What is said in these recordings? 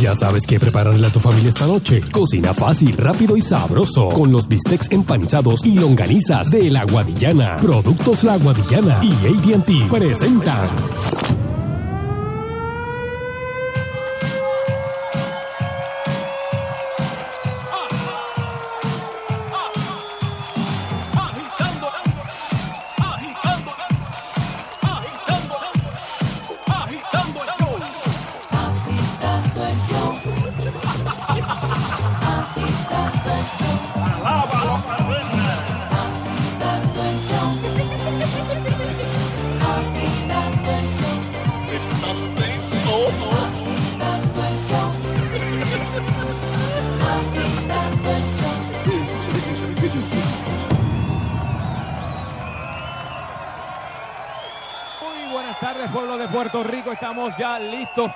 Ya sabes qué prepararle a tu familia esta noche. Cocina fácil, rápido y sabroso. Con los bistecs empanizados y longanizas de La Guadillana. Productos La Guadillana y ATT presentan.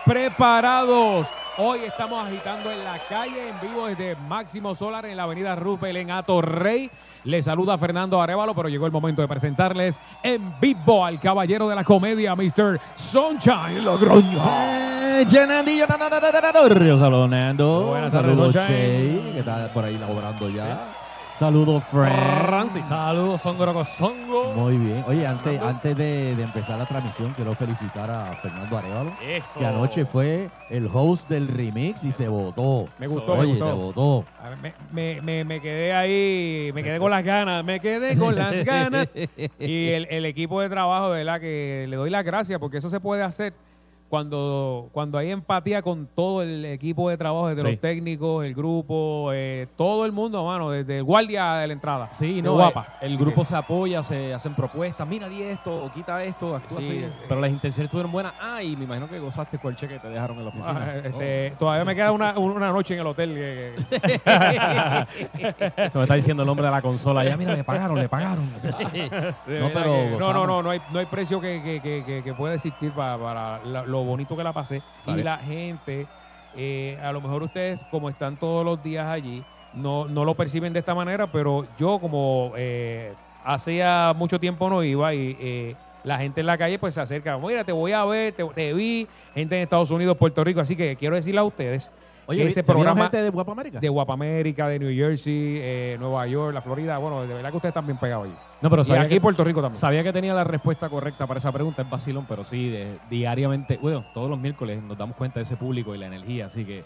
Preparados. Hoy estamos agitando en la calle en vivo desde Máximo Solar en la avenida Rupel en Atorrey. Les saluda Fernando Arevalo, pero llegó el momento de presentarles en vivo al caballero de la comedia, Mr. Sunshine Logroño. Eh, está por ahí laborando ya. Saludos, Francis. Saludos, Songo Songo. Muy bien. Oye, antes, antes de, de empezar la transmisión, quiero felicitar a Fernando Arevalo, Eso. que anoche fue el host del remix y se votó. Me gustó, me Oye, gustó. te votó. Ver, Me, me, me, me quedé ahí, me quedé con las ganas, me quedé con las ganas. Y el, el equipo de trabajo, de verdad, que le doy las gracias porque eso se puede hacer cuando, cuando hay empatía con todo el equipo de trabajo, desde Sí. los técnicos, el grupo, eh, todo el mundo, mano, desde el guardia de la entrada. Sí, no, guapa. eh, el grupo se apoya, se hacen propuestas, mira, di esto, o quita esto, actúa Sí. así. Pero las intenciones estuvieron buenas. Ah, y me imagino que gozaste con el cheque que te dejaron en la oficina. Ah, este, Todavía me queda una, una noche en el hotel. que- que- Oh. Eso me está diciendo el nombre de la consola. Ya, mira, le pagaron, le pagaron. No, pero no, no, no, no hay, no hay precio que, que, pueda existir para, para la- lo bonito que la pasé. Sale. Y la gente, eh, a lo mejor ustedes, como están todos los días allí, no, no lo perciben de esta manera, pero yo como eh, hacía mucho tiempo no iba y eh, la gente en la calle pues se acerca, mira, te voy a ver, te, te vi, gente en Estados Unidos, Puerto Rico, así que quiero decirle a ustedes Oye, ese ¿te vieron programa gente de Guapa América? de Guapamérica, de New Jersey, eh, Nueva York, la Florida, bueno, de verdad que ustedes están bien pegados allí. No, pero Y sabía aquí que, Puerto Rico también. sabía que tenía la respuesta correcta para esa pregunta, es vacilón, pero sí, de- diariamente, bueno, todos los miércoles nos damos cuenta de ese público y la energía, así que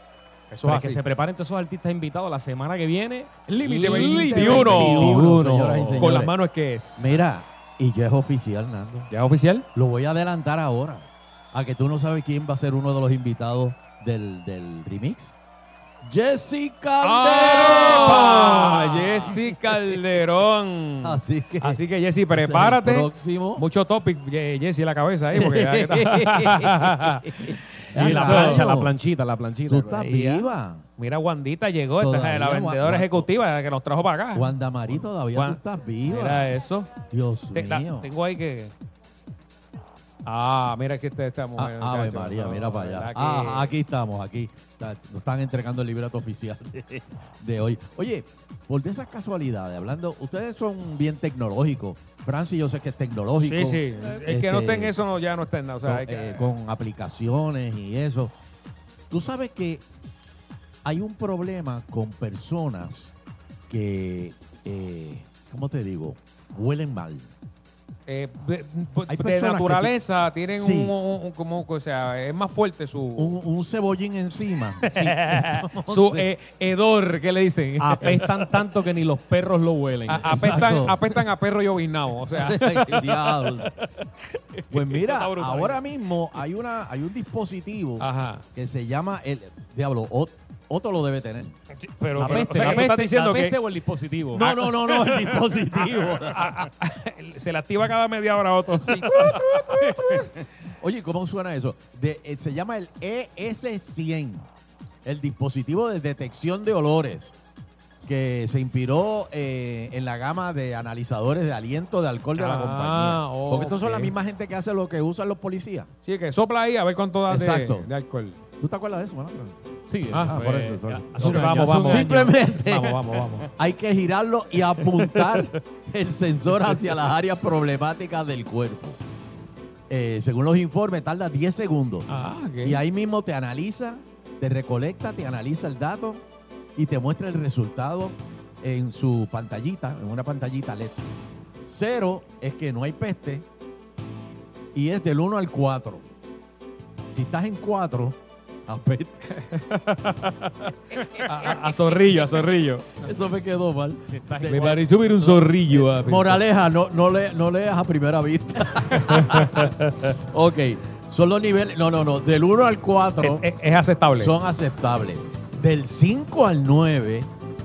Eso para es que se preparen todos esos artistas invitados la semana que viene. Límite Límite 21. 21, señoras y señores. Con las manos que es. Mira, y ya es oficial, Nando. ¿Ya es oficial? Lo voy a adelantar ahora. A que tú no sabes quién va a ser uno de los invitados del, del remix. Jessica ¡Ah! Calderón. Jessy Calderón. Así que. Así que Jessy, prepárate. Próximo. Mucho topic, Ye- Jessy, la cabeza ahí. Porque ya que está- Y la plancha, la planchita, la planchita. Tú estás ¿eh? viva. Mira, Wandita llegó, esta es la vendedora ejecutiva que nos trajo para acá. Wanda Marí todavía Juan- tú estás viva. Mira eso. Dios Te- la- mío. tengo ahí que. Ah, mira que esta, esta Ah, mujer. Ave muchacho. María, No, mira para ¿verdad allá. que- Ah, aquí estamos, aquí. Está- Nos están entregando el libreto oficial de, de hoy. Oye, por de esas casualidades, hablando, ustedes son bien tecnológicos. Francis, yo sé que es tecnológico. Sí, sí. El que no esté en Este, eso no, ya no está en nada. O sea, con, hay que- eh, con aplicaciones y eso. Tú sabes que hay un problema con personas que, eh, ¿cómo te digo? Huelen mal. Eh, de, que naturaleza tienen Sí. un, un- un- como, o sea, es más fuerte su, Un, un cebollín encima. su Entonces, eh, hedor, ¿qué le dicen? Apestan tanto que ni los perros lo huelen. A- apestan, apestan a perro lloviznado. O sea, Diablo. Pues mira, ahora mismo hay una hay un dispositivo ajá. que se llama el diablo. Ot- Otto lo debe tener. Pero, la pero, peste, o sea, la que tú estás peste- diciendo la peste que o el dispositivo. No, no, no, no, el dispositivo. se le activa cada media hora otro. Oye, ¿cómo suena eso? De- eh, se llama el ES100, el dispositivo de detección de olores, que se inspiró eh, en la gama de analizadores de aliento de alcohol de la Ah, compañía. Porque estos son la misma gente que hace lo que usan los policías. Sí, que sopla ahí a ver cuánto da de alcohol. ¿Tú te acuerdas de eso, Manolo? Sí, Ah, por eso, por eso. vamos, vamos. Simplemente Vamos, vamos, vamos. hay que girarlo y apuntar el sensor hacia las áreas problemáticas del cuerpo. Eh, según los informes, tarda 10 segundos. Ah, ok. Y ahí mismo te analiza te recolecta, te analiza el dato y te muestra el resultado en su pantallita, en una pantallita LED. Cero es que no hay peste y es del 1 al 4. Si estás en 4, A, a- a zorrillo, a zorrillo. Eso me quedó mal. Me pareció ver un zorrillo. ah, Moraleja, no, no, le, no leas a primera vista. ok, son los niveles, no, no, no, del 1 al 4 Es, es- es aceptable. son aceptables. Del 5 al 9,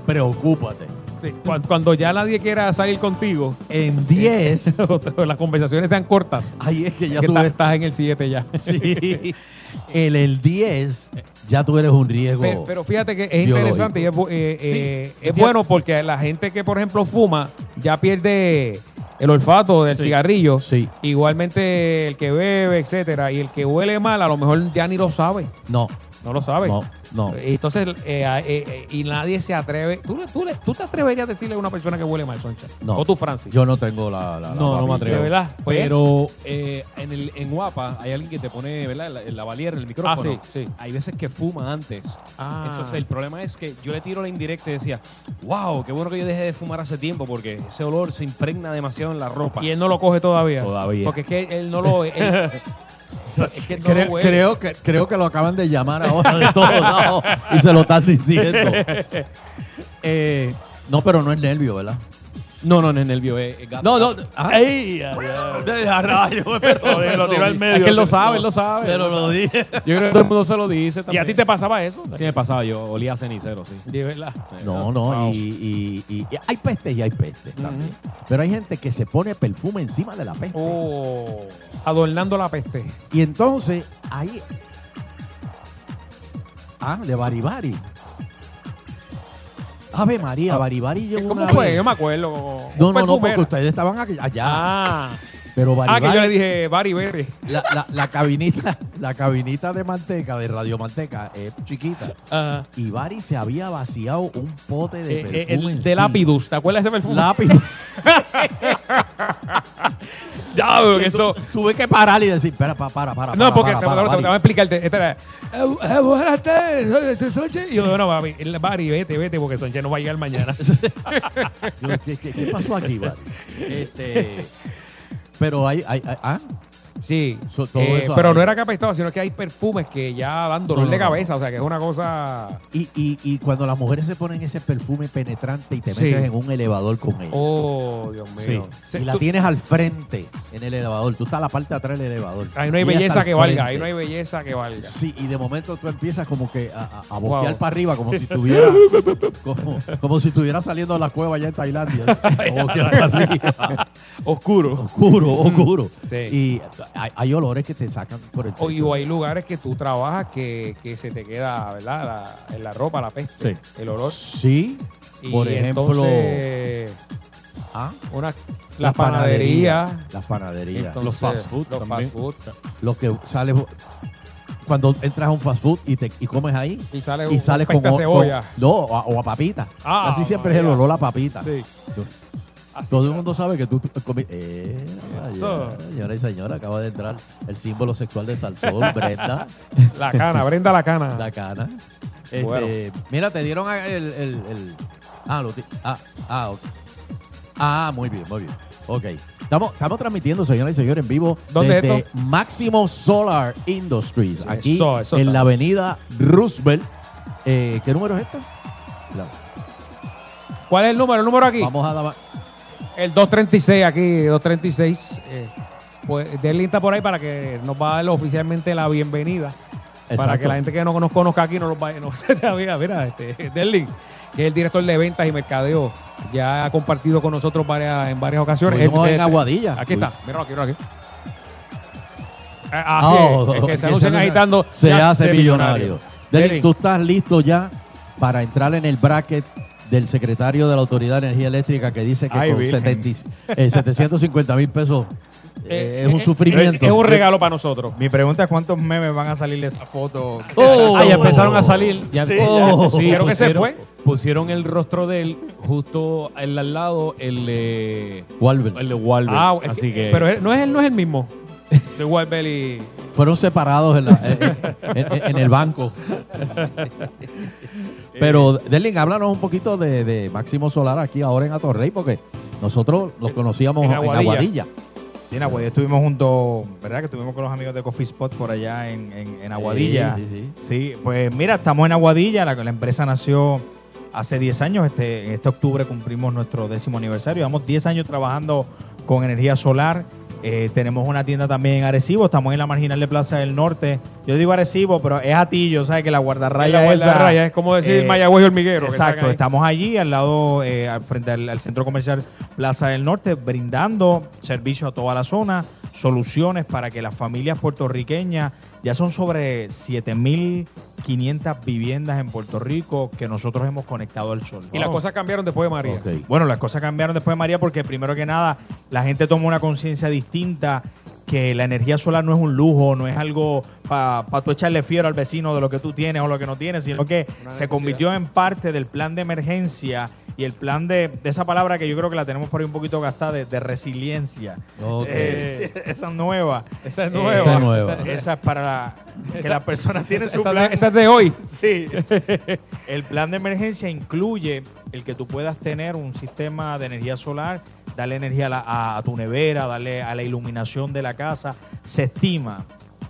preocúpate. Sí, Cuando, ya nadie quiera salir contigo, En 10, o las conversaciones sean cortas, ahí es que ya que tú estás, ves. estás en el 7 ya. Sí. En el 10, ya tú eres un riesgo. Pero, pero fíjate que es biológico. interesante y es, bu- eh, eh, es bueno porque la gente que, por ejemplo, fuma ya pierde el olfato del Sí. cigarrillo. Sí, Igualmente el que bebe, etcétera, y el que huele mal, a lo mejor ya ni lo sabe. no, No lo sabe. no, no. Y Entonces, eh, eh, eh, y nadie se atreve. ¿Tú, tú, tú te atreverías a decirle a una persona que huele mal, Soncha? No. O tú, Francis. Yo no tengo la. la- la No, no me atrevo. ¿De verdad? Pues, Pero eh, en, el, en Guapa hay alguien que te pone ¿verdad? La, la valiera en el micrófono. Ah, sí, sí. Hay veces que fuma antes. Ah. Entonces el problema es que yo le tiro la indirecta y decía, wow, qué bueno que yo dejé de fumar hace tiempo porque ese olor se impregna demasiado en la ropa. Y él no lo coge todavía. Todavía. Porque es que él no lo. él- es que no Cre- lo huele. creo, que, creo que lo acaban de llamar ahora de todos lados y se lo están diciendo. Eh, no, pero no es nervio, ¿verdad? No, no, no es nervio, es, es gato. No, no. ah, ¡Ey! ay, a rayos, pero lo tiró al medio. Es que él lo sabe, él lo sabe. Pero lo dije. Yo creo que todo el mundo se lo dice ¿Y a ti te pasaba eso? Sí me pasaba, yo olía a cenicero, sí. De verdad. No, no, y, y- y- y hay peste y hay peste también. Pero hay gente que se pone perfume encima de la peste. Oh, adornando la peste. Y entonces, ahí. Ah, de Baribari. Ave María, Baribari yo ¿Cómo una fue? vez- Yo me acuerdo. No, no, no, porque ustedes estaban aquí- allá. Ah, Pero ah, que yo le dije, Bari, vete. la, la, la cabinita, la cabinita de manteca, de Radio Manteca, es chiquita. Ajá. Y Bari se había vaciado un pote de Eh, eh, perfume. el de encima. Lapidus, ¿te acuerdas de ese perfume? Lápiz. Ya, porque eso. Tuve que parar y decir, espera, para, para, para. No, para, porque para, te, para, te- Bari. voy a explicarte. Esta era, eh, eh, buenas tardes, Sonche. Y yo, no, papi, el Bari, vete, vete, porque Sonche no va a llegar mañana. ¿qué, qué, qué pasó aquí, Bari? Este, pero hay, hay, hay- ah, Sí, So- todo eh, eso pero ahí. no era apestaba, sino que hay perfumes que ya dan dolor No, no, de cabeza, o sea que es una cosa... y, y, y cuando las mujeres se ponen ese perfume penetrante y te Sí. metes en un elevador con ella. Oh, Dios mío. Sí, y la tú- tienes al frente en el elevador. Tú estás a la parte de atrás del elevador. Ahí no hay belleza que valga, ahí no hay belleza que valga. Sí, y de momento tú empiezas como que a, a, a boquear Wow. para arriba, como si estuviera como, como si estuviera saliendo de la cueva allá en Tailandia. Para arriba. Oscuro. oscuro, oscuro. Sí. Y hay, hay olores que te sacan por el techo. o hay lugares que tú trabajas que, que se te queda, ¿verdad? La- en la ropa, la peste, el olor. Sí, Y por ejemplo, entonces, ah, una, las las panaderías, Las panaderías. entonces, Los fast food los también. fast food, Lo que sale cuando entras a un fast food y, te, y comes ahí y sale y un sales con, pesta con- cebolla. no, o a, o a papita. Ah, Casi siempre es el olor a papita. Sí. Así Todo el mundo sabe que tú, Eh, señora y señora, acaba de entrar el símbolo sexual de Salsón, Brenda, La cana, Brenda la cana. la cana. Este, Bueno. Mira, te dieron el... el, el- ah, lo ah, ah. Ah, muy bien, muy bien. Ok. Estamos, estamos transmitiendo, señoras y señores, en vivo ¿Dónde es desde? Máximo Solar Industries, aquí Eso, eso en está. la avenida Roosevelt. Eh, ¿Qué número es este? La- ¿Cuál es el número? El número aquí. Vamos a dar... El 236 aquí, 236. Eh, pues Derlin está por ahí para que nos va a dar oficialmente la bienvenida. Para que la gente que no nos conozca aquí no nos vaya. No, mira, mira, este, Derlin, que es el director de ventas y mercadeo, ya ha compartido con nosotros varias, en varias ocasiones. Él- en Aguadilla. Aquí está, míralo aquí, míralo aquí. Ah, Oh, Así es, es que se que anuncian se- agitando. se hace millonario. Derek, Derek. tú estás listo ya para entrar en el bracket del secretario de la Autoridad de Energía Eléctrica que dice que Ay, con Virgen. 70 y- eh, 750 mil pesos eh, Eh, es un eh, sufrimiento. Es un regalo para nosotros. Mi pregunta es cuántos memes van a salir de esa foto. Oh. Ah, ya empezaron a salir. Ya, Sí, Oh, ya. Creo que se pusieron- fue. Pusieron el rostro de él justo al al lado, el de, el de Walver. Ah, Así que- que. Pero él- no es, él no es el mismo. De Walbel y. fueron separados en, la- en- en- en el banco. Pero, Derlin, háblanos un poquito de, de Máximo Solar aquí ahora en Atorrey, porque nosotros los conocíamos En Aguadilla. Aguadilla. Sí, en Aguadilla estuvimos juntos, ¿verdad? Que estuvimos con los amigos de Coffee Spot por allá en, en- en Aguadilla. Sí, sí, sí. Sí, pues mira, estamos en Aguadilla, la, la empresa nació hace 10 años, este, este octubre cumplimos nuestro décimo aniversario, llevamos 10 años trabajando con energía solar, Eh, tenemos una tienda también en Arecibo, estamos en la marginal de Plaza del Norte, yo digo Arecibo, pero es Atillo, ¿sabes? Que la guardarraya la guarda esa- raya, es como decir eh, Mayagüez y Hormiguero. Exacto, estamos allí al lado, eh, frente al, al centro comercial Plaza del Norte, brindando servicio a toda la zona, soluciones para que las familias puertorriqueñas, ya son sobre 7.500 viviendas en Puerto Rico que nosotros hemos conectado al sol. Y las cosas cambiaron después de María. Bueno, las cosas cambiaron después de María porque primero que nada la gente tomó una conciencia distinta que la energía solar no es un lujo, no es algo para tú echarle fiero al vecino de lo que tú tienes o lo que no tienes, sino que se convirtió en parte del plan de emergencia y el plan de, de esa palabra que yo creo que la tenemos por ahí un poquito gastada, de, de resiliencia. Eh, esa es nueva. Esa es Eh, nueva. esa es nueva. Esa- Esa es para la- que Esa- las personas tienen su esa- plan. esa es de hoy. Sí. El plan de emergencia incluye el que tú puedas tener un sistema de energía solar, darle energía a, la- a- a tu nevera, darle a la iluminación de la casa. Se estima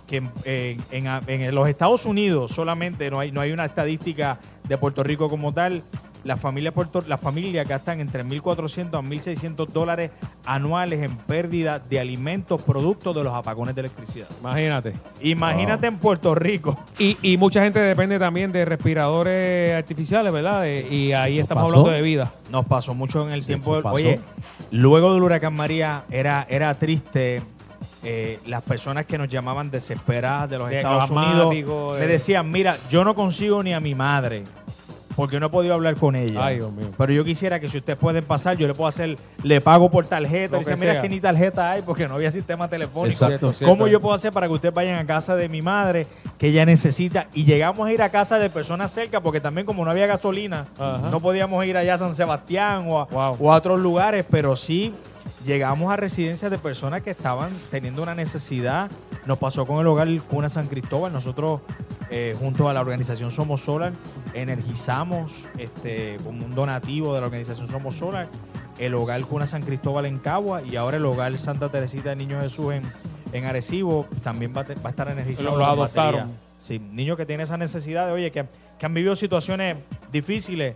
que en, en- los Estados Unidos solamente no hay, no hay una estadística de Puerto Rico como tal. Las familias, Puerto, las familias gastan entre 1.400 a 1.600 dólares anuales en pérdida de alimentos producto de los apagones de electricidad. Imagínate. Imagínate en Puerto Rico. Y, y mucha gente depende también de respiradores artificiales, ¿verdad? Y ahí ¿Eso estamos pasó? hablando de vida. Nos pasó mucho en el Sí, tiempo. del-. Oye, luego del huracán María era, era triste. Eh, las personas que nos llamaban desesperadas de los De Estados Unidos de- me decían, mira, yo no consigo ni a mi madre porque no he podido hablar con ella. Ay, Dios mío. Pero yo quisiera que si ustedes pueden pasar, yo le puedo hacer, le pago por tarjeta. Dice, mira, sea. es que ni tarjeta hay porque no había sistema telefónico. Exacto. ¿Cómo cierto. yo puedo hacer para que ustedes vayan a casa de mi madre que ella necesita? Y llegamos a ir a casa de personas cerca porque también como no había gasolina, Ajá. no podíamos ir allá a San Sebastián o a, Wow. o a otros lugares, pero sí llegamos a residencias de personas que estaban teniendo una necesidad. Nos pasó con el hogar Cuna San Cristóbal. Nosotros, eh, junto a la organización Somos Solar, energizamos este, como un donativo de la organización Somos Solar el hogar Cuna San Cristóbal en Cagua y ahora el hogar Santa Teresita del Niño Jesús en, en Arecibo también va va a estar energizado. Lo- con adoptaron. Sí, niños que tienen esa necesidad de, oye, que, que han vivido situaciones difíciles,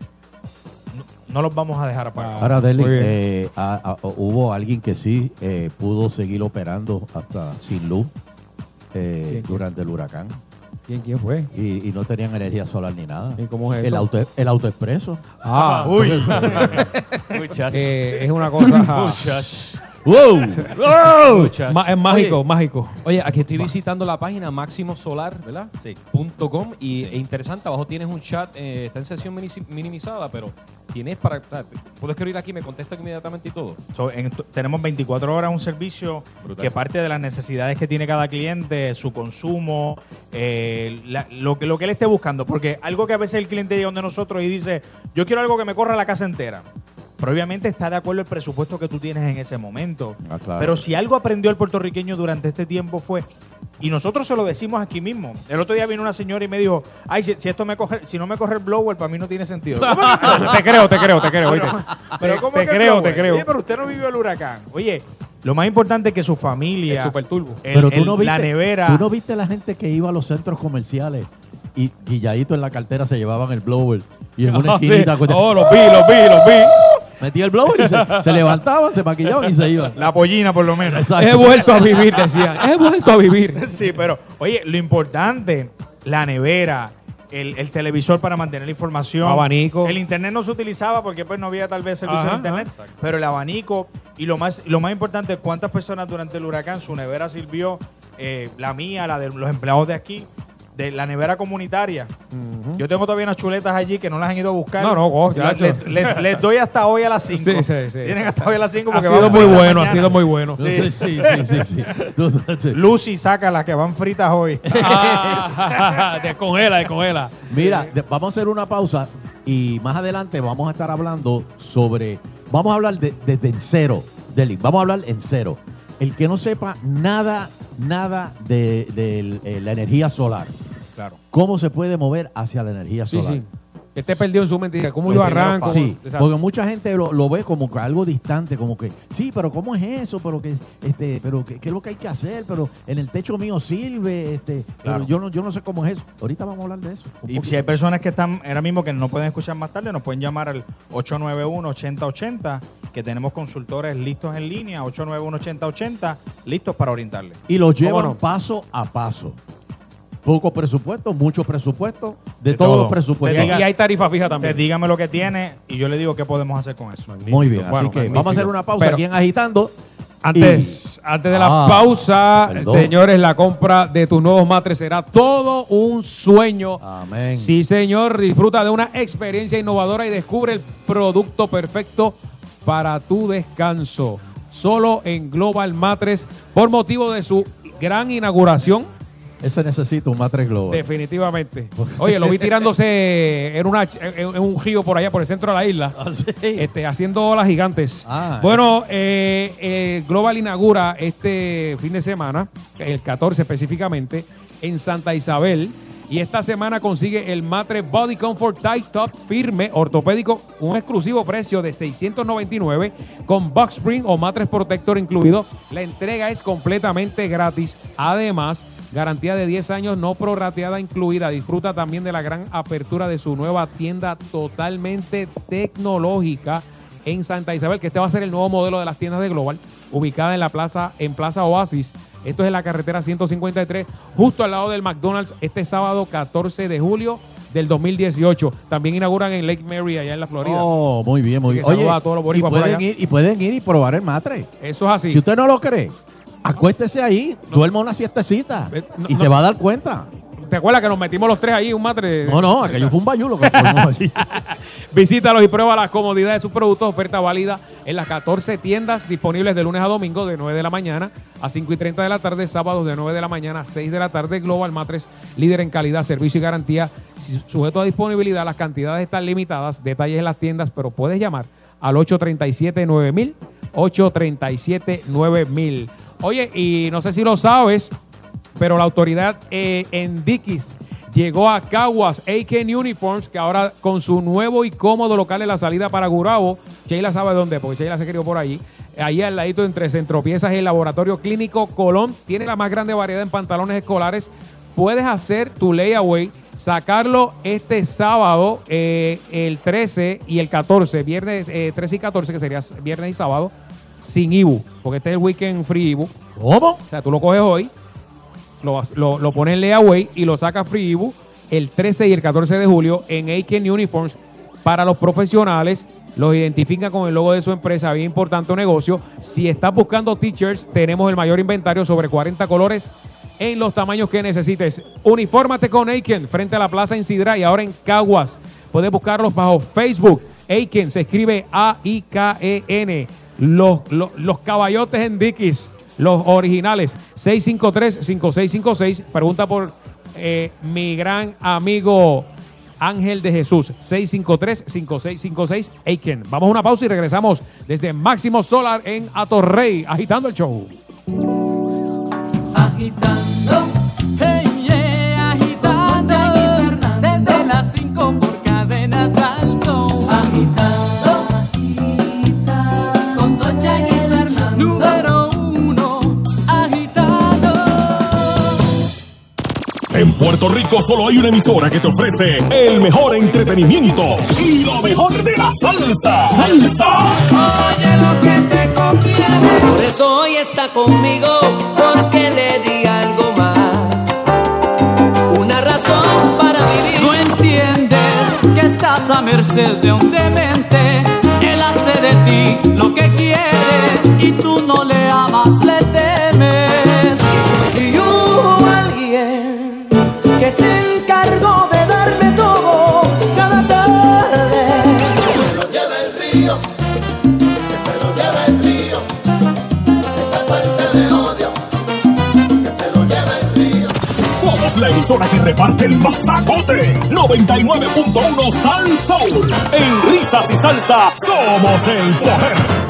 no, los vamos a dejar aparte. Ahora, bien. eh, a- a- hubo alguien que sí eh, pudo seguir operando hasta sin luz eh, ¿Quién, quién? durante el huracán ¿Quién, quién fue? y, y no tenían energía solar ni nada. ¿Y cómo es El auto, el autoexpreso. Ah, Uy. eh, es una cosa. ¡Wow! Ma- es mágico, mágico. Oye, aquí estoy visitando la página Máximo Solar, ¿verdad? Sí. Punto .com y Sí. es interesante, abajo tienes un chat, eh, está en sesión minisi- minimizada, pero tienes para, puedo escribir aquí, me contesta inmediatamente y todo. So, en- t- tenemos 24 horas un servicio Brutal. que parte de las necesidades que tiene cada cliente, su consumo, eh, la- lo, que, lo que él esté buscando. Porque algo que a veces el cliente llega donde nosotros y dice, yo quiero algo que me corra la casa entera. Pero obviamente está de acuerdo el presupuesto que tú tienes en ese momento. Ah, claro. Pero si algo aprendió el puertorriqueño durante este tiempo fue, y nosotros se lo decimos aquí mismo. El otro día vino una señora y me dijo, ay, si, si esto me coge, si no me corre el blower, para mí no tiene sentido. te creo, te creo, te creo. ¿oíste? Pero Te- ¿cómo te que creo, blower? te creo. Oye, pero usted no vivió el huracán. Oye, lo más importante es que su familia, super turbo. el- Pero tú el- no viste, la nevera, tú no viste la gente que iba a los centros comerciales y guilladito en la cartera se llevaban el blower y en una Ah, sí. esquinita pues, Oh, los vi, los vi, los vi. metía el blower y se, se levantaban, se maquillaban y se iban. la pollina por lo menos. Exacto. He vuelto a vivir, decían. He vuelto a vivir. sí, pero oye, lo importante, la nevera, el, el televisor para mantener la información. Abanico. El internet no se utilizaba porque pues no había tal vez servicio Ajá, de internet, ajá. pero el abanico y lo más lo más importante, cuántas personas durante el huracán su nevera sirvió, eh, la mía, la de los empleados de aquí, de la nevera comunitaria. Yo tengo todavía unas chuletas allí que no las han ido a buscar. No, no, oh, les, les- les doy hasta hoy a las 5. Sí, sí, sí. Tienen hasta hoy a las 5 Ha porque sido van muy bueno, ha sido muy bueno. Sí, sí, sí, sí, sí. Tú- sí. Lucy saca las que van fritas hoy. Ah, descongela, descongela. Mira, de- vamos a hacer una pausa y más adelante vamos a estar hablando sobre, vamos a hablar de- desde en cero, Deli, vamos a hablar en cero. El que no sepa nada nada de, de, eh, la energía solar. Claro. ¿Cómo se puede mover hacia la energía Sí, solar? sí. Que esté perdido en su mente. diga, ¿Cómo yo Los primeros arranco? Sí, porque mucha gente lo, lo ve como que algo distante, como que, sí, pero ¿cómo es eso? Pero que, este, pero ¿qué, qué es lo que hay que hacer? Pero en el techo mío sirve, este, Claro. pero yo no, yo no sé cómo es eso. Ahorita vamos a hablar de eso. Y poquito. si hay personas que están ahora mismo que no pueden escuchar más tarde, nos pueden llamar al 891-8080, que tenemos consultores listos en línea, 891-8080, listos para orientarle. y los llevan no? paso a paso. Poco presupuesto, mucho presupuesto, de, De todos todo. los presupuestos. y, diga- y hay tarifa fija también. dígame lo que tiene y yo le digo qué podemos hacer con eso. Muy bien, Bueno, así que magnífico. vamos a hacer una pausa Pero- aquí en Agitando. Antes, antes de la Ah, pausa, perdón. señores, la compra de tus nuevos matres será todo un sueño. Amén. Sí, señor, disfruta de una experiencia innovadora y descubre el producto perfecto para tu descanso. Solo en Global Matres, por motivo de su gran inauguración, Ese necesita un Matres Global. definitivamente. Oye, lo vi tirándose en, una, en, en un río por allá, por el centro de la isla. Ah, sí. Este, haciendo olas gigantes. Ah, bueno, eh, eh, Global inaugura este fin de semana, el 14 específicamente, en Santa Isabel. Y esta semana consigue el matre Body Comfort Tight Top firme ortopédico, un exclusivo precio de 699 con box spring o matres protector incluido. La entrega es completamente gratis. Además, garantía de 10 años no prorrateada incluida. Disfruta también de la gran apertura de su nueva tienda totalmente tecnológica en Santa Isabel, que este va a ser el nuevo modelo de las tiendas de Global, ubicada en la plaza, en Plaza Oasis. Esto es en la carretera 153, justo al lado del McDonald's, este sábado 14 de julio del 2018. También inauguran en Lake Mary, allá en la Florida. Oh, muy bien, muy bien. Oye, a todos los y pueden, ir, y pueden ir y probar el Matre. Eso es así. Si usted no lo cree, acuéstese ahí, duerma una siestecita Eh, no, y no. se va a dar cuenta. ¿Te acuerdas que nos metimos los tres ahí, un matre? No, no, aquello fue un bayulo que allí. Visítalos y prueba la comodidad de sus productos. Oferta válida en las 14 tiendas disponibles de lunes a domingo de 9 de la mañana a 5 y 30 de la tarde, sábados de 9 de la mañana a 6 de la tarde. Global Matres, líder en calidad, servicio y garantía. Sujeto a disponibilidad, las cantidades están limitadas. Detalles en las tiendas, pero puedes llamar al 837-9000. 837-9000. Oye, y no sé si lo sabes, pero la autoridad eh, en Dickies llegó a Caguas Aiken Uniforms, que ahora con su nuevo y cómodo local en la salida para Gurabo, Sheila sabe dónde, porque Sheila se crió por allí. Ahí al ladito entre Centropiezas y el Laboratorio Clínico Colón, tiene la más grande variedad en pantalones escolares. Puedes hacer tu layaway, sacarlo este sábado, eh, el 13 y el 14, viernes eh, 13 y 14, que sería viernes y sábado, sin IBU, porque este es el weekend free IBU. ¿Cómo? O sea, tú lo coges hoy, lo, lo, lo pones en layaway y lo sacas free Ibu el 13 y el 14 de julio en Aiken Uniforms para los profesionales. Los identifican con el logo de su empresa, bien importante negocio. Si estás buscando t-shirts, tenemos el mayor inventario sobre 40 colores en los tamaños que necesites. Unifórmate con Aiken frente a la plaza en Sidra y ahora en Caguas. Puedes buscarlos bajo Facebook. Aiken se escribe A-I-K-E-N. Los, los, caballotes en Dickies, los originales. 653-5656. Pregunta por eh, mi gran amigo Ángel de Jesús. 653-5656. Aiken. Vamos a una pausa y regresamos desde Máximo Solar en Atorrey, agitando el show. agitando, En Puerto Rico solo hay una emisora que te ofrece el mejor entretenimiento y lo mejor de la salsa. ¡Salsa! Oye lo que te conviene. Por eso hoy está conmigo, porque le di algo más. Una razón para vivir. Tú entiendes que estás a merced de un demente. Él hace de ti lo que quiere y tú no emisora que reparte el masacote. 99.1 Sal Soul. En risas y salsa somos el poder.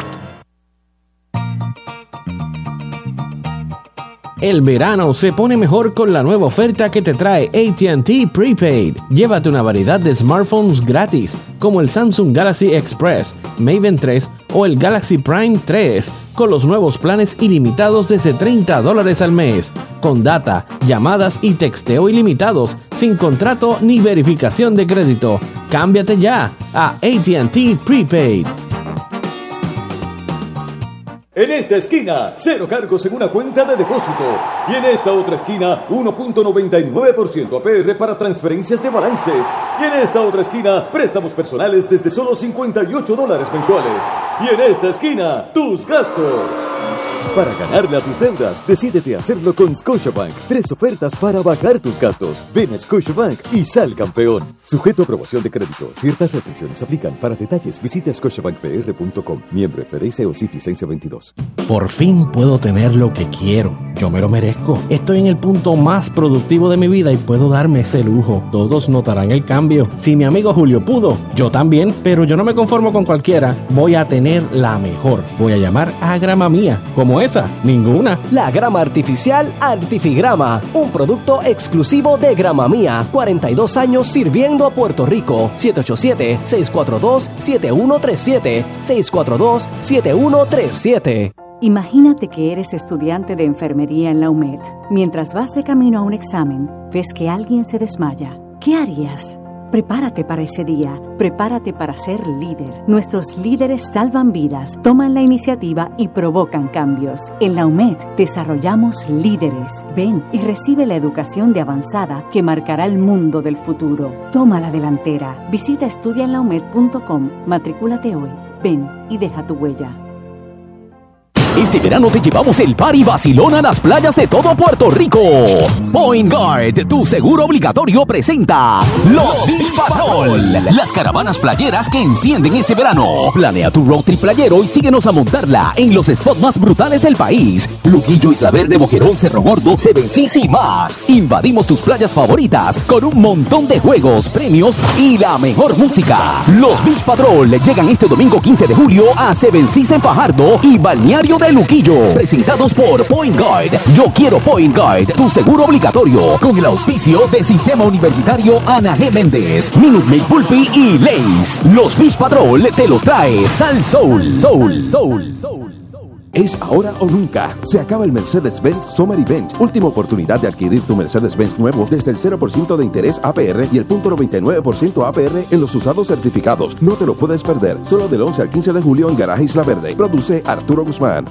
El verano se pone mejor con la nueva oferta que te trae ATT Prepaid. Llévate una variedad de smartphones gratis, como el Samsung Galaxy Express, Maven 3 o el Galaxy Prime 3, con los nuevos planes ilimitados desde 30 dólares al mes, con data, llamadas y texteo ilimitados, sin contrato ni verificación de crédito. Cámbiate ya a ATT Prepaid. En esta esquina, cero cargos en una cuenta de depósito. Y en esta otra esquina, 1.99% APR para transferencias de balances. Y en esta otra esquina, préstamos personales desde solo 58 dólares mensuales. Y en esta esquina, tus gastos. Para ganarle a tus deudas, decídete hacerlo con Scotiabank. Tres ofertas para bajar tus gastos. Ven a Scotiabank y sal campeón. Sujeto a aprobación de crédito. Ciertas restricciones aplican. Para detalles, visita scotiabankpr.com. Miembro FDIC o CIF licencia 22. Por fin puedo tener lo que quiero. Yo me lo merezco. Estoy en el punto más productivo de mi vida y puedo darme ese lujo. Todos notarán el cambio. Si mi amigo Julio pudo, yo también, pero yo no me conformo con cualquiera. Voy a tener la mejor. Voy a llamar a grama mía. Como esa, ninguna. La grama artificial Artifigrama, un producto exclusivo de Grama Mía. 42 años sirviendo a Puerto Rico. 787-642-7137. 642-7137. Imagínate que eres estudiante de enfermería en la UMED. Mientras vas de camino a un examen, ves que alguien se desmaya. ¿Qué harías? Prepárate para ese día, prepárate para ser líder. Nuestros líderes salvan vidas, toman la iniciativa y provocan cambios. En la UMED desarrollamos líderes. Ven y recibe la educación de avanzada que marcará el mundo del futuro. Toma la delantera. Visita estudiaenlaumed.com, matricúlate hoy. Ven y deja tu huella. Este verano te llevamos el party vacilón a las playas de todo Puerto Rico. Point Guard, tu seguro obligatorio presenta Los Beach Patrol. Las caravanas playeras que encienden este verano. Planea tu road trip playero y síguenos a montarla en los spots más brutales del país. Luquillo, Isla Verde, Boquerón, Cerro Gordo, Seven Seas y más. Invadimos tus playas favoritas con un montón de juegos, premios y la mejor música. Los Beach Patrol llegan este domingo 15 de julio a Seven Seas en Fajardo y Balneario de Luquillo. Presentados por Point Guard. Yo quiero Point Guard, tu seguro obligatorio. Con el auspicio de Sistema Universitario Ana G. Méndez, Minute Maid Pulpi y Lace. Los Beach Patrol te los trae Sal Soul. Soul. Soul. Es ahora o nunca. Se acaba el Mercedes-Benz Summer Event. Última oportunidad de adquirir tu Mercedes-Benz nuevo desde el 0% de interés APR y el 0.99% APR en los usados certificados. No te lo puedes perder. Solo del 11 al 15 de julio en Garaje Isla Verde. Produce Arturo Guzmán.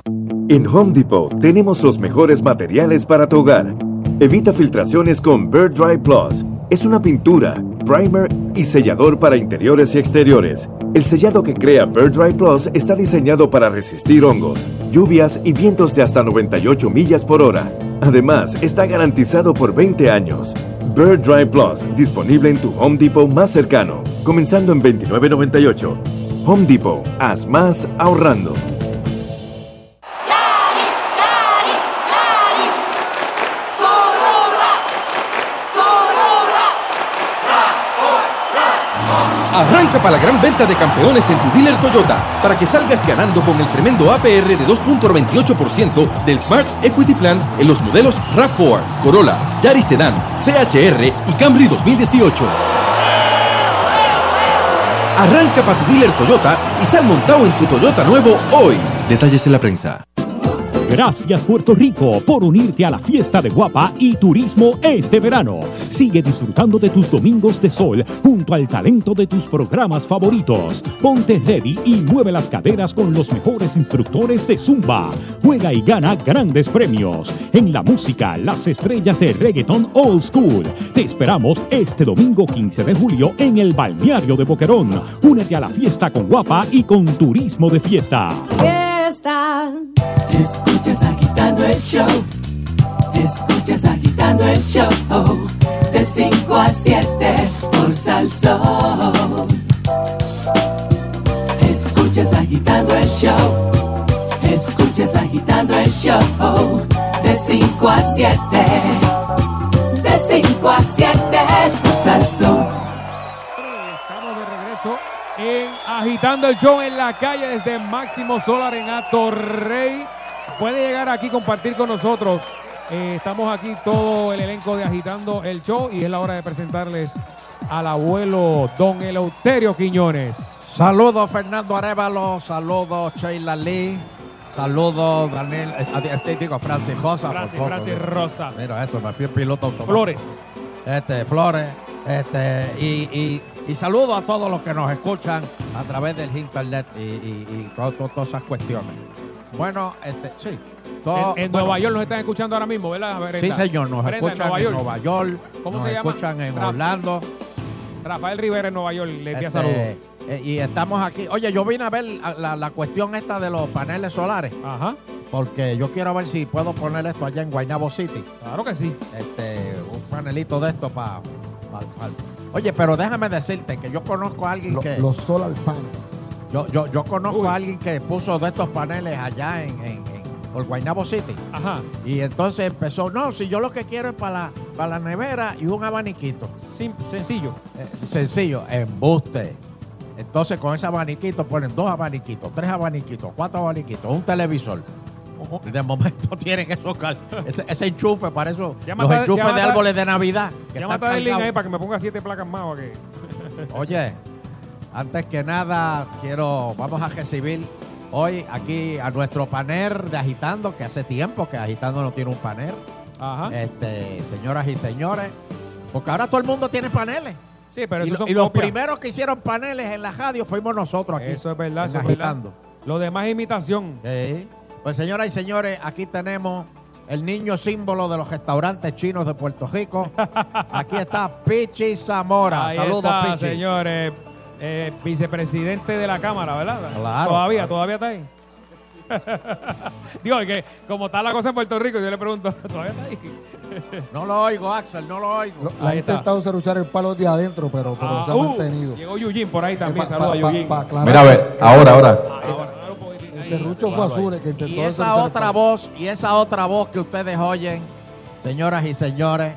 En Home Depot tenemos los mejores materiales para tu hogar. Evita filtraciones con Bird Dry Plus. Es una pintura, primer y sellador para interiores y exteriores. El sellado que crea Bird Dry Plus está diseñado para resistir hongos, lluvias y vientos de hasta 98 millas por hora. Además, está garantizado por 20 años. Bird Dry Plus, disponible en tu Home Depot más cercano, comenzando en $29.98. Home Depot, haz más ahorrando. Para la gran venta de campeones en tu dealer Toyota para que salgas ganando con el tremendo APR de 2.98% del Smart Equity Plan en los modelos RAV4, Corolla, Yaris Sedan, CHR y Camry 2018. Arranca para tu dealer Toyota y sal montado en tu Toyota nuevo hoy. Detalles en la prensa. Gracias Puerto Rico por unirte a la fiesta de Guapa y turismo este verano. Sigue disfrutando de tus domingos de sol junto al talento de tus programas favoritos. Ponte ready y mueve las caderas con los mejores instructores de Zumba. Juega y gana grandes premios. En la música, las estrellas de reggaeton old school. Te esperamos este domingo 15 de julio en el balneario de Boquerón. Únete a la fiesta con Guapa y con turismo de fiesta. Fiesta. Escuchas agitando el show. Escuchas agitando el show. De 5 a 7 por Salsón. Escuchas agitando el show. Escuchas agitando el show. De 5 a 7. De 5 a 7 por Salsón. Estamos de regreso en Agitando el Show en la calle desde Máximo Solar en Atorrey. Puede llegar aquí y compartir con nosotros Eh, estamos aquí todo el elenco de Agitando el Show y es la hora de presentarles al abuelo Don Eleuterio Quiñones. Saludos Fernando Arevalo, saludos Sheila Lee, saludos Daniel, eh, eh, digo Francis Rosa. Francis, poco. Francis Rosas. Mira eso, me fui piloto automático. Flores. Este, Flores, este, y, y, y saludo a todos los que nos escuchan a través del internet y, y, y to- to- todas esas cuestiones. Bueno, este, sí. todo- En, en bueno, Nueva York nos están escuchando ahora mismo, ¿verdad? Sí, Brenda? señor, nos Brenda, escuchan en Nueva York, ¿Cómo nos se llama? escuchan en Orlando. Rafael Rivera en Nueva York, le envía Este, saludos. eh, y estamos aquí. Oye, yo vine a ver la, la- la cuestión esta de los paneles solares. Ajá. Porque yo quiero ver si puedo poner esto allá en Guaynabo City. Claro que sí. Este, un panelito de esto para. Oye, pero déjame decirte que yo conozco a alguien Lo- que. los solar panels. Yo, yo, yo conozco a alguien que puso de estos paneles allá en, en, en- por Guaynabo City. Ajá. Y entonces empezó, no, si yo lo que quiero es para la, para la nevera y un abaniquito. Sim- sencillo. Eh, sencillo, embuste. Entonces con ese abaniquito ponen dos abaniquitos, tres abaniquitos, cuatro abaniquitos, un televisor. De momento tienen esos ese, ese enchufe para eso, los enchufes de árboles de Navidad. que a Link ahí para que me ponga siete placas más. ¿o qué? Oye, antes que nada, quiero, vamos a recibir hoy aquí a nuestro panel de Agitando, que hace tiempo que Agitando no tiene un panel. Ajá. Este, señoras y señores, porque ahora todo el mundo tiene paneles. Sí, pero y, lo- son y los primeros que hicieron paneles en la radio fuimos nosotros aquí. Eso es verdad, eso es verdad. Lo demás es imitación. Sí. Pues señoras y señores, aquí tenemos el niño símbolo de los restaurantes chinos de Puerto Rico. Aquí está Pichi Zamora. Ahí Saludos, está, Pichi. señores. Eh, vicepresidente de la Cámara, ¿verdad? Claro, Todavía, claro. todavía está ahí. Digo, que como está la cosa en Puerto Rico, yo le pregunto, ¿todavía está ahí? No lo oigo, Axel, no lo oigo. La ha intentado serruchar el palo de adentro, pero, pero Ah, se ha uh, mantenido. Llegó Eugene por ahí también. Saludos a aclarar Mira, a ver, ahora, ahora. El serrucho fue Azure que intentó Y esa el otra voz, y esa otra voz que ustedes oyen, señoras y señores,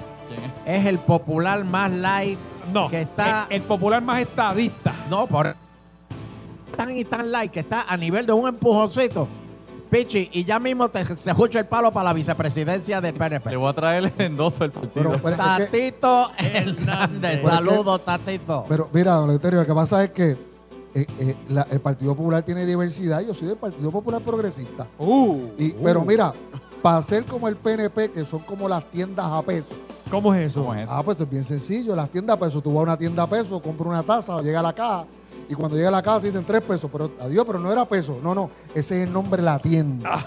es el popular más live No, que está. el, el popular más estadista. No, por tan y tan light que está a nivel de un empujoncito. Pichi, y ya mismo te, se escucha el palo para la vicepresidencia del PNP. Le voy a traer el endoso del partido. Pero, pero es que- Tatito Hernández. Es que- Saludos, Tatito. Pero mira, don Eleuterio, lo que pasa es que eh, eh, la- el Partido Popular tiene diversidad. Yo soy del Partido Popular Progresista. Uh, Y, Pero mira, para ser como el PNP, que son como las tiendas a peso. ¿Cómo es eso? ¿Cómo es eso? Ah, pues es bien sencillo. Las tiendas a peso, tú vas a una tienda a peso, compras una taza, llega a la caja. Y cuando llega a la casa dicen tres pesos, pero adiós, pero no era peso. No, no, ese es el nombre de la tienda.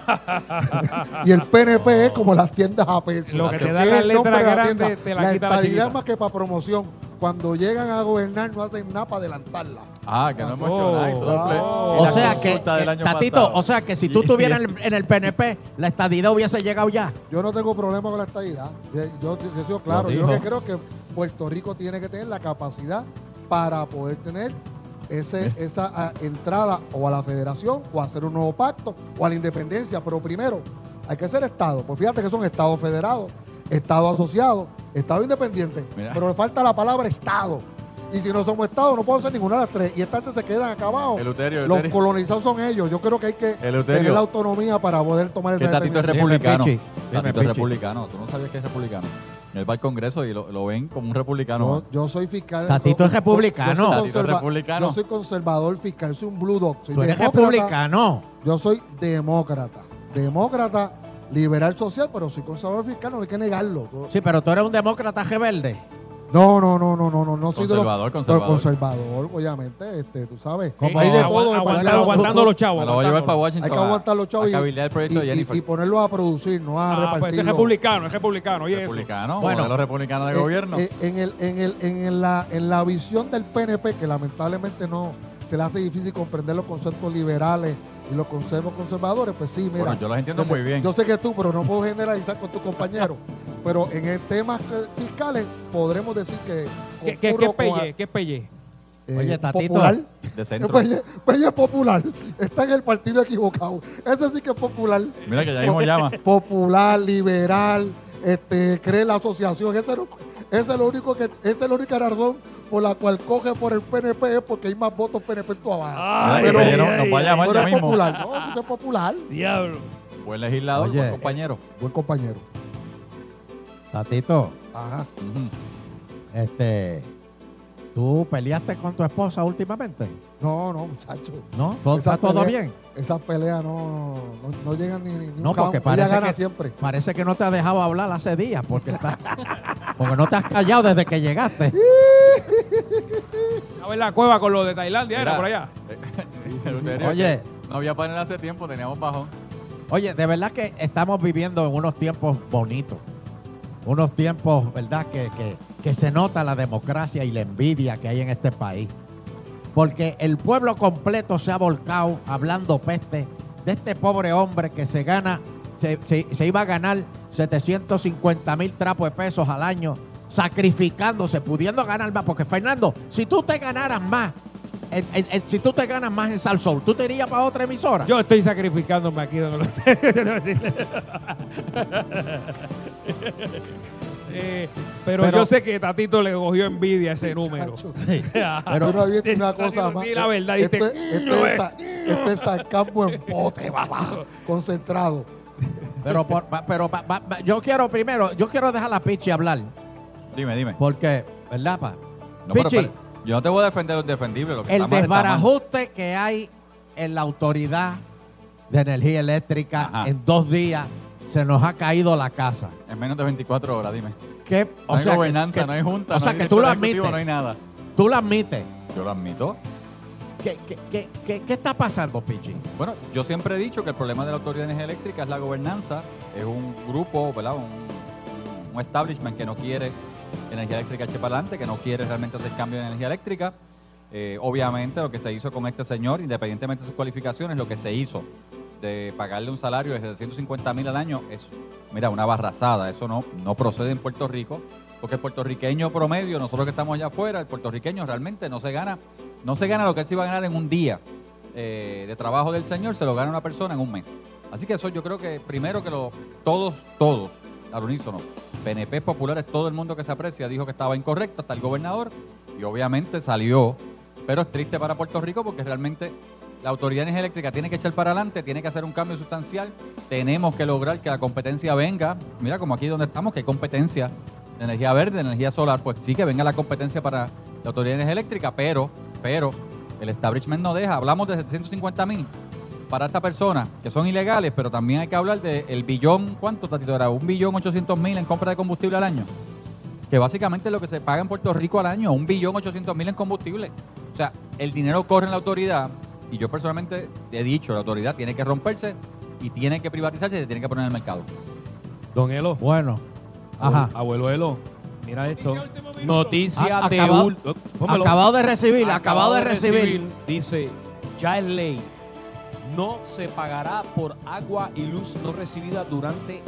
y el PNP es como las tiendas a peso. Lo que te Es da la el nombre letra de la grande tienda. te la la quita la más que para promoción. Cuando llegan a gobernar no hacen nada para adelantarla. Ah, que no hemos hecho nada. Oh. O la sea que, Tatito, pasado. o sea que si tú estuvieras en el, en el PNP, la estadidad hubiese llegado ya. Yo no tengo problema con la estadidad. Yo, yo, yo he sido claro. Yo lo que creo que Puerto Rico tiene que tener la capacidad para poder tener ese, esa ah, entrada o a la federación o hacer un nuevo pacto o a la independencia. Pero primero hay que ser Estado. Pues fíjate que son Estados federados, Estado asociado, Estado independiente. Mira. Pero le falta la palabra Estado. Y si no somos Estado, no podemos ser ninguna de las tres. Y estas se quedan acabados. Eleuterio, Los colonizados son ellos. Yo creo que hay que Eleuterio. tener la autonomía para poder tomar esa Tatito es republicano. Pichi. Dime, Tatito es republicano. Tú no sabías que es republicano. Él va al Congreso y lo, lo ven como un republicano. Yo, yo soy fiscal. Tatito es republicano. Yo soy, Tatito es conserva- republicano. yo soy conservador fiscal, soy un blue dog. Soy Tú eres republicano. Yo soy demócrata. Demócrata, liberal social, pero soy conservador fiscal, no hay que negarlo. Sí, pero tú eres un demócrata rebelde. No, no, no, no, no, no, no soy de los- Conservador, conservador. conservador, obviamente, este, tú sabes. ¿Cómo? Hay de todo. en el aguanta- partido. aguantando los chavos. Me lo voy a llevar para. Washington. Hay que aguantar los chavos a, y- a cabildear el proyecto y, de y- y ponerlos a producir, no a Ah, pues repartirlos. es republicano, es republicano. Oye, eso. republicano, Bueno. modelo republicano de Eh, gobierno. eh, en, el, en, el, en, la, en la visión del PNP, que lamentablemente no se le hace difícil comprender los conceptos liberales y los conceptos conservadores, pues sí, mira. Bueno, yo los entiendo muy bien. Yo sé que tú, pero no puedo generalizar con tus compañeros. pero en el tema que- fiscales podremos decir que ¿Qué, qué, qué Pelle? ¿Qué es Pelle? eh, Oye, Tatito. popular. De centro. Pelle, Pelle popular. Está en el partido equivocado. Ese sí que es popular. Mira que ya mismo llama. Popular, liberal, este, cree la asociación. Ese es, lo- ese es lo único que, esa es la única razón por la cual coge por el PNP es porque hay más votos PNP en tu abajo. Pero, no- nos va a llamar pero ya es mismo. popular. No, popular. Diablo. Buen legislador, Oye. buen compañero. Buen compañero. Tatito, Ajá. este, ¿tú peleaste con tu esposa últimamente? No, no, muchacho. ¿No? ¿Todo- ¿Está todo pelea- bien? Esas peleas no, no, no llegan ni, ni, No, porque parece que, siempre. parece que no te ha dejado hablar hace días, porque, está- porque no te has callado desde que llegaste. A ver la cueva con lo de Tailandia, era por allá. Eleuterio, Oye. No había panel hace tiempo, teníamos bajón. Oye, de verdad que estamos viviendo en unos tiempos bonitos. Unos tiempos, ¿verdad? Que, que, que se nota la democracia y la envidia que hay en este país. Porque el pueblo completo se ha volcado hablando peste de este pobre hombre que se gana, se, se- se iba a ganar 750 mil trapos de pesos al año, sacrificándose, pudiendo ganar más. Porque Fernando, si tú te ganaras más, en- en- en- si tú te ganas más en Salsoul, ¿tú te irías para otra emisora? Yo estoy sacrificándome aquí donde lo Eh, pero, Pero- yo sé que Tatito le cogió envidia a ese número. Pero no había una cosa más. Di la verdad, esto, diste, es- esto es, sa- esto es sarcasmo en pote, papá. Concentrado. Pero, por- pa- pero pa- pa- pa- yo quiero primero, yo quiero dejar a Pichi hablar. Dime, dime. Porque, ¿verdad, pa? No, pero Pichi, yo no te voy a defender lo indefendible. Lo que el desbarajuste que hay en la autoridad de energía eléctrica Ajá. en dos días se nos ha caído la casa. En menos de 24 horas, dime. ¿Qué? No hay gobernanza, que- no hay junta, O no sea, hay que tú lo admites. No hay nada. Tú lo admites. Yo lo admito. ¿Qué, qué, qué, qué- qué está pasando, Pichi? Bueno, yo siempre he dicho que el problema de la Autoridad de Energía Eléctrica es la gobernanza. Es un grupo, ¿verdad? Un, un establishment que no quiere energía eléctrica adelante, que no quiere realmente hacer cambio en energía eléctrica. Eh, obviamente lo que se hizo con este señor, independientemente de sus cualificaciones, lo que se hizo de pagarle un salario de 750 mil al año es, mira, una barrazada. Eso no, no procede en Puerto Rico, porque el puertorriqueño promedio, nosotros que estamos allá afuera, el puertorriqueño realmente no se gana, no se gana lo que él se iba a ganar en un día eh, de trabajo del señor, se lo gana una persona en un mes. Así que eso yo creo que primero que lo, todos, todos, al unísono, PNP populares, todo el mundo que se aprecia dijo que estaba incorrecto, hasta el gobernador, y obviamente salió, pero es triste para Puerto Rico porque realmente la autoridad de energía eléctrica tiene que echar para adelante, tiene que hacer un cambio sustancial, tenemos que lograr que la competencia venga, mira como aquí donde estamos, que hay competencia de energía verde, de energía solar, pues sí que venga la competencia para la autoridad de energía eléctrica, pero, pero el establishment no deja, hablamos de 750 mil para esta persona, que son ilegales, pero también hay que hablar del billón, ¿cuánto, Tatito? Era un billón 800 mil en compra de combustible al año. Que básicamente es lo que se paga en Puerto Rico al año, un billón 800 mil en combustible. O sea, el dinero corre en la autoridad y yo personalmente he dicho, la autoridad tiene que romperse y tiene que privatizarse y se tiene que poner en el mercado. Don Elo. Bueno. Ajá. Abuelo Elo. Mira esto. Noticia de acabado- último. Pónmelo. acabado de recibir, acabado de recibir. Dice, ya es ley. No se pagará por agua y luz no recibida durante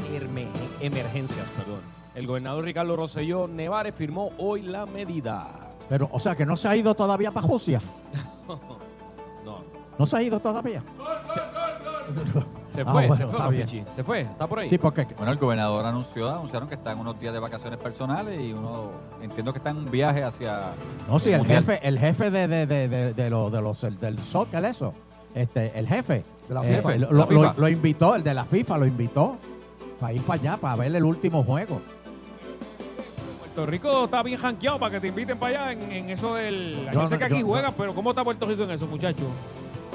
emergencias. Perdón. El gobernador Ricardo Rosselló Nevares firmó hoy la medida. Pero, o sea, que no se ha ido todavía para Rusia. No. No se ha ido todavía. Se Ah, fue, bueno, se fue, está bien. Se fue, está por ahí. Sí, porque Bueno, el gobernador anunció, anunciaron que están unos días de vacaciones personales y uno entiendo que está en un viaje hacia No, sí, el mundial. jefe, el jefe de, de, de, de, de lo- de los, el- del soccer, eso. Este, el jefe. De la eh, FIFA. lo, La lo- FIFA. lo invitó, el de la FIFA lo invitó para ir para allá, para ver el último juego. Puerto Rico está bien janqueado para que te inviten para allá en, en eso del. Yo, Yo sé no- que aquí yo- juegan, pero ¿cómo está Puerto Rico en eso, muchachos?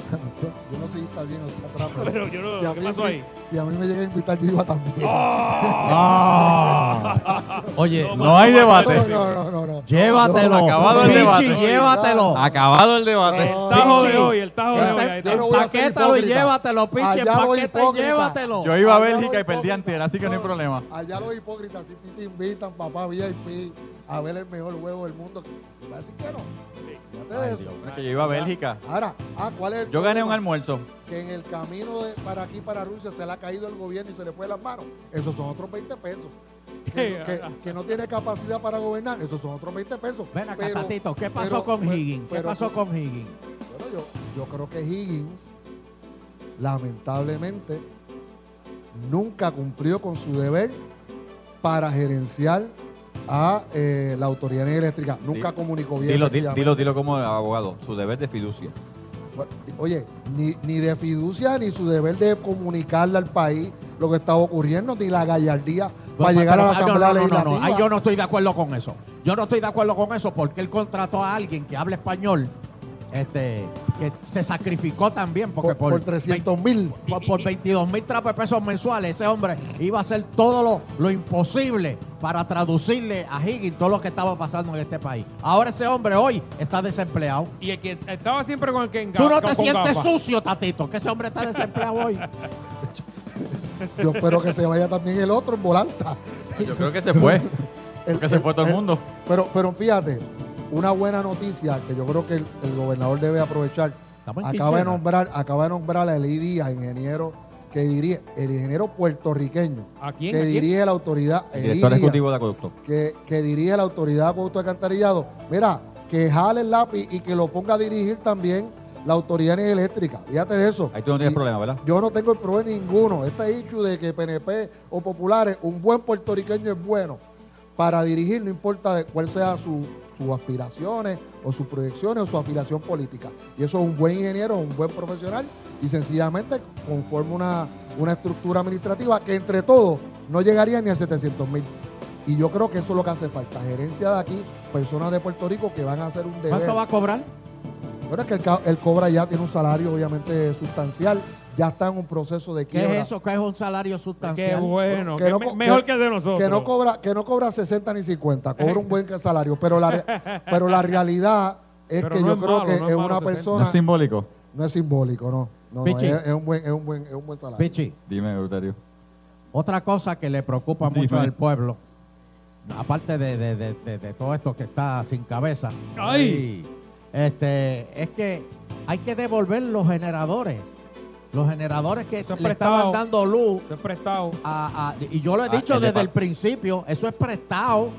Yo, no sé si está bien o está atrás, pero, Pero yo no- si, a ¿qué mí pasó ahí? si a mí me llega a invitar, yo iba también. Ah. Oye, No hay debate. No, no, no, no. Llévatelo. Acabado el Pichi, debate. llévatelo. Acabado el debate. El tajo de hoy, el tajo de hoy. no Empaquétalo y llévatelo, los empaqueta y llévatelo. Yo iba a Bélgica y perdí antier, así que no hay problema. Allá los hipócritas si te invitan, papá VIP, a ver el mejor juego del mundo. Va a decir que no. Fíjate eso. Bueno, que yo iba a Bélgica. Ahora, ah, ¿cuál es el Yo gané un almuerzo. Que en el camino de, para aquí, para Rusia, se le ha caído el gobierno y se le fue de las manos. Esos son otros 20 pesos. Que, que- que no tiene capacidad para gobernar, esos son otros 20 pesos. Ven acá, Pero- Tatito, ¿qué pasó pero- con pero- Higgins? ¿Qué pero- pasó con Higgins? Bueno, yo, yo creo que Higgins, lamentablemente, nunca cumplió con su deber para gerenciar a eh, la autoridad eléctrica. Nunca comunicó bien. Dilo, dilo, dilo como abogado. Su deber de fiducia. Oye, ni, ni de fiducia ni su deber de comunicarle al país lo que estaba ocurriendo, ni la gallardía para llegar a la Pero- Asamblea no, no, Legislativa. Ahí yo no estoy de acuerdo con eso. Yo no estoy de acuerdo con eso porque él contrató a alguien que habla español, este, que se sacrificó también porque Por- por 300 mil. por, por 22 mil trapos de pesos mensuales, ese hombre iba a hacer todo lo, lo imposible para traducirle a Higgins todo lo que estaba pasando en este país. Ahora ese hombre hoy está desempleado. Y el que estaba siempre con el que Tú no te sientes gafas. sucio, Tatito, que ese hombre está desempleado hoy. Yo espero que se vaya también el otro en volanta. Yo creo que se fue. Porque se fue todo el mundo. Pero, pero fíjate, una buena noticia que yo creo que el, el gobernador debe aprovechar. Acaba de nombrar, acaba de nombrar a Eli Díaz, ingeniero que dirige, el ingeniero puertorriqueño ¿A quién? que ¿A quién? dirige la autoridad, El director Díaz, ejecutivo de acueducto. que, que dirige la autoridad de acueducto alcantarillado. Mira, que jale el lápiz y que lo ponga a dirigir también la autoridad eléctrica. Fíjate de eso. Ahí tú no tienes Y- problema, ¿verdad? yo no tengo el problema ninguno. Este hecho de que PNP o populares, un buen puertorriqueño es bueno para dirigir, no importa de cuál sea su- sus aspiraciones o sus proyecciones o su afiliación política. Y eso es un buen ingeniero, un buen profesional y sencillamente conforma una, una estructura administrativa que entre todos no llegaría ni a 700 mil. Y yo creo que eso es lo que hace falta. Gerencia de aquí, personas de Puerto Rico que van a hacer un deber. ¿Cuánto va a cobrar? Bueno, es que el, el cobra ya tiene un salario obviamente sustancial, ya está en un proceso de ¿Qué quiebra. es eso? ¿Qué es un salario sustancial? Qué bueno, Que que no me- co- mejor que- el de nosotros. Que no cobra, que no cobra 60 ni 50, cobra un buen salario, pero la, pero la realidad es Pero que no yo es creo malo, que no es es una malo 60. persona No es simbólico. no es simbólico, no, no, no, es, es un buen, es un buen, es un buen salario. Pichi, Dime, Euterio. otra cosa que le preocupa Dime. mucho al pueblo, aparte de, de- de- de- de todo esto que está sin cabeza, ¡Ay! y, este, es que hay que devolver los generadores. Los generadores que Eso es le prestado. estaban dando luz Se ha prestado. a- a- y yo lo he Ah, dicho desde el principio, eso es prestado.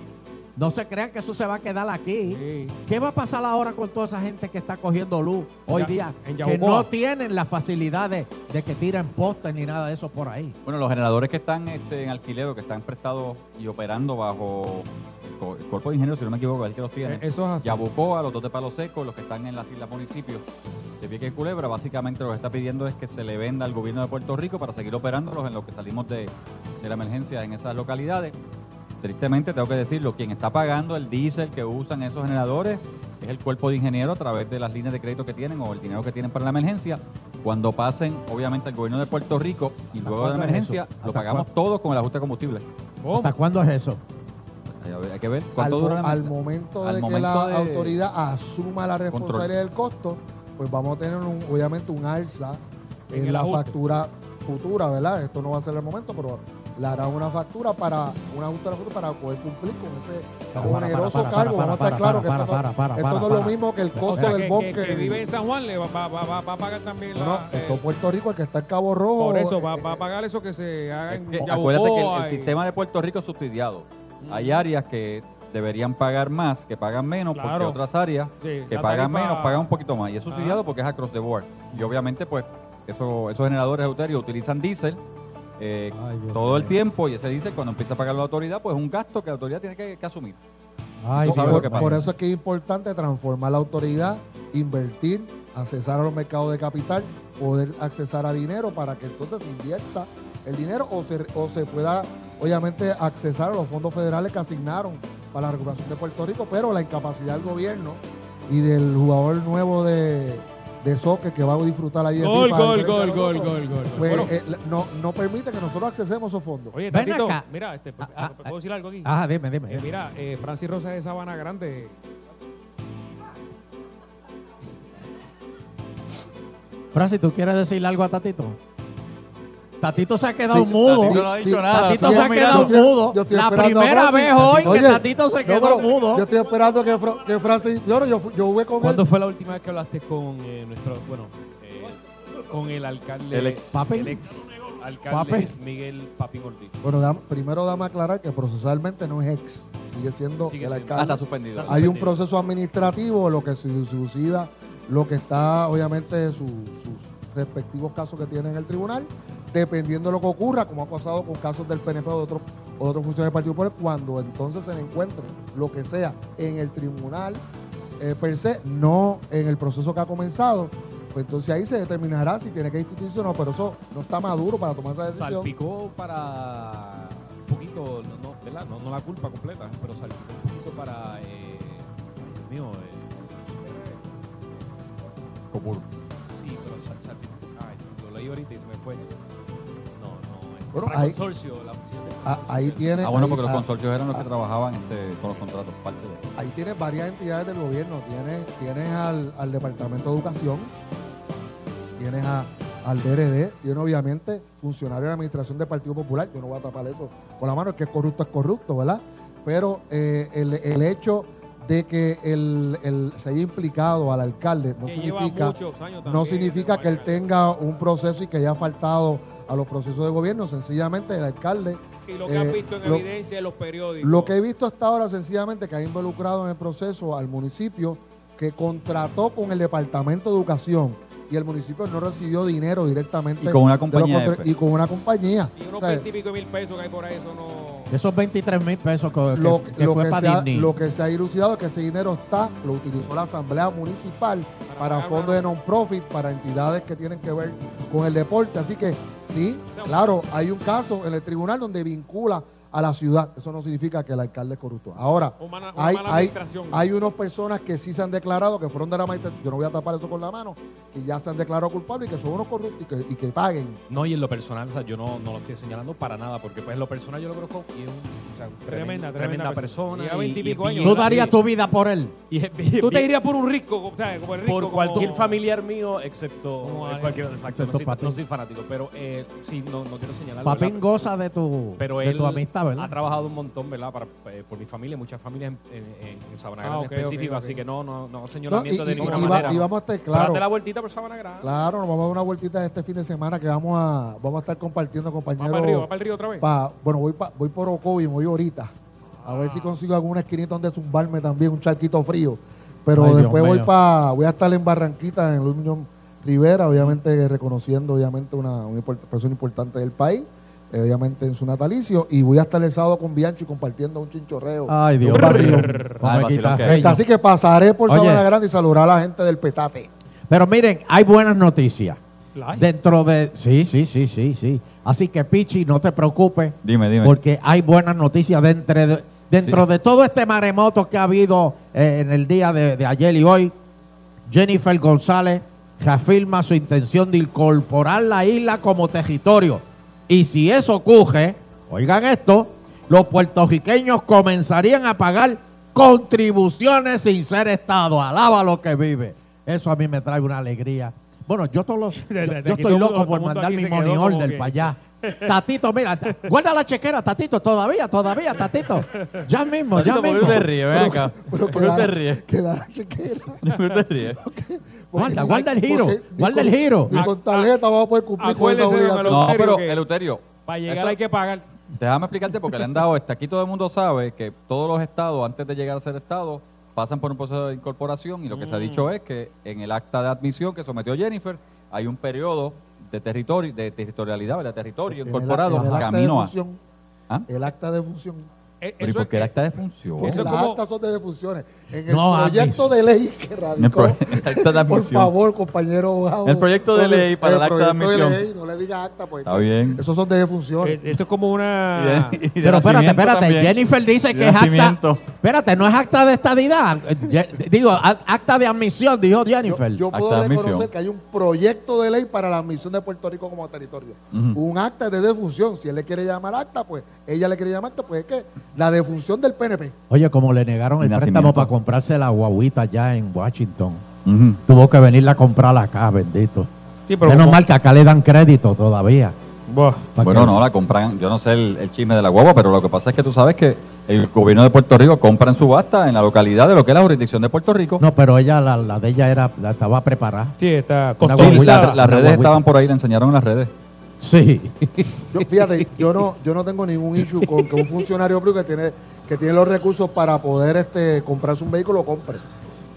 No se crean que eso se va a quedar aquí. Sí. ¿Qué va a pasar ahora con toda esa gente que está cogiendo luz hoy Ya- día? en Que no tienen las facilidades de que tiren postes ni nada de eso por ahí. Bueno, los generadores que están este, en alquiler o que están prestados y operando bajo el, cuerpo de ingenieros, si no me equivoco, es el que los tiene. Eh, Eso es así. Yabucoa, los dos de Palo Seco, los que están en las islas municipios de Vieques y Culebra, básicamente lo que está pidiendo es que se le venda al gobierno de Puerto Rico para seguir operándolos en lo que salimos de, de la emergencia en esas localidades. Tristemente, tengo que decirlo, quien está pagando el diésel que usan esos generadores es el cuerpo de ingeniero a través de las líneas de crédito que tienen o el dinero que tienen para la emergencia. Cuando pasen, obviamente, al gobierno de Puerto Rico y luego de la emergencia, lo ¿Hasta pagamos cuándo? todos con el ajuste de combustible. ¿Hasta cuándo es eso? Hay, que ver Al, cuánto mo- dura la al momento Al de que momento la de- autoridad asuma la responsabilidad del costo, pues vamos a tener un- obviamente un alza En la ajuste. factura futura, ¿verdad? Esto no va a ser el momento, pero le harán una factura para un ajuste de la factura para poder cumplir con ese Para, oneroso para, para, cargo. para, Vamos a estar para, claros que para, esto, no- para, para, esto para, no es lo mismo que el O costo sea, del que, bosque. que- que vive en San Juan le va, va- va- va- va a pagar también No, la... no, eh, esto Puerto Rico, el que está en Cabo Rojo. por eso, va, eh, va a pagar eso que se haga en Yabucoa acuérdate que el, el y- sistema de Puerto Rico es subsidiado. Hay áreas que deberían pagar más, que pagan menos, porque otras áreas Sí, que pagan tarifa- menos pagan un poquito más. Y es subsidiado porque es across the board. Y obviamente, pues, eso, esos generadores euterios utilizan diésel eh, todo el tiempo y ese diésel cuando empieza a pagar la autoridad, pues es un gasto que la autoridad tiene que, que asumir. Ay, por eso es que es importante transformar la autoridad, invertir, accesar a los mercados de capital, poder accesar a dinero para que entonces se invierta el dinero o se, o se pueda, obviamente, accesar a los fondos federales que asignaron para la recuperación de Puerto Rico, pero la incapacidad del gobierno y del jugador nuevo de, de soccer que va a disfrutar ahí en Gol, gol, gol, gol, gol, gol. pues, Bueno. eh, no, no permite que nosotros accesemos a esos fondos. Oye, acá. mira, este, Ah, ah, ah, ¿puedo decir algo aquí? Ajá, dime, dime. Eh, mira, eh, Francis Rosa de Sabana Grande. Francis, ¿tú quieres decirle algo a Tatito? Tatito se ha quedado Sí, mudo. Tatito no ha dicho nada, Tatito sí, se ha quedado yo mudo. yo estoy La primera vez hoy Oye, que Tatito se quedó pero mudo. Yo estoy esperando que, Fra- que Francis. Yo, yo, yo jugué con él. ¿Cuándo fue la última vez que hablaste con eh, nuestro, bueno, eh, con el alcalde, El ex. Papi. el ex alcalde Papi. Miguel Papín Ortiz? Bueno, primero dame a aclarar que procesalmente no es ex, sigue siendo Sigue el siendo. Ah, alcalde. está suspendido. Está Hay un proceso administrativo, lo que se suceda, lo que está, obviamente, su- sus respectivos casos que tiene en el tribunal, dependiendo de lo que ocurra, como ha pasado con casos del PNP o de otros otros funcionarios del Partido Popular, cuando entonces se le encuentre lo que sea en el tribunal eh, per se, no en el proceso que ha comenzado, pues entonces ahí se determinará si tiene que instituirse o no, pero eso no está maduro para tomar esa decisión. Salpicó para un poquito no, no, ¿verdad? No, no la culpa completa, pero salpicó un poquito para, eh, Dios mío, eh, Copur. Sí, pero sal, salpicó. Ay, se- lo leí ahorita y se me fue. No, no, Bueno, ahí- consorcio, la Ah, ahí tiene. Ah, bueno, ahí- porque los ah, consorcios eran los que ah, trabajaban este, con los contratos, parte de Ahí tienes varias entidades del gobierno. Tienes, tienes al, al Departamento de Educación, tienes a- al DRD, tienes obviamente funcionarios de la administración del Partido Popular. Yo no voy a tapar eso con la mano, es que es corrupto, es corrupto, ¿verdad? Pero eh, el, el hecho de que el, el- se haya implicado al alcalde no Que significa, no significa que él tenga un proceso y que haya faltado a los procesos de gobierno. Sencillamente el alcalde Y lo que has eh, visto en lo- evidencia en los periódicos. lo que he visto hasta ahora, sencillamente, que ha involucrado en el proceso al municipio que contrató con el Departamento de Educación y el municipio no recibió dinero directamente. Y con una compañía. Y con una compañía. y unos O sea, 20 y pico mil pesos que hay por ahí, eso no. Esos 23 mil pesos que, lo, que lo fue que para se ha, lo que se ha dilucidado es que ese dinero está, lo utilizó la Asamblea Municipal para fondos de non-profit, para entidades que tienen que ver con el deporte. Así que sí, claro, hay un caso en el tribunal donde vincula a la ciudad. Eso no significa que el alcalde es corrupto. Ahora, O o hay, mala hay, administración. hay unas personas que sí se han declarado, que fueron de la magistratura, yo no voy a tapar eso con la mano, que ya se han declarado culpables y que son unos corruptos y que, y que paguen. No, y en lo personal, o sea, yo no, no lo estoy señalando para nada, porque pues en lo personal yo lo conozco y es un, o sea, un Tremenda, tremenda, tremenda persona. Lleva y- 20 y y pico bien- años. Tú darías tu vida por él. Tú te irías por un rico, ¿sabes? Como el rico. por como- cualquier familiar mío, excepto eh, cualquier exacto, excepto no, soy, Papín. no soy fanático, pero eh, sí, no, no quiero señalar. Papín goza de tu, pero de él tu amistad, ¿verdad? ha trabajado un montón, ¿verdad? Para, eh, por mi familia, muchas familias en, en, en Sabana Ah, Grande en específico, así que no, no, no No, señalamiento y- de y- ninguna y va- manera. y ¿no? vamos a estar Pero claros. date la vueltita por Sabana Grande. Claro, nos vamos a dar una vueltita este fin de semana que vamos a, vamos a estar compartiendo compañeros. ¿Va para el río? ¿Va para el río otra vez? pa- bueno, voy, pa- voy por Ocovi, voy ahorita. A ver Ah. si consigo alguna esquinita donde zumbarme también, un charquito frío. Pero Ay, Dios después voy para, voy a estar en Barranquita, en Luis Muñoz Rivera, obviamente reconociendo obviamente una, una persona importante del país, obviamente en su natalicio, y voy a estar el sábado con Bianchi compartiendo un chinchorreo. Ay, Dios un vacilón. mío. Come vacilón quita que- feño. Así que pasaré por Oye. Sabana Grande y saludar a la gente del Petate. Pero miren, hay buenas noticias. Dentro de. Sí, sí, sí, sí, sí. Así que, Pichi, no te preocupes. Dime, dime. Porque hay buenas noticias dentro de, dentro Sí. de todo este maremoto que ha habido eh, en el día de, de ayer y hoy. Jennifer González reafirma su intención de incorporar la isla como territorio. Y si eso ocurre, oigan esto, los puertorriqueños comenzarían a pagar contribuciones sin ser Estado. Alaba lo que vive. Eso a mí me trae una alegría. Bueno, yo, todos los- yo, yo estoy loco por mandar mi money order para allá. Tatito, mira, guarda la chequera, Tatito, todavía, todavía, Tatito. Ya mismo, ya Tatito, ¿por qué mismo. te ríes? Ven acá. Pero ¿Por qué te ríes? quedar chequera. ¿Por qué te ríes? Guarda, guarda el giro, guarda el con- giro. Ni con tarjeta vamos a poder cumplir con esa obligación. No, pero Eleuterio, Para llegar Eso- hay que pagar. déjame explicarte porque le han dado este. Aquí todo el mundo sabe que todos los estados, antes de llegar a ser estado, pasan por un proceso de incorporación y lo que se ha dicho es que en el acta de admisión que sometió Jennifer hay un periodo de territorio, de territorialidad, de territorio En el- incorporado el camino a. función, ¿Ah? El acta de función. Eh, Pero ¿y eso por qué el acta de función? Porque las como- actas son de defunciones. En el No, proyecto admis- de ley que el radicó, pro- el acta de por favor, compañero abogado. El proyecto de ley para el acta de proyecto admisión. ley, no le diga acta, pues. Está bien. Esos son de defunciones. es- Eso es como una. Y de- y de Pero espérate, espérate. también. Jennifer dice que de es acta. Espérate, no es acta de estadidad. Eh, Digo, acta de admisión, dijo Yo, Jennifer. yo puedo Acta de reconocer admisión. que hay un proyecto de ley para la admisión de Puerto Rico como territorio. Ujú. Un acta de defunción. Si él le quiere llamar acta, pues ella le quiere llamar acta, pues es que la defunción del PNP. Oye, como le negaron el préstamo para comprarse la guaguita allá en Washington, tuvo que venirla a comprarla acá, bendito. Sí, pero Menos como- mal que acá le dan crédito todavía. Buah. Bueno, que- no, la compran, yo no sé el, el chisme de la guagua, pero lo que pasa es que tú sabes que el gobierno de Puerto Rico compra en subasta en la localidad de lo que es la jurisdicción de Puerto Rico. No, pero ella, la, la de ella era, la estaba preparada. Sí, está Sí, la- las redes estaban por ahí, le enseñaron en las redes. Sí. Yo, fíjate, yo no, yo no tengo ningún issue con que un funcionario público que tiene, que tiene los recursos para poder este, comprarse un vehículo, lo compre.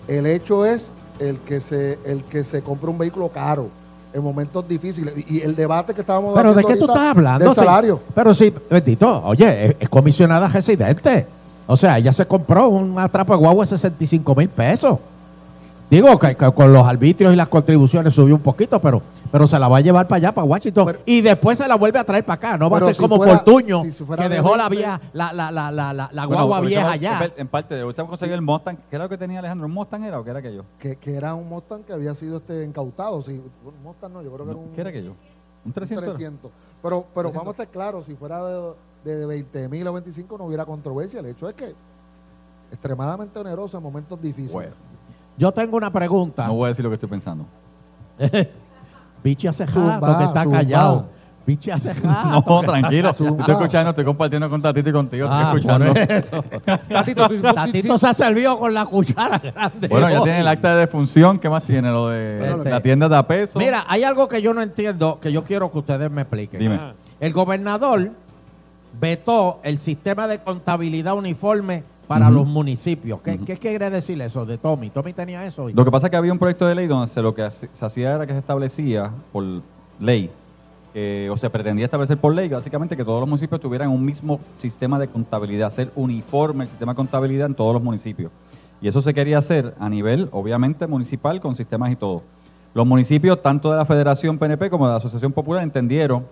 El hecho es el que se, el que se compre un vehículo caro en momentos difíciles. Y, el debate que estábamos Pero ¿de qué tú estás hablando? Del Sí, salario. pero sí, bendito, oye, es, es comisionada residente. O sea, ella se compró un atrapo de guagua de 65 mil pesos. Digo que, que con los arbitrios y las contribuciones subió un poquito, pero, pero se la va a llevar para allá, para Washington. y después se la vuelve a traer para acá. No va a ser si como fuera- Fortuño, si- si que de dejó la 20, vieja, la, la, la, la, la, la Bueno, guagua vieja allá. En parte, de conseguir el Mustang. ¿Qué era lo que tenía Alejandro? ¿Un Mustang era o qué era aquello? Que, que era un Mustang que había sido este incautado. Sí, un Mustang no, yo creo que era un. ¿Qué era aquello? ¿Un 300 era? 300. Pero, pero 300. vamos a estar claros, si fuera de, de 20 mil o 25 no hubiera controversia. El hecho es que extremadamente oneroso en momentos difíciles. Yo tengo una pregunta. No voy a decir lo que estoy pensando. Bichi hace jato que está zumba. callado. Bichi hace jato. No, tranquilo. Zumba. Estoy escuchando, estoy compartiendo con Tatito y contigo. Ah, Estoy escuchando. por eso. Tatito, Tatito se ha servido con la cuchara grande. Bueno, ya tiene el acta de defunción. ¿Qué más tiene? Lo de Este. la tienda de a peso. Mira, hay algo que yo no entiendo, que yo quiero que ustedes me expliquen. Dime. El gobernador vetó el sistema de contabilidad uniforme para los municipios. ¿Qué, qué quiere decir eso de Tommy? Tommy tenía eso. Lo que pasa es que había un proyecto de ley donde se, lo que se hacía era que se establecía por ley, eh, o se pretendía establecer por ley, básicamente que todos los municipios tuvieran un mismo sistema de contabilidad, ser uniforme el sistema de contabilidad en todos los municipios. Y eso se quería hacer a nivel, obviamente, municipal, con sistemas y todo. Los municipios, tanto de la Federación PNP como de la Asociación Popular, entendieron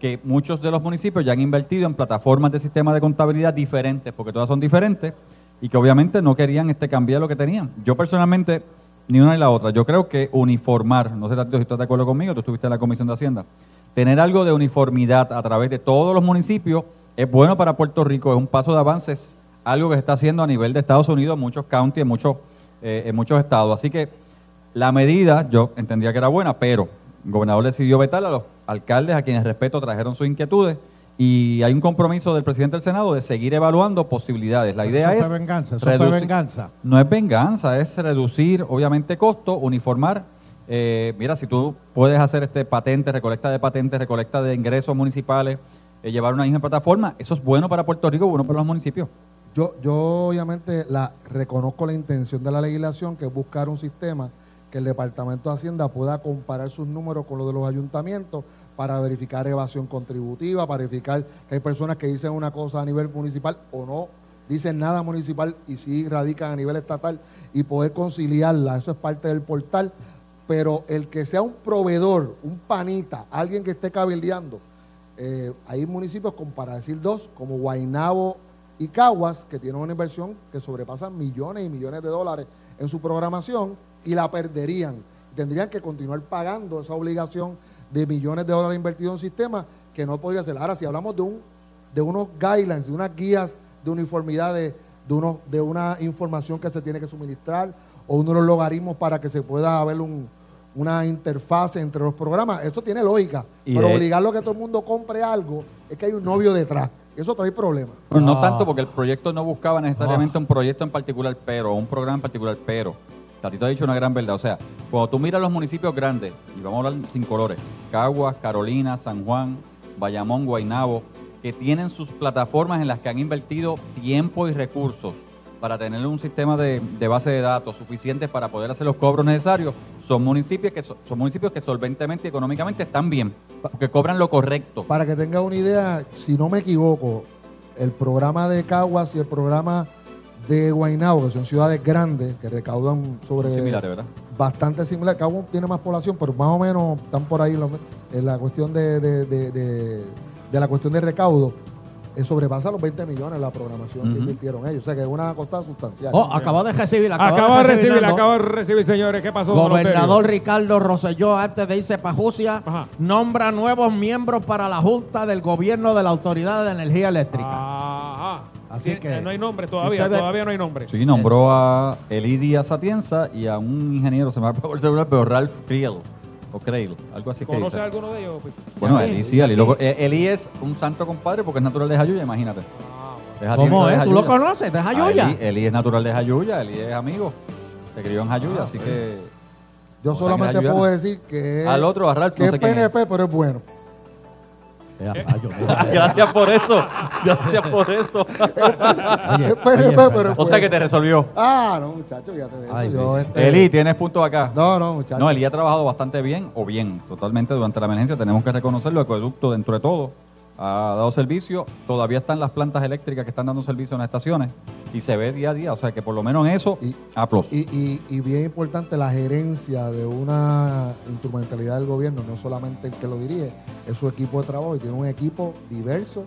que muchos de los municipios ya han invertido en plataformas de sistema de contabilidad diferentes, porque todas son diferentes, y que obviamente no querían este cambiar lo que tenían. Yo personalmente, ni una ni la otra, yo creo que uniformar, no sé Tatito, si estás de acuerdo conmigo, tú estuviste en la Comisión de Hacienda, tener algo de uniformidad a través de todos los municipios es bueno para Puerto Rico, es un paso de avances, algo que se está haciendo a nivel de Estados Unidos, en muchos counties, muchos, eh, en muchos estados. Así que la medida yo entendía que era buena, pero el gobernador decidió vetarla, los alcaldes a quienes respeto trajeron sus inquietudes y hay un compromiso del presidente del Senado de seguir evaluando posibilidades. La idea Eso es... fue venganza, eso fue reducir- venganza. No es venganza, es reducir obviamente costo, uniformar. Eh, mira, si tú puedes hacer este patente, recolecta de patentes, recolecta de ingresos municipales, eh, llevar una misma plataforma, eso es bueno para Puerto Rico, bueno para los municipios. Yo, yo obviamente la reconozco la intención de la legislación, que es buscar un sistema que el Departamento de Hacienda pueda comparar sus números con los de los ayuntamientos para verificar evasión contributiva, para verificar que hay personas que dicen una cosa a nivel municipal o no dicen nada municipal y sí radican a nivel estatal y poder conciliarla. Eso es parte del portal. Pero el que sea un proveedor, un panita, alguien que esté cabildeando, eh, hay municipios, como para decir dos, como Guaynabo y Caguas, que tienen una inversión que sobrepasa millones y millones de dólares en su programación y la perderían. Tendrían que continuar pagando esa obligación de millones de dólares invertidos en un sistema que no podría ser. Ahora, si hablamos de, un, de unos guidelines, de unas guías de uniformidad, de, de, unos, de una información que se tiene que suministrar o unos logaritmos para que se pueda haber un, una interfase entre los programas, eso tiene lógica. Y pero de- obligarlo a que todo el mundo compre algo es que hay un novio detrás. Eso trae problemas. Pero Ah. no tanto porque el proyecto no buscaba necesariamente un proyecto en particular, pero, un programa en particular, pero. Tatito ha dicho una gran verdad. O sea, cuando tú miras los municipios grandes, y vamos a hablar sin colores, Caguas, Carolina, San Juan, Bayamón, Guaynabo, que tienen sus plataformas en las que han invertido tiempo y recursos para tener un sistema de, base de datos suficientes para poder hacer los cobros necesarios, son municipios que so- son municipios que solventemente y económicamente están bien, porque cobran lo correcto. Para que tenga una idea, si no me equivoco, el programa de Caguas y el programa de Guaynabo, que son ciudades grandes, que recaudan sobre Similares, ¿verdad? bastante similar. Caguas tiene más población, pero más o menos están por ahí en lo- en la cuestión de, de- de- de- de la cuestión de recaudo. eh, sobrepasa los 20 millones la programación que invirtieron ellos. O sea que es una cosa sustancial. Oh, acabo de recibir, Acaba de recibir, acaba de recibir, señores. ¿Qué pasó? Gobernador? Ricardo Rosselló, antes de irse para Jucia, nombra nuevos miembros para la Junta del Gobierno de la Autoridad de Energía Eléctrica. Ajá. Así que- No hay nombre todavía, Ustedes- todavía no hay nombre. Sí, nombró a Eli Díaz Atienza y a un ingeniero, se me va a el celular, pero Ralph Creel, o Creel, algo así que ¿Conoce dice. a alguno de ellos? Pues, Bueno, Eli sí, Eli, eh, Eli es un santo compadre porque es natural de Jayuya, imagínate. Es ¿Cómo es? ¿Tú lo conoces? ¿De Ah, Jayuya? Eli, Eli es natural de Jayuya, Eli es amigo, se crió en Jayuya, así que... Yo solamente puedo decir que Al otro, a Ralph, que no es sé quién es. PNP, pero es bueno. Gracias por eso, gracias por eso. Es PNP, pero es o sea que te resolvió. Ah, no, muchachos, fíjate de eso. Ay, Yo, sí. este, Eli, tienes punto acá. No, no, muchachos. No, Eli ha trabajado bastante bien, o bien, totalmente durante la emergencia. Tenemos que reconocerlo, el acueducto dentro de todo. Ha dado servicio, todavía están las plantas eléctricas que están dando servicio en las estaciones y se ve día a día, o sea que por lo menos en eso. Y, y, y bien importante la gerencia de una instrumentalidad del gobierno, no solamente el que lo dirige, es su equipo de trabajo y tiene un equipo diverso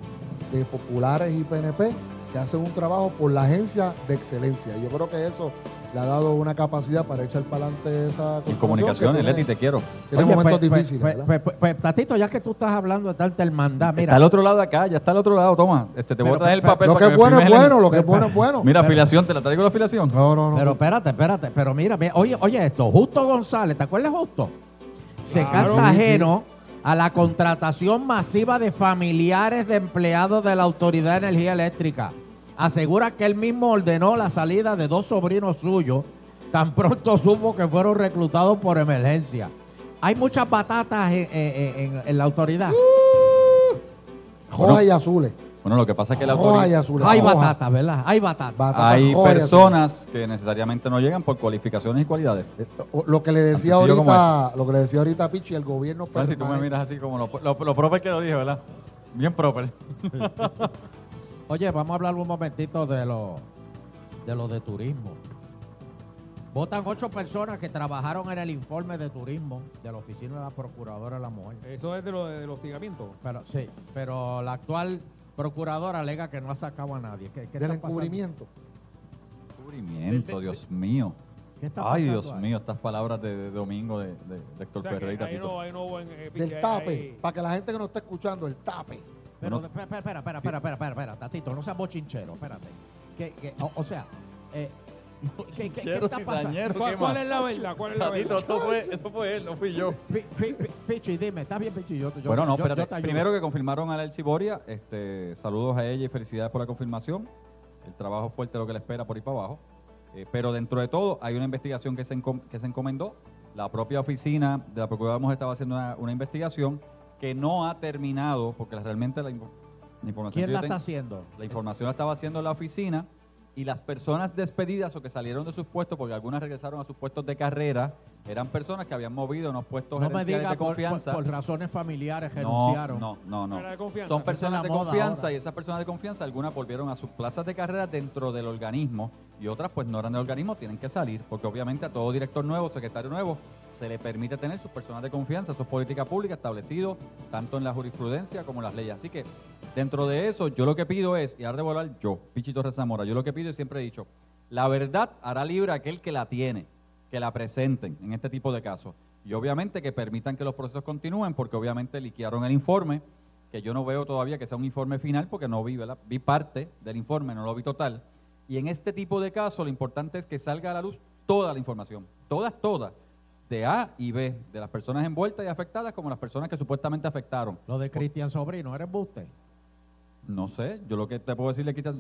de populares y PNP que hacen un trabajo por la agencia de excelencia. Yo creo que eso le ha dado una capacidad para echar para adelante esa Y comunicaciones, Leti, te quiero. Tiene Oye, momentos pues, pues, difíciles. pues, pues, pues, Tatito, ya que tú estás hablando de tanta hermandad, mira. Está al otro lado de acá, ya está al otro lado, toma. Este, te voy a Pero, traer el pero, papel lo para que es bueno es firmes el- bueno, lo que es bueno es bueno. Mira, afiliación, ¿te la traigo la afiliación? No, no, no. Pero espérate, espérate, pero mira, mira, oye, oye esto, Justo González, ¿te acuerdas Justo? Se Claro, sí. ajeno a la contratación masiva de familiares de empleados de la Autoridad de Energía Eléctrica. Asegura que él mismo ordenó la salida de dos sobrinos suyos, tan pronto supo que fueron reclutados por emergencia. Hay muchas batatas en, en- en- en la autoridad. Rojas y azules. Bueno, lo que pasa es que la y autoridad... azules. Hay batatas, ¿verdad? Hay batatas. Hay personas que necesariamente no llegan por cualificaciones y cualidades. O- Lo que le decía ahorita, lo que le decía ahorita a Pichi, el gobierno si tú me miras así como lo, lo, lo proper que lo dije, ¿verdad? Bien proper. Oye, vamos a hablar un momentito de lo de lo de turismo. Votan ocho personas que trabajaron en el informe de turismo de la oficina de la procuradora de la mujer. Eso es de lo del hostigamiento. Pero sí, pero la actual procuradora alega que no ha sacado a nadie. ¿Qué, qué del encubrimiento. Descubrimiento, Dios mío. ¿Qué está Ay, Dios ahí? mío, estas palabras de, de domingo de, de, de Héctor O sea, Tatito. no, ahí no hubo en, eh, Del tape, ahí- para que la gente que nos está escuchando, el tape. Pero, Bueno. espera, espera, espera, espera, espera, espera, espera, Tatito, no seas bochinchero, espérate. Que, que, o, o sea, eh, ¿qué, qué- qué está pasando? ¿Cuál, ¿qué cuál es la verdad? ¿Cuál es la Tatito, verdad? esto fue, eso fue él, no fui yo. Pi- pi- Pichi, dime, está bien, Pichi. Yo, yo- bueno, no, yo- yo espérate. Primero que confirmaron a Elsie Boria, este, saludos a ella y felicidades por la confirmación. El trabajo fuerte lo que le espera por ir para abajo. Eh, pero dentro de todo, hay una investigación que se, encom- que se encomendó. La propia oficina de la Procuraduría de la Mujer estaba haciendo una, una investigación que no ha terminado, porque realmente la, inf- la información ¿Quién la tengo- está haciendo? la información la estaba haciendo la oficina y las personas despedidas o que salieron de sus puestos, porque algunas regresaron a sus puestos de carrera, eran personas que habían movido unos puestos No me gerenciales digas de confianza. por- por razones familiares renunciaron. No, no, no. Son personas de confianza ahora. y esas personas de confianza, algunas volvieron a sus plazas de carrera dentro del organismo y otras pues no eran del organismo, tienen que salir, porque obviamente a todo director nuevo, secretario nuevo, se le permite tener sus personas de confianza, sus políticas públicas establecidos tanto en la jurisprudencia como en las leyes. Así que dentro de eso, yo lo que pido es, y ahora de volar yo, Pichito Rezamora, yo lo que pido y siempre he dicho, la verdad hará libre a aquel que la tiene, que la presenten en este tipo de casos. Y obviamente que permitan que los procesos continúen, porque obviamente liquearon el informe, que yo no veo todavía que sea un informe final, porque no vi, ¿verdad? Vi parte del informe, no lo vi total. Y en este tipo de casos, lo importante es que salga a la luz toda la información, todas, todas, de A y B, de las personas envueltas y afectadas, como las personas que supuestamente afectaron. Lo de Cristian Sobrino, ¿eres buste? No sé, yo lo que te puedo decir le quitas,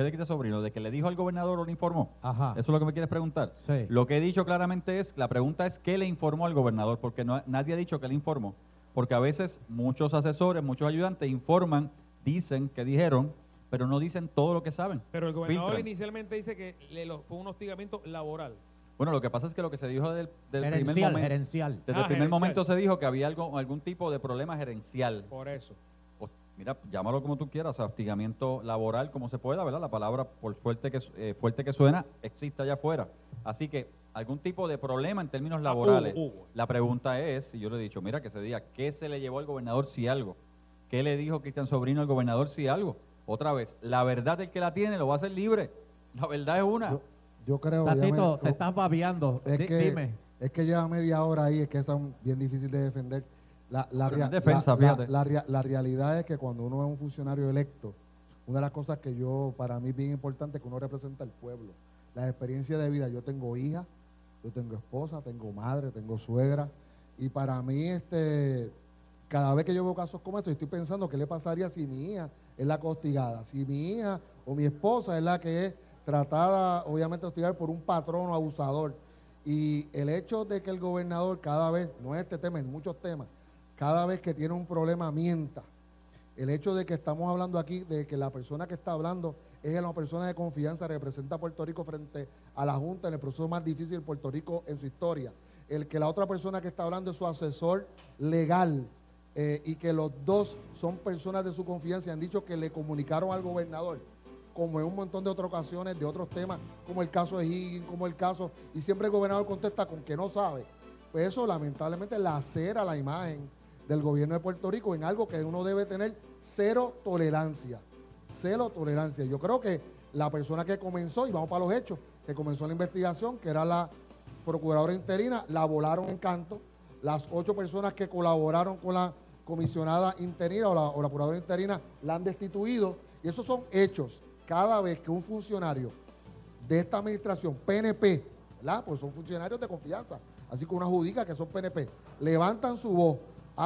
¿qué le quita sobrino? ¿De que le dijo al gobernador o le informó? Ajá. Eso es lo que me quieres preguntar. Sí. Lo que he dicho claramente es, la pregunta es ¿qué le informó al gobernador? Porque no, nadie ha dicho que le informó. Porque a veces muchos asesores, muchos ayudantes informan, dicen que dijeron, pero no dicen todo lo que saben. Pero el gobernador Filtran. inicialmente dice que le lo- fue un hostigamiento laboral. Bueno, lo que pasa es que lo que se dijo del, del primer Gerencial, momento, gerencial. desde Ah, el primer gerencial. momento se dijo que había algo, algún tipo de problema gerencial. Por eso. Mira, llámalo como tú quieras, hostigamiento laboral, como se pueda, ¿verdad? La palabra, por fuerte que, eh, fuerte que suena, existe allá afuera. Así que algún tipo de problema en términos laborales. hubo, hubo. La pregunta es, y yo le he dicho, mira, que se diga, ¿qué se le llevó al gobernador si algo? ¿Qué le dijo Cristian Sobrino al gobernador si algo? Otra vez, la verdad del que la tiene lo va a hacer libre. La verdad es una. Yo, yo creo Tatito, me- te estás babeando. es que, Dime. es que lleva media hora ahí, es que es bien difícil de defender. La, la, rea- defensa, la- la- realidad es que cuando uno es un funcionario electo, una de las cosas que yo, para mí es bien importante, es que uno representa al pueblo. La experiencia de vida, yo tengo hija, yo tengo esposa, tengo madre, tengo suegra, y para mí, este, cada vez que yo veo casos como estos, estoy pensando qué le pasaría si mi hija es la castigada, si mi hija o mi esposa es la que es tratada, obviamente, hostigar por un patrono abusador. Y el hecho de que el gobernador cada vez, no es este tema, en muchos temas, cada vez que tiene un problema mienta. El hecho de que estamos hablando aquí, de que la persona que está hablando es la persona de confianza, representa a Puerto Rico frente a la Junta en el proceso más difícil de Puerto Rico en su historia. El que la otra persona que está hablando es su asesor legal, eh, y que los dos son personas de su confianza y han dicho que le comunicaron al gobernador, como en un montón de otras ocasiones, de otros temas, como el caso de Higgins, como el caso, y siempre el gobernador contesta con que no sabe. Pues eso lamentablemente lacera la imagen del gobierno de Puerto Rico en algo que uno debe tener cero tolerancia. Cero tolerancia. Yo creo que la persona que comenzó, y vamos para los hechos, que comenzó la investigación, que era la procuradora interina, la volaron en canto. Las ocho personas que colaboraron con la comisionada interina o la, o procuradora interina la han destituido. Y esos son hechos. Cada vez que un funcionario de esta administración, PNP, ¿verdad? Pues son funcionarios de confianza, así como una judica que son PNP, levantan su voz,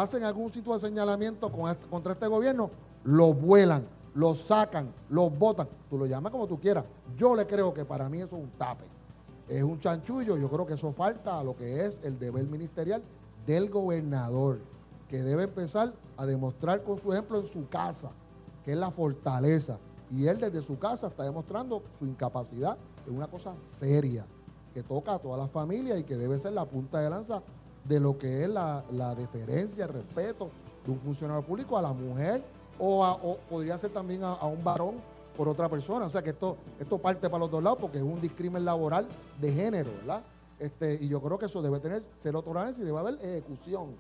hacen algún tipo de señalamiento con contra este gobierno, los vuelan, los sacan, los botan, tú lo llamas como tú quieras. Yo le creo que para mí eso es un tape, es un chanchullo, yo creo que eso falta a lo que es el deber ministerial del gobernador, que debe empezar a demostrar con su ejemplo en su casa, que es la fortaleza. Y él desde su casa está demostrando su incapacidad en una cosa seria, que toca a toda la familia y que debe ser la punta de lanza de lo que es la, la deferencia, el respeto de un funcionario público a la mujer o, a- o podría ser también a, a un varón por otra persona. O sea que esto, esto parte para los dos lados porque es un discrimen laboral de género, ¿verdad? Este, y yo creo que eso debe tener cero tolerancia y debe haber ejecución.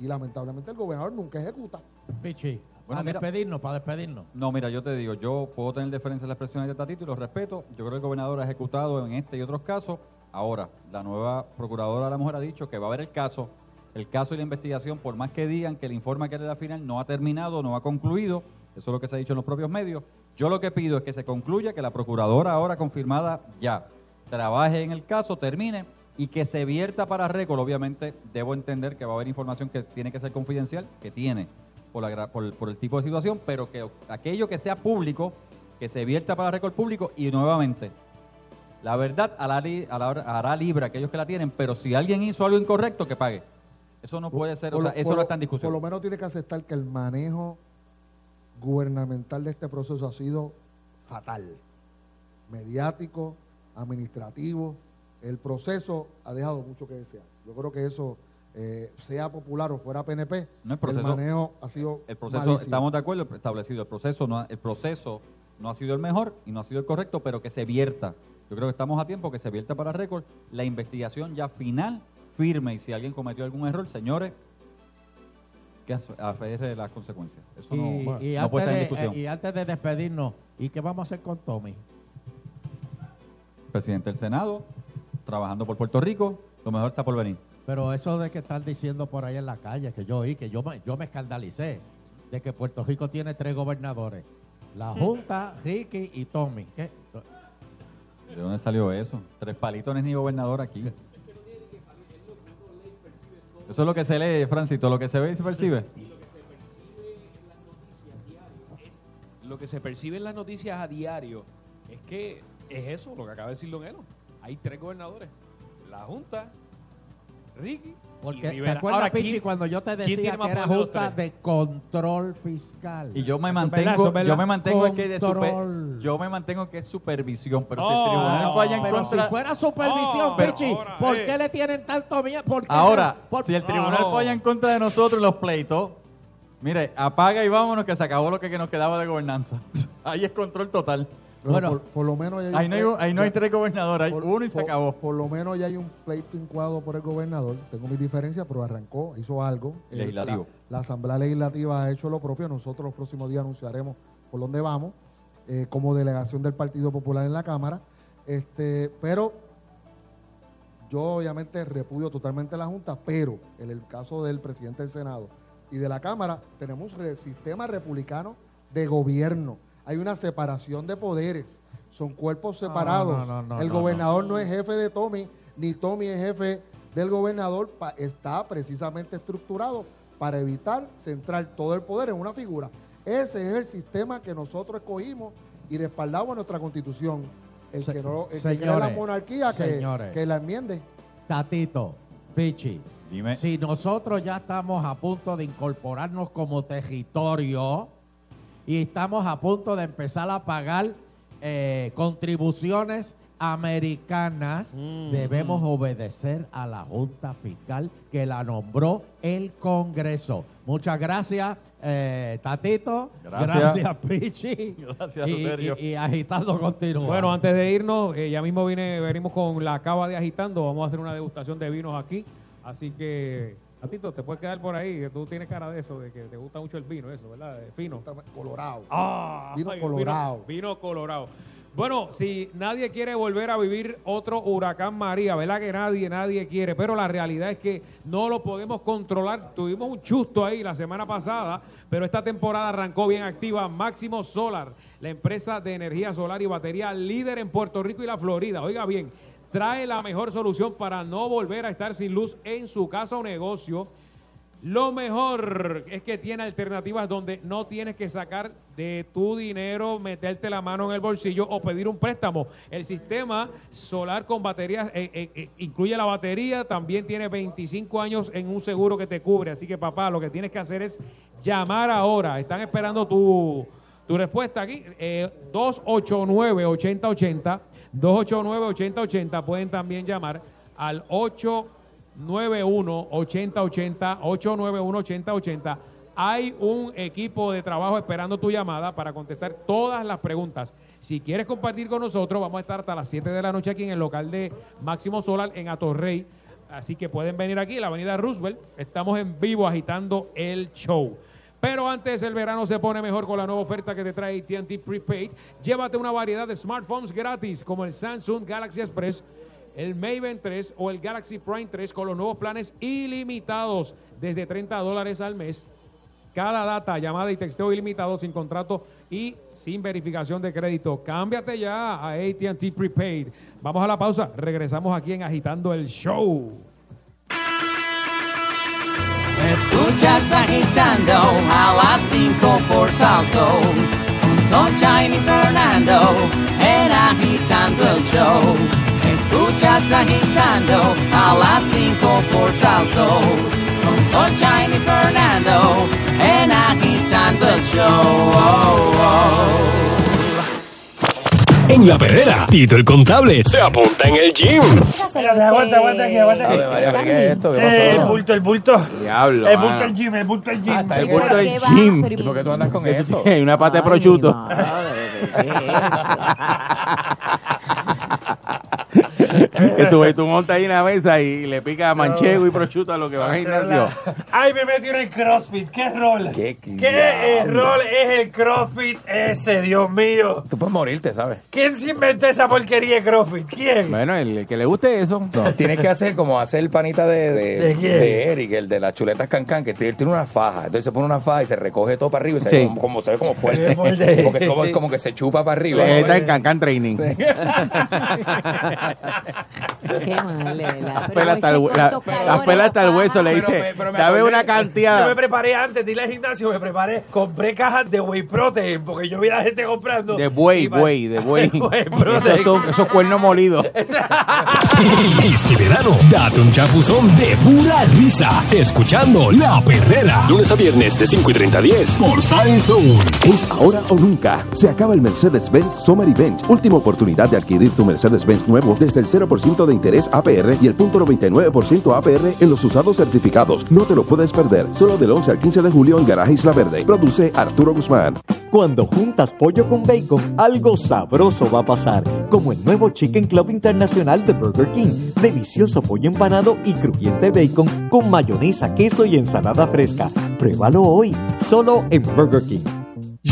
Y lamentablemente el gobernador nunca ejecuta. Pichi, Bueno, para mira- despedirnos, para despedirnos. No, mira, yo te digo, yo puedo tener diferencia en las expresiones de Tatito y los respeto. Yo creo que el gobernador ha ejecutado en este y otros casos. Ahora, la nueva procuradora de la mujer ha dicho que va a haber el caso. El caso y la investigación, por más que digan que el informe que era la final no ha terminado, no ha concluido, eso es lo que se ha dicho en los propios medios. Yo lo que pido es que se concluya, que la procuradora ahora confirmada ya trabaje en el caso, termine y que se vierta para récord. Obviamente, debo entender que va a haber información que tiene que ser confidencial, que tiene por, por el tipo de situación, pero que aquello que sea público, que se vierta para récord público y nuevamente, la verdad hará, li- hará- libre a aquellos que la tienen, pero si alguien hizo algo incorrecto, que pague. Eso no puede ser, o sea, lo- eso no está en discusión. Por lo menos tiene que aceptar que el manejo gubernamental de este proceso ha sido fatal. Mediático, administrativo. El proceso ha dejado mucho que desear. Yo creo que eso, eh, sea popular o fuera PNP, No, el proceso- manejo ha sido El proceso, malísimo. estamos de acuerdo, establecido. El proceso, no ha, el proceso no ha sido el mejor y no ha sido el correcto, pero que se vierta. Yo creo que estamos a tiempo que se vierta para récord. La investigación ya final, firme, y si alguien cometió algún error, señores, que aferre las consecuencias. Eso no, Y, no y puede antes estar en de, discusión. eh, y antes de despedirnos, ¿y qué vamos a hacer con Tommy? Presidente del Senado, trabajando por Puerto Rico, lo mejor está por venir. Pero eso de que están diciendo por ahí en la calle, que yo oí, que yo me, yo me escandalicé, de que Puerto Rico tiene tres gobernadores. La Junta, Ricky y Tommy. ¿Qué? ¿De dónde salió eso? Tres palitos no es ni gobernador aquí. Eso es lo que se lee, Francito, lo que se ve y se percibe. Lo que se percibe en las noticias a diario es que es eso, lo que acaba de decir Don Elo. Hay tres gobernadores. La Junta, Ricky Porque, ¿te acuerdas, Ahora, Pichi, ¿quién- cuando yo te decía que era Junta de control fiscal? Y yo me mantengo, eso es verdad. yo me mantengo que de super- Control. yo me mantengo que es supervisión, pero si Oh, el tribunal falla en pero contra, si fuera supervisión, Oh, Pichi, ahora, ¿por eh. qué le tienen tanto miedo? ¿Por qué ahora, no? Por- si el tribunal No. falla en contra de nosotros los pleitos, mire, apaga y vámonos que se acabó lo que, que nos quedaba de gobernanza. Ahí es control total. Pero Bueno, por, por lo menos ya hay ahí no hay, plei- ahí no hay ya- tres gobernadores, hay por- uno y se acabó. Por lo menos ya hay un pleito incuado por el gobernador. Tengo mis diferencias, pero arrancó, hizo algo. Eh, Legislativo. la, la Asamblea Legislativa ha hecho lo propio. Nosotros los próximos días anunciaremos por dónde vamos, eh, como delegación del Partido Popular en la Cámara. Este, pero yo obviamente repudio totalmente la Junta, pero en el caso del presidente del Senado y de la Cámara, tenemos un sistema republicano de gobierno. Hay una separación de poderes, son cuerpos separados. no, no, no, el no, gobernador no. es jefe de Tommy, ni Tommy es jefe del gobernador. pa- está precisamente estructurado para evitar centrar todo el poder en una figura. Ese es el sistema que nosotros escogimos y respaldamos en nuestra constitución. El que no el que quiera la señores, monarquía que, señores. que la enmiende. Tatito, Pichi, Dime. si nosotros ya estamos a punto de incorporarnos como territorio y estamos a punto de empezar a pagar eh, contribuciones americanas, debemos obedecer a la Junta Fiscal que la nombró el Congreso. Muchas gracias, eh, Tatito. Gracias. Gracias, Pichi. Gracias, y, y- y agitando continúa. Bueno, antes de irnos, eh, ya mismo vine, venimos con la cava de agitando. Vamos a hacer una degustación de vinos aquí. Así que, Tatito, te puedes quedar por ahí. que Tú tienes cara de eso, de que te gusta mucho el vino, eso, ¿verdad? De fino. Colorado. Ah, Vino ay, colorado. Vino, colorado. Bueno, si nadie quiere volver a vivir otro huracán María, ¿verdad que nadie, nadie quiere? Pero la realidad es que no lo podemos controlar. Tuvimos un chusto ahí la semana pasada, pero esta temporada arrancó bien activa. Máximo Solar, la empresa de energía solar y batería líder en Puerto Rico y la Florida. Oiga bien, trae la mejor solución para no volver a estar sin luz en su casa o negocio. Lo mejor es que tiene alternativas donde no tienes que sacar de tu dinero, meterte la mano en el bolsillo o pedir un préstamo. El sistema solar con baterías eh, eh, eh, incluye la batería, también tiene 25 años en un seguro que te cubre. Así que papá, lo que tienes que hacer es llamar ahora. Están esperando tu, tu respuesta aquí. Eh, 289-8080. 289-8080. Pueden también llamar al 8 891-8080, 891-8080. Hay un equipo de trabajo esperando tu llamada para contestar todas las preguntas. Si quieres compartir con nosotros, vamos a estar hasta las 7 de la noche aquí en el local de Máximo Solar en Atorrey. Así que pueden venir aquí, la avenida Roosevelt. Estamos en vivo agitando el show. Pero antes el verano se pone mejor con la nueva oferta que te trae AT&T Prepaid. Llévate una variedad de smartphones gratis como el Samsung Galaxy Express, el Maven 3 o el Galaxy Prime 3 con los nuevos planes ilimitados desde 30 dólares al mes. Cada data, llamada y texteo ilimitado sin contrato y sin verificación de crédito. Cámbiate ya a AT&T Prepaid. Vamos a la pausa. Regresamos aquí en Agitando el Show. Escuchas agitando a las 5 por Salso. Sunshine y Fernando En agitando el show Escuchas agitando a las 5 por Salso. Con Sunshine y Fernando En agitando el show. En la perrera, Tito el contable se apunta en el gym. Espérate, aguanta, aguanta aquí, aguanta aquí. ¿qué es esto? ¿Qué Eh, pasó? el bulto, el bulto. Diablo, El mano. bulto del gym, el bulto del gym. El bulto del gym. ¿Y por qué tú andas con eso? Hay una pata de prosciutto. Que tú, tú montas ahí en la mesa y le pica manchego y prosciutto a los que van al gimnasio. Ay, me metí en el CrossFit. ¿Qué rol? ¿Qué, ¿Qué rol es el CrossFit ese, Dios mío? Tú puedes morirte, ¿sabes? ¿Quién se inventó esa porquería de CrossFit? ¿Quién? Bueno, el que le guste eso. No, tienes que hacer como hace el panita de, de, ¿De quién? de Eric, el de las chuletas cancán, que él tiene una faja. Entonces se pone una faja y se recoge todo para arriba y se, Sí. ve como, como- se ve como fuerte. Es como, como que se chupa para arriba. Eh, Está en Cancán Training. Qué mal. Las pelas hasta el Moisés, hue- la- ¿cuántos las pelas hasta el hueso le dice, me- pero me dame acordé- una cantidad. Yo me preparé antes de ir al gimnasio, me preparé, compré cajas de whey protein, porque yo vi a la gente comprando. De buey, buey, de buey. Esos son esos cuernos molidos. Este verano, date un chapuzón de pura risa, escuchando La Perrera. Lunes a viernes de 5 y 30 a 10 por Salsoul. Es ahora o nunca. Se acaba el Mercedes-Benz Summer Event. Última oportunidad de adquirir tu Mercedes-Benz nuevo desde el 0% de interés APR y el 0.99% APR en los usados certificados. No te lo puedes perder. Solo del 11 al 15 de julio en Garaje Isla Verde. Produce Arturo Guzmán. Cuando juntas pollo con bacon, algo sabroso va a pasar, como el nuevo Chicken Club Internacional de Burger King. Delicioso pollo empanado y crujiente bacon con mayonesa, queso y ensalada fresca. Pruébalo hoy, solo en Burger King.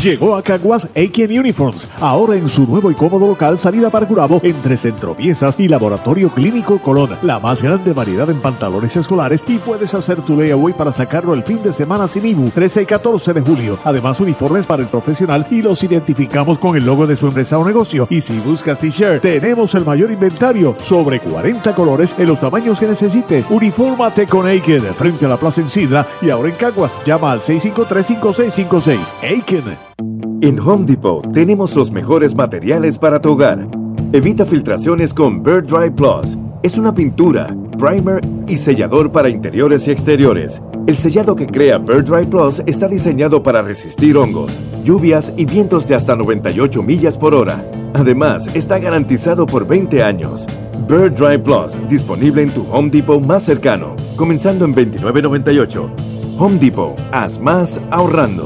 Llegó a Caguas Aiken Uniforms, ahora en su nuevo y cómodo local salida para Curabo entre Centropiezas y Laboratorio Clínico Colón. La más grande variedad en pantalones escolares y puedes hacer tu layaway para sacarlo el fin de semana sin IBU, 13 y 14 de julio. Además, uniformes para el profesional y los identificamos con el logo de su empresa o negocio. Y si buscas t-shirt, tenemos el mayor inventario, sobre 40 colores en los tamaños que necesites. Unifórmate con Aiken frente a la Plaza en Sidra y ahora en Caguas. Llama al 653-5656. Aiken. En Home Depot tenemos los mejores materiales para tu hogar. Evita filtraciones con Bird Dry Plus. Es una pintura, primer y sellador para interiores y exteriores. El sellado que crea Bird Dry Plus está diseñado para resistir hongos, lluvias y vientos de hasta 98 millas por hora. Además, está garantizado por 20 años. Bird Drive Plus, disponible en tu Home Depot más cercano, comenzando en $29.98. Home Depot, haz más ahorrando.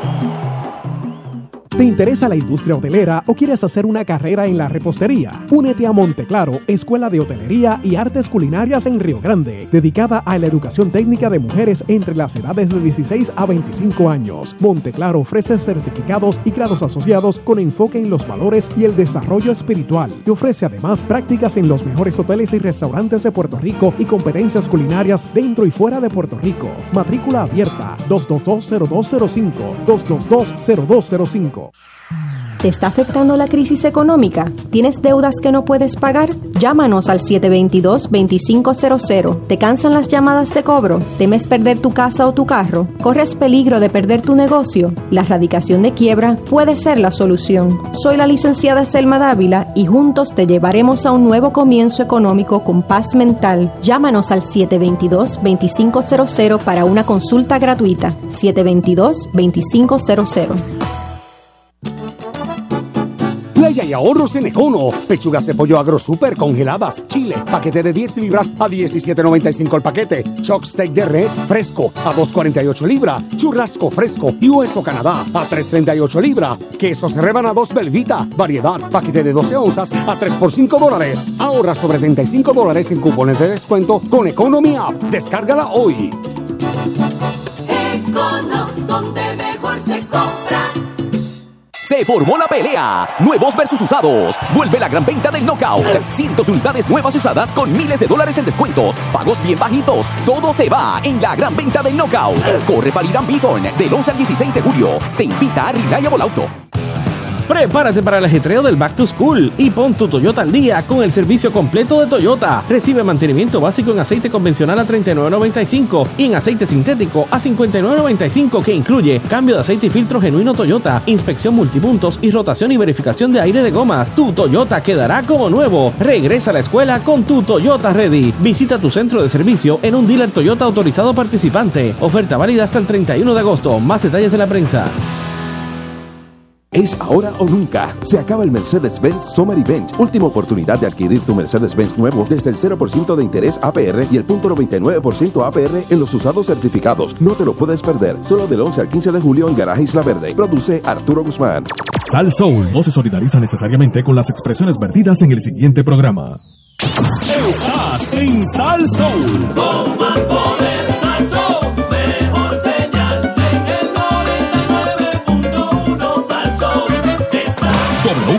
¿Te interesa la industria hotelera o quieres hacer una carrera en la repostería? Únete a Monteclaro, Escuela de Hotelería y Artes Culinarias en Río Grande, dedicada a la educación técnica de mujeres entre las edades de 16 a 25 años. Monteclaro ofrece certificados y grados asociados con enfoque en los valores y el desarrollo espiritual. Te ofrece además prácticas en los mejores hoteles y restaurantes de Puerto Rico y competencias culinarias dentro y fuera de Puerto Rico. Matrícula abierta 222-0205, 222-0205. ¿Te está afectando la crisis económica? ¿Tienes deudas que no puedes pagar? Llámanos al 722-2500. ¿Te cansan las llamadas de cobro? ¿Temes perder tu casa o tu carro? ¿Corres peligro de perder tu negocio? La erradicación de quiebra puede ser la solución. Soy la licenciada Selma Dávila y juntos te llevaremos a un nuevo comienzo económico con paz mental. Llámanos al 722-2500 para una consulta gratuita. 722-2500. Playa y ahorros en Econo. Pechugas de pollo agro super congeladas. Chile, paquete de 10 libras a 17.95 el paquete. Choc steak de res fresco a 2.48 libra. Churrasco fresco y hueso Canadá a 3.38 libra. Quesos rebanados Belvita. Variedad, paquete de 12 onzas a 3 por 5 dólares. Ahorra sobre 35 dólares en cupones de descuento con Economy App. Descárgala hoy. Econo, donde mejor se compra. Se formó la pelea. Nuevos versus usados. Vuelve la gran venta del Knockout. Cientos de unidades nuevas usadas con miles de dólares en descuentos. Pagos bien bajitos. Todo se va en la gran venta del Knockout. Corre para Irán Bithorn del 11 al 16 de julio. Te invita a Rinaya Volauto. Prepárate para el ajetreo del Back to School y pon tu Toyota al día con el servicio completo de Toyota. Recibe mantenimiento básico en aceite convencional a $39.95 y en aceite sintético a $59.95 que incluye cambio de aceite y filtro genuino Toyota, inspección multipuntos y rotación y verificación de aire de gomas. Tu Toyota quedará como nuevo. Regresa a la escuela con tu Toyota Ready. Visita tu centro de servicio en un dealer Toyota autorizado participante. Oferta válida hasta el 31 de agosto. Más detalles en la prensa. Es ahora o nunca. Se acaba el Mercedes-Benz Summer Event. Última oportunidad de adquirir tu Mercedes-Benz nuevo desde el 0% de interés APR y el 0.99% APR en los usados certificados. No te lo puedes perder. Solo del 11 al 15 de julio en Garaje Isla Verde. Produce Arturo Guzmán. Sal Soul no se solidariza necesariamente con las expresiones vertidas en el siguiente programa. Estás en Sal Soul. Con más poder,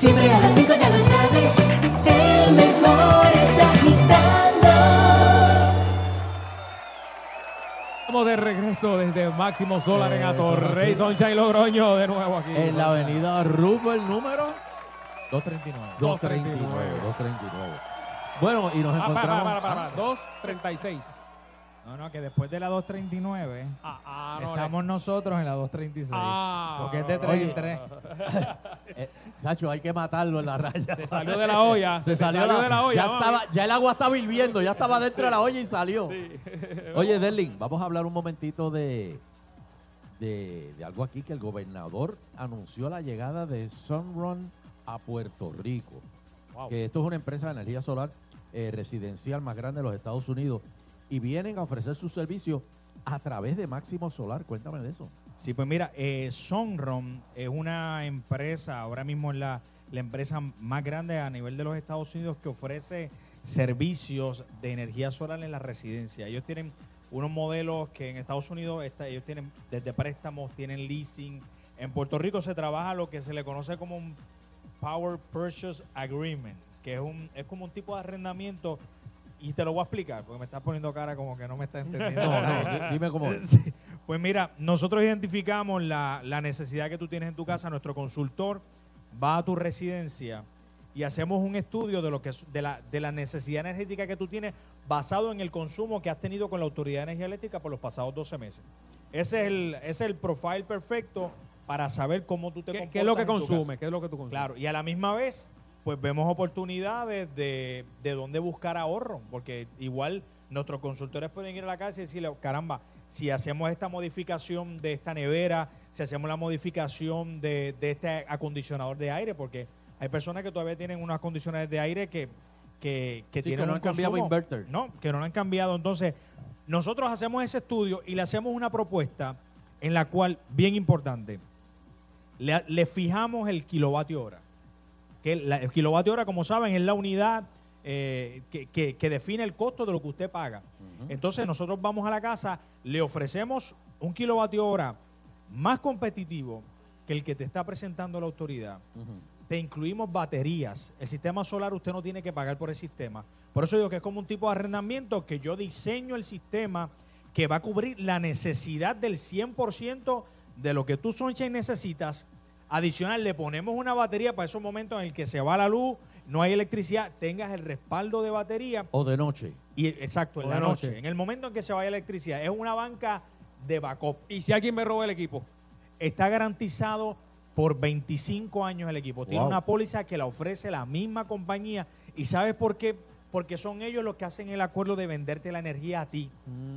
Siempre a las 5 ya lo sabes. El mejor es agitando. Estamos de regreso desde Máximo Solar en Atorrey, Soncha y Logroño de nuevo aquí. En la avenida Rufo, el número 239. 239. 239. Bueno, y nos Ah, para, encontramos. para, para, para. 236. No, no, que después de la 239 ah, no, estamos nosotros en la 236. Ah, porque es de 3 Oye, en 3. eh, hay que matarlo en la raya. Se salió de la olla, Se se salió, salió la- de la olla, Ya, estaba, ya el agua estaba hirviendo, ya estaba dentro de la olla y salió. Oye, Derlin, vamos a hablar un momentito de, de, de algo aquí que el gobernador anunció la llegada de Sunrun a Puerto Rico. Que esto es una empresa de energía solar eh, residencial más grande de los Estados Unidos y vienen a ofrecer sus servicios a través de Máximo Solar. Cuéntame de eso. Sí, pues mira, eh, Sunrun es una empresa, ahora mismo es la, la empresa más grande a nivel de los Estados Unidos que ofrece servicios de energía solar en la residencia. Ellos tienen unos modelos que en Estados Unidos está- ellos tienen desde préstamos, tienen leasing. En Puerto Rico se trabaja lo que se le conoce como un Power Purchase Agreement, que es, un, es como un tipo de arrendamiento. Y te lo voy a explicar, porque me estás poniendo cara como que no me estás entendiendo. No, no, di- dime cómo es. Sí. Pues mira, nosotros identificamos la, la necesidad que tú tienes en tu casa. Nuestro consultor va a tu residencia y hacemos un estudio de lo que es- de la, de la necesidad energética que tú tienes basado en el consumo que has tenido con la Autoridad de Energía Eléctrica por los pasados 12 meses. Ese es el, ese es el profile perfecto para saber cómo tú te ¿Qué, comportas qué es lo que en tu consume? casa. ¿Qué es lo que tú consumes? Claro, y a la misma vez, pues vemos oportunidades de, de dónde buscar ahorro, porque igual nuestros consultores pueden ir a la casa y decirle, caramba, si hacemos esta modificación de esta nevera, si hacemos la modificación de, de este acondicionador de aire, porque hay personas que todavía tienen unos acondicionadores de aire que, que, que Sí, tienen que no un han cambiado inverter. No, que no lo han cambiado. Entonces, nosotros hacemos ese estudio y le hacemos una propuesta en la cual, bien importante, le, le fijamos el kilovatio hora. Que la- el kilovatio hora, como saben, es la unidad eh, que, que- que define el costo de lo que usted paga. Entonces nosotros vamos a la casa, le ofrecemos un kilovatio hora más competitivo que el que te está presentando la autoridad. Te incluimos baterías. El sistema solar usted no tiene que pagar por el sistema. Por eso digo que es como un tipo de arrendamiento que yo diseño el sistema que va a cubrir la necesidad del 100% de lo que tú, Sunshine, necesitas. Adicional, le ponemos una batería para esos momentos en el que se va la luz, no hay electricidad, tengas el respaldo de batería. O de noche. Y, exacto, en la de noche. noche. En el momento en que se vaya electricidad. Es una banca de backup. ¿Y si alguien me roba el equipo? Está garantizado por 25 años el equipo. Tiene una póliza que la ofrece la misma compañía. ¿Y sabes por qué? Porque son ellos los que hacen el acuerdo de venderte la energía a ti.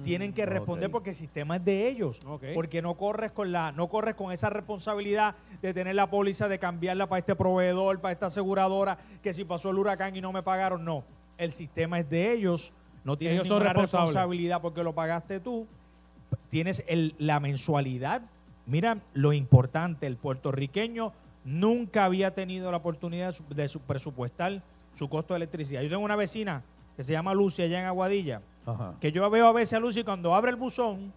Tienen que responder porque el sistema es de ellos. Ok. Porque no corres con la, no corres con esa responsabilidad de tener la póliza, de cambiarla para este proveedor, para esta aseguradora, que si pasó el huracán y no me pagaron, no. El sistema es de ellos. No tienes Ellos ninguna responsabilidad porque lo pagaste tú. Tienes el, la mensualidad. Mira lo importante, el puertorriqueño nunca había tenido la oportunidad de, de su- presupuestar su costo de electricidad. Yo tengo una vecina que se llama Lucy allá en Aguadilla, Ajá. que yo veo a veces a Lucy cuando abre el buzón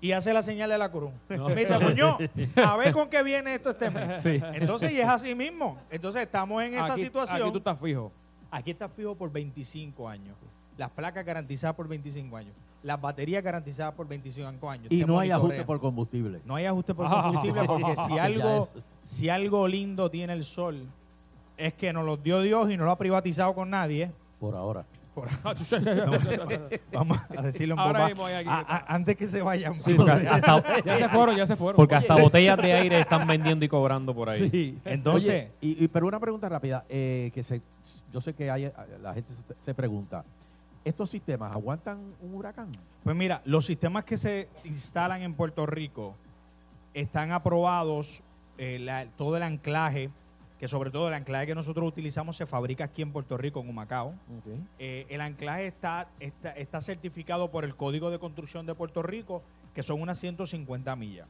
y hace la señal de la cruz. Me dice, coño, a ver con qué viene esto este mes. Sí. Entonces, y es así mismo. Entonces, estamos en esa Aquí- situación. aquí tú estás fijo. Aquí está fijo por 25 años. Las placas garantizadas por 25 años. Las baterías garantizadas por 25 años. Y Te no hay ajuste por combustible. No hay ajuste por combustible porque si algo, si algo lindo tiene el sol es que nos lo dio Dios y no lo ha privatizado con nadie. Por ahora. Por- Vamos a decirlo en Ahora mismo hay aquí. A- a- antes que se vayan. Sí, porque hasta- Ya se fueron, ya se fueron. Porque Oye. hasta botellas de aire están vendiendo y cobrando por ahí. Sí. Entonces, Oye, y, y- pero una pregunta rápida, eh, que se, yo sé que hay, la gente se, se pregunta, ¿estos sistemas aguantan un huracán? Pues mira, los sistemas que se instalan en Puerto Rico están aprobados, eh, la- todo el anclaje, que sobre todo el anclaje que nosotros utilizamos se fabrica aquí en Puerto Rico, en Humacao. Eh, el anclaje está, está, está certificado por el Código de Construcción de Puerto Rico, que son unas 150 millas.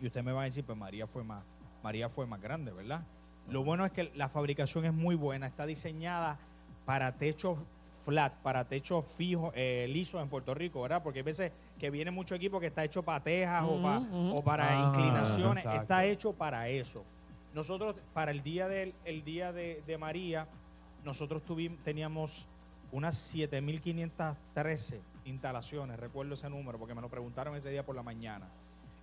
Y usted me va a decir, pues María fue más, María fue más grande, ¿verdad? Lo bueno es que la fabricación es muy buena, está diseñada para techos flat, para techos fijos, eh, lisos en Puerto Rico, ¿verdad? Porque hay veces que viene mucho equipo que está hecho para tejas o, pa- para Ah, inclinaciones, exacto. está hecho para eso. Nosotros, para el día, del, el día de, de María, nosotros tuvimos, teníamos unas 7.513 instalaciones, recuerdo ese número porque me lo preguntaron ese día por la mañana.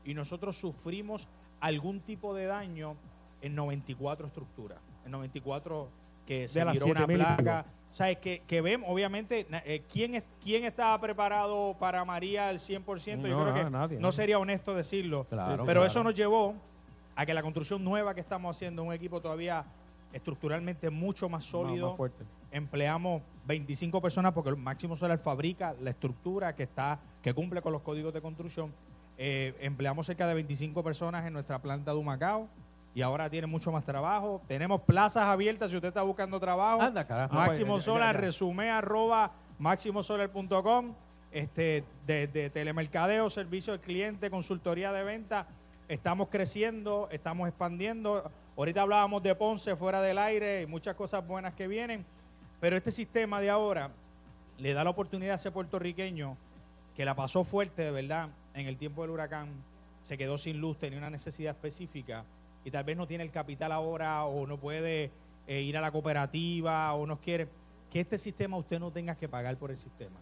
Y nosotros sufrimos algún tipo de daño en 94 estructuras, en 94 que se viró una 7.000 y pico. plaga. O sea, es que, que vemos, obviamente, eh, ¿quién, es, ¿quién estaba preparado para María al 100%? Yo No, creo que no, nadie, no ¿no? sería honesto decirlo. Claro, pero claro. eso nos llevó a que la construcción nueva que estamos haciendo, un equipo todavía estructuralmente mucho más sólido. más. Empleamos 25 personas porque el Máximo Solar fabrica la estructura que está que cumple con los códigos de construcción. Eh, empleamos cerca de 25 personas en nuestra planta de Humacao y ahora tiene mucho más trabajo. Tenemos plazas abiertas si usted está buscando trabajo. Anda, carajo. Máximo pues, ya, Solar, ya, ya. resume arroba máximosolar.com, este, de, de telemercadeo, servicio al cliente, consultoría de venta. Estamos creciendo, estamos expandiendo. Ahorita hablábamos de Ponce fuera del aire y muchas cosas buenas que vienen, pero este sistema de ahora le da la oportunidad a ese puertorriqueño que la pasó fuerte, de verdad, en el tiempo del huracán, se quedó sin luz, tenía una necesidad específica y tal vez no tiene el capital ahora o no puede eh, ir a la cooperativa o no quiere, que este sistema usted no tenga que pagar por el sistema.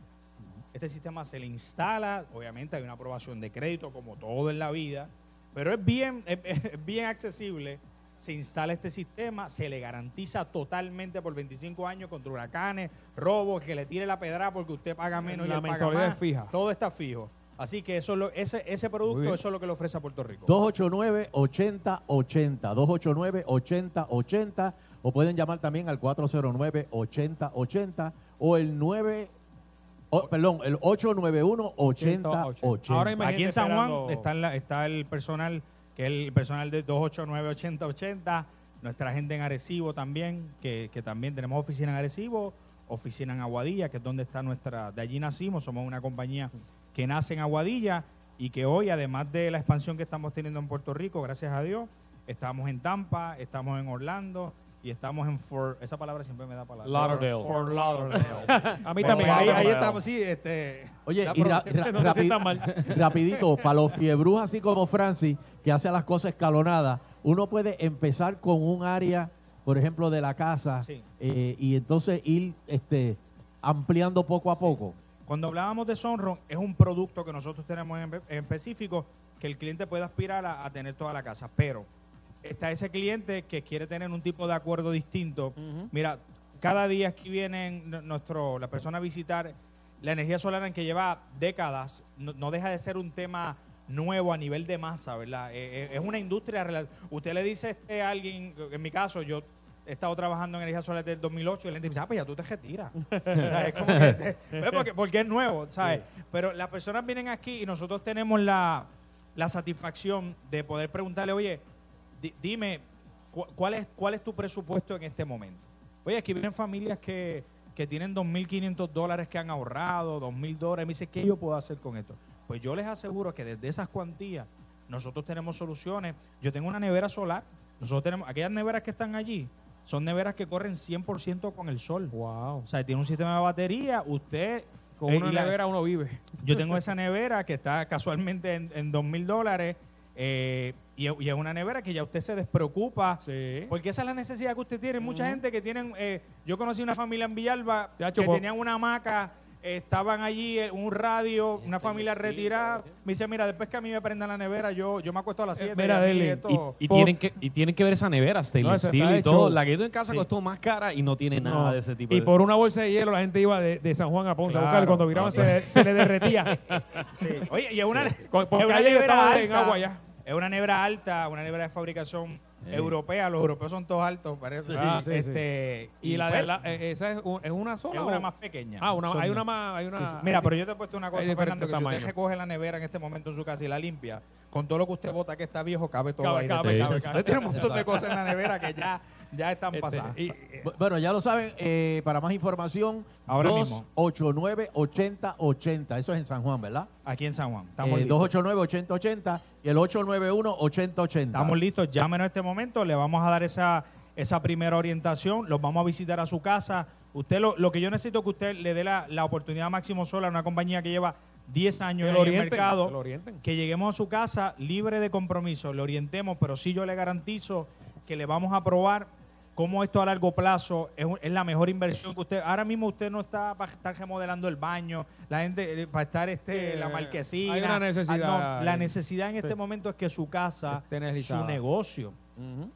Este sistema se le instala, obviamente hay una aprobación de crédito como todo en la vida, pero es bien, es, es bien accesible. Se instala este sistema, se le garantiza totalmente por 25 años contra huracanes, robos, que le tire la pedra porque usted paga menos y La él paga más. es fija. Todo está fijo. Así que eso es lo- ese, ese producto eso es lo que le ofrece a Puerto Rico. 289-8080, 289-8080, o pueden llamar también al 409-8080 o el 9, o, perdón, el 891-8080. Aquí en San Juan está, en la- está el personal, que es el personal de 289-8080, nuestra gente en Arecibo también, que, que también tenemos oficina en Arecibo, oficina en Aguadilla, que es donde está nuestra, de allí nacimos, somos una compañía que nace en Aguadilla y que hoy, además de la expansión que estamos teniendo en Puerto Rico, gracias a Dios, estamos en Tampa, estamos en Orlando y estamos en Fort, esa palabra siempre me da palabra. Lauderdale. Fort Lauderdale. A mí también. Ahí, ahí estamos, sí, este. Oye, y ra- ra- no te rapi- sientas mal. rapidito, para los fiebrus así como Francis, que hace las cosas escalonadas, uno puede empezar con un área, por ejemplo, de la casa, Sí. eh, y entonces ir este, ampliando poco a poco. Cuando hablábamos de Sunrun, es un producto que nosotros tenemos en, en específico que el cliente puede aspirar a, a tener toda la casa. Pero está ese cliente que quiere tener un tipo de acuerdo distinto. Mira, cada día aquí vienen nuestro, la persona a visitar la energía solar en que lleva décadas, no, no deja de ser un tema nuevo a nivel de masa, ¿verdad? Eh, eh, es una industria. Usted le dice este, a alguien, en mi caso, yo he estado trabajando en energía solar desde el 2008 y la gente dice, ah, pues ya tú te retiras. O sea, es como que te- ¿ves? porque, porque es nuevo, ¿sabes? Pero las personas vienen aquí y nosotros tenemos la, la satisfacción de poder preguntarle, oye, dime, cu- ¿cuál es, ¿cuál es tu presupuesto en este momento? Oye, aquí vienen familias que, que tienen 2.500 dólares que han ahorrado, 2.000 dólares. Me dice, ¿qué yo puedo hacer con esto? Pues yo les aseguro que desde esas cuantías nosotros tenemos soluciones. Yo tengo una nevera solar. Nosotros tenemos, aquellas neveras que están allí, son neveras que corren 100% con el sol. Wow. O sea, tiene un sistema de batería. Usted. Con eh, una la- nevera uno vive. yo tengo esa nevera que está casualmente en, en dos mil dólares eh, y, y es una nevera que ya usted se despreocupa porque esa es la necesidad que usted tiene. Mucha gente que tienen, eh, yo conocí una familia en Villalba que po- tenían una hamaca, estaban allí, eh, un radio, una familia retirada. Me dice, mira, después que a mí me prendan la nevera, yo, yo me acuesto a las 7. mira, Deli, Y, y tienen que, y tienen que ver esa nevera, stainless No, steel y hecho. todo. La que yo en casa Sí. costó más cara y no tiene nada de ese tipo Y de... por una bolsa de hielo la gente iba de, de San Juan a Ponce a buscar. Cuando viraban No, se, se le derretía. Sí. Oye, y es una, porque es una nevera en alta. agua ya. Es una nevera alta, una nevera de fabricación europea. Los europeos son todos altos, parece. Ah, sí, sí. este, Y, la, pues, de la- eh, esa es, un- es una sola. es o- una más pequeña. Ah, una, hay una más. Hay una, Sí, sí. Mira, pero yo te he puesto una cosa, Fernando, que si usted recoge la nevera en este momento en su casa y la limpia, con todo lo que usted bota que está viejo, cabe todo Cabe, ahí. cabe, dentro. cabe, Usted cabe. tiene un montón de cosas en la nevera que ya, ya están Este, pasadas. y- Bueno, ya lo saben, eh, para más información, Ahora mismo. 289-8080. Eso es en San Juan, ¿verdad? Aquí en San Juan. Estamos Eh, listos. 289-8080 y el 891-8080. Estamos listos, llámenos en este momento, le vamos a dar esa, esa primera orientación, los vamos a visitar a su casa. Usted lo, lo que yo necesito es que usted le dé la, la oportunidad a Máximo Solar, una compañía que lleva 10 años Que en el mercado, que que lleguemos a su casa libre de compromiso, le orientemos, pero sí yo le garantizo que le vamos a probar cómo esto a largo plazo es, un- es la mejor inversión que usted. Ahora mismo usted no está para estar remodelando el baño, la gente eh, para estar este Sí, la marquesina. hay una necesidad Ah, no, la necesidad en este Sí. momento es que su casa, su negocio,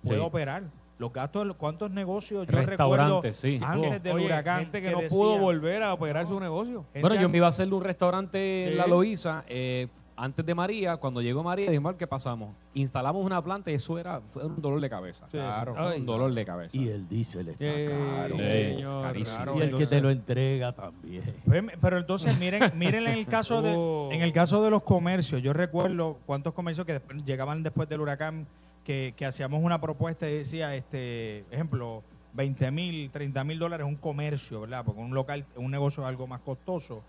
pueda Sí. operar. Los gastos, ¿cuántos negocios yo recuerdo Restaurantes, sí. antes del Oye, huracán? gente que, no pudo volver a operar su negocio. Bueno, yo me iba a hacerle un restaurante en. La Loíza eh, antes de María. Cuando llegó María, dijimos, ¿qué pasamos? Instalamos una planta y eso era, fue un dolor de cabeza. Sí. Claro, Ay. un dolor de cabeza. Y el diésel está Eh, caro. Sí, señor, carísimo. claro, y el que te lo entrega también. Pues, Pero entonces miren, miren en el caso de Oh. en el caso de los comercios, yo recuerdo cuántos comercios que después llegaban después del huracán que, que hacíamos una propuesta y decía, este, ejemplo, 20 mil, 30 mil dólares un comercio, ¿verdad? Porque un local, un negocio es algo más costoso.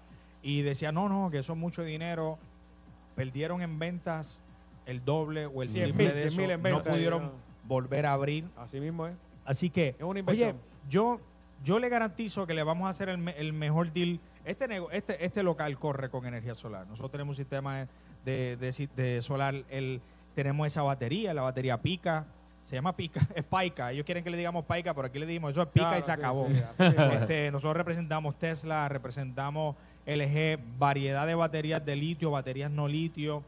Y decía, no, no, que eso es mucho dinero. Perdieron en ventas el doble o el 100 triple mil, de 100 eso. en no ventas, pudieron ya. volver a abrir. Así mismo es. Así que, Es una oye, yo, yo le garantizo que le vamos a hacer el, me- el mejor deal. Este, nego- este, este local corre con energía solar. Nosotros tenemos un sistema de, de, si- de solar. El, tenemos esa batería, la batería pica. Se llama pica, es paica. Ellos quieren que le digamos paica, pero aquí le dimos eso es pica Claro, y se sí, acabó. sí. Este, nosotros representamos Tesla, representamos LG, variedad de baterías de litio, baterías no litio.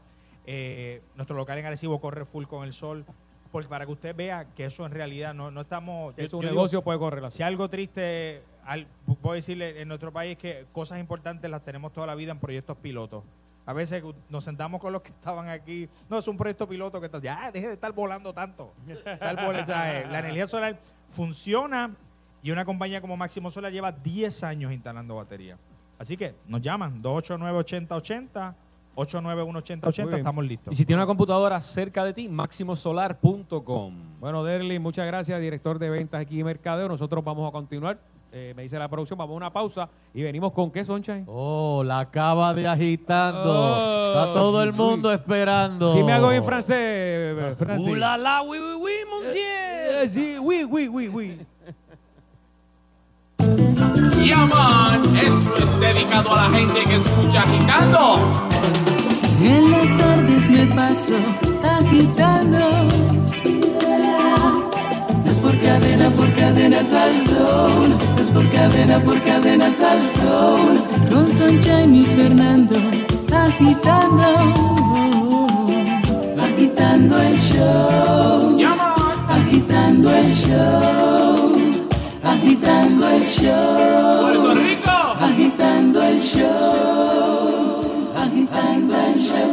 Eh, nuestro local en Arecibo corre full con el sol. Pues para que usted vea que eso en realidad no, no estamos... Yo- su yo negocio digo, puede correr. Si algo triste, al, puedo decirle en nuestro país que cosas importantes las tenemos toda la vida en proyectos pilotos. A veces nos sentamos con los que estaban aquí. No, es un proyecto piloto que está. Ya, deje de estar volando tanto. Eh, la energía solar funciona y una compañía como Máximo Solar lleva 10 años instalando baterías. Así que nos llaman 289-8080, 891-8080, bien. estamos listos. Y si tiene una computadora cerca de ti, maximosolar.com. Bueno, Derly, muchas gracias, director de ventas aquí en Mercadeo. Nosotros vamos a continuar. Eh, me dice la producción, vamos a una pausa y venimos con qué, Sunshine. Oh, la acaba de agitando. Oh, Está todo el mundo esperando. Dime algo en francés, eh, Francis. Uh, la, la, oui, oui, oui, monsieur. sí, oui, oui, oui, oui. Yaman, esto es dedicado a la gente que escucha agitando. En las tardes me paso agitando. Es por cadena, por cadena al sol. Es por cadena, por cadena al sol. Con Sunshine y Fernando agitando. Agitando el show. Agitando el show. Agitando el show. Puerto Rico. Agitando el show. Agitando el show.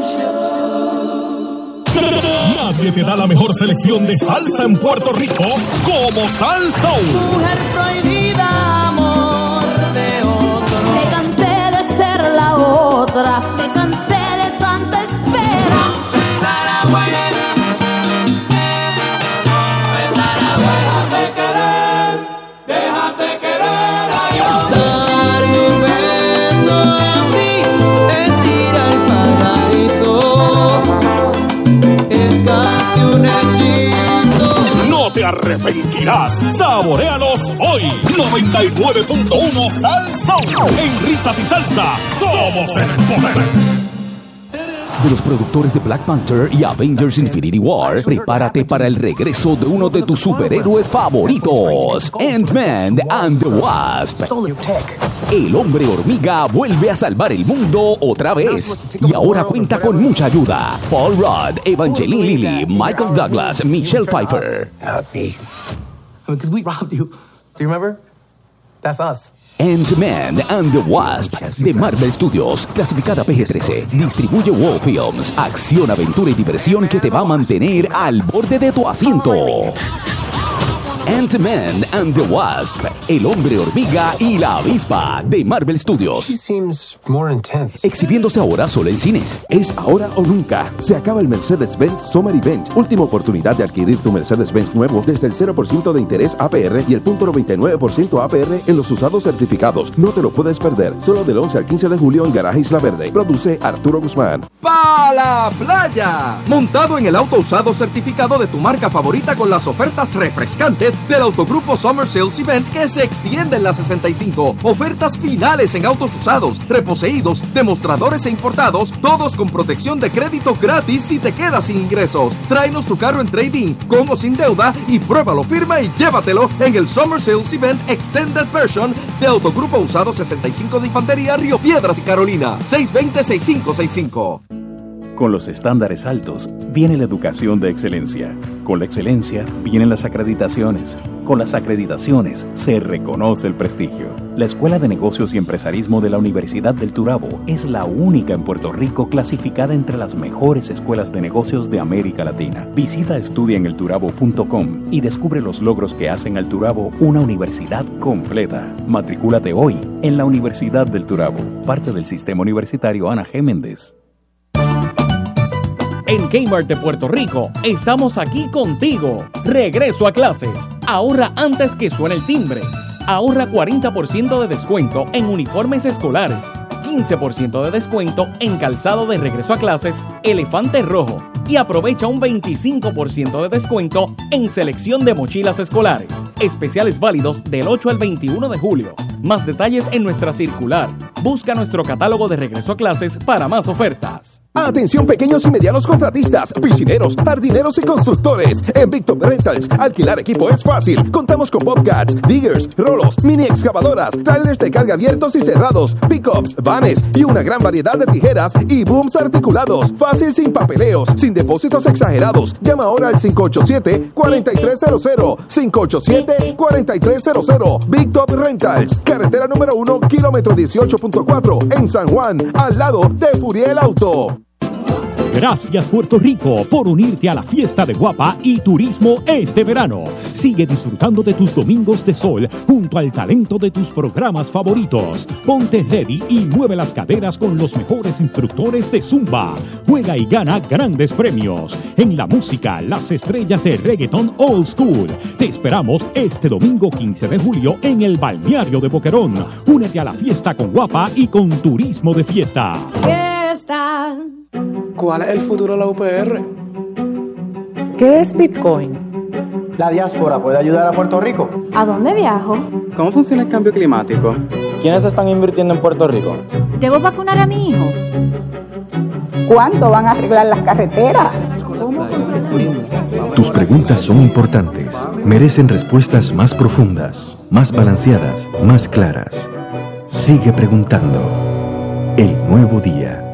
Nadie te da la mejor selección de salsa en Puerto Rico como Salsa. Mujer prohibida, amor de otro. Me cansé de ser la otra, te arrepentirás. Saborealos hoy. 99.1 Salsa. En risas y salsa. Somos el poder. De los productores de Black Panther y Avengers Infinity War, prepárate para el regreso de uno de tus superhéroes favoritos, Ant-Man and the Wasp. El hombre hormiga vuelve a salvar el mundo otra vez y ahora cuenta con mucha ayuda. Paul Rudd, Evangeline Lilly, Michael Douglas, Michelle Pfeiffer. Because we robbed you. Do you remember? That's us. Ant-Man and the Wasp de Marvel Studios, clasificada PG-13, distribuye Wow Films, acción, aventura y diversión que te va a mantener al borde de tu asiento. Ant-Man and the Wasp, el hombre hormiga y la avispa de Marvel Studios. More intense. Exhibiéndose ahora solo en cines. Es ahora o nunca. Se acaba el Mercedes-Benz Summer Event. Última oportunidad de adquirir tu Mercedes-Benz nuevo desde el 0% de interés APR y el 0.99% APR en los usados certificados. No te lo puedes perder. Solo del 11 al 15 de julio en Garaje Isla Verde. Produce Arturo Guzmán. ¡Pa la playa! Montado en el auto usado certificado de tu marca favorita con las ofertas refrescantes del Autogrupo Summer Sales Event que se extiende en la 65. Ofertas finales en autos usados, reposeídos, demostradores e importados, todos con protección de crédito gratis si te quedas sin ingresos. Tráenos tu carro en trading, con o sin deuda y pruébalo, firma y llévatelo en el Summer Sales Event Extended Version de Autogrupo Usado 65 de Infantería, Río Piedras y Carolina. 620-6565. Con los estándares altos viene la educación de excelencia. Con la excelencia vienen las acreditaciones. Con las acreditaciones se reconoce el prestigio. La Escuela de Negocios y Empresarismo de la Universidad del Turabo es la única en Puerto Rico clasificada entre las mejores escuelas de negocios de América Latina. Visita estudiaenelturabo.com y descubre los logros que hacen al Turabo una universidad completa. Matricúlate hoy en la Universidad del Turabo, parte del sistema universitario Ana G. Méndez. En Kmart de Puerto Rico, estamos aquí contigo. Regreso a clases. Ahorra antes que suene el timbre. Ahorra 40% de descuento en uniformes escolares. 15% de descuento en calzado de regreso a clases Elefante Rojo. Y aprovecha un 25% de descuento en selección de mochilas escolares. Especiales válidos del 8 al 21 de julio. Más detalles en nuestra circular. Busca nuestro catálogo de regreso a clases para más ofertas. Atención pequeños y medianos contratistas, piscineros, jardineros y constructores. En Victor Rentals, alquilar equipo es fácil. Contamos con bobcats, diggers, rolos, mini excavadoras, trailers de carga abiertos y cerrados, pickups, vanes y una gran variedad de tijeras y booms articulados. Fácil sin papeleos, sin depósitos exagerados. Llama ahora al 587-4300. 587-4300. Victor Rentals, carretera número 1, kilómetro 18.4 en San Juan, al lado de Furiel Auto. Gracias Puerto Rico por unirte a la fiesta de Guapa y turismo este verano. Sigue disfrutando de tus domingos de sol junto al talento de tus programas favoritos. Ponte ready y mueve las caderas con los mejores instructores de Zumba. Juega y gana grandes premios. En la música, las estrellas de reggaeton old school. Te esperamos este domingo 15 de julio en el balneario de Boquerón. Únete a la fiesta con Guapa y con turismo de fiesta. ¿Cuál es el futuro de la UPR? ¿Qué es Bitcoin? ¿La diáspora puede ayudar a Puerto Rico? ¿A dónde viajo? ¿Cómo funciona el cambio climático? ¿Quiénes están invirtiendo en Puerto Rico? ¿Debo vacunar a mi hijo? ¿Cuándo van a arreglar las carreteras? Tus preguntas son importantes. Merecen respuestas más profundas, más balanceadas, más claras. Sigue preguntando. El nuevo día.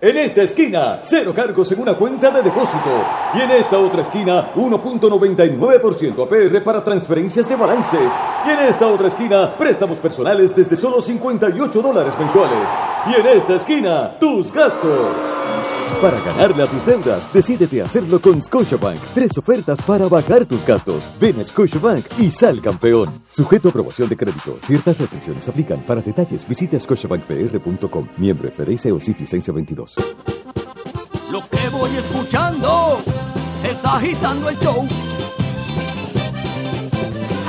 En esta esquina, cero cargos en una cuenta de depósito. Y en esta otra esquina, 1.99% APR para transferencias de balances. Y en esta otra esquina, préstamos personales desde solo 58 dólares mensuales. Y en esta esquina, tus gastos. Para ganarle a tus deudas, decídete hacerlo con Scotiabank. Tres ofertas para bajar tus gastos. Ven a Scotiabank y sal campeón. Sujeto a aprobación de crédito. Ciertas restricciones aplican. Para detalles, visita scotiabankpr.com. Miembro FDIC o CIF licencia 22. Lo que voy escuchando está agitando el show.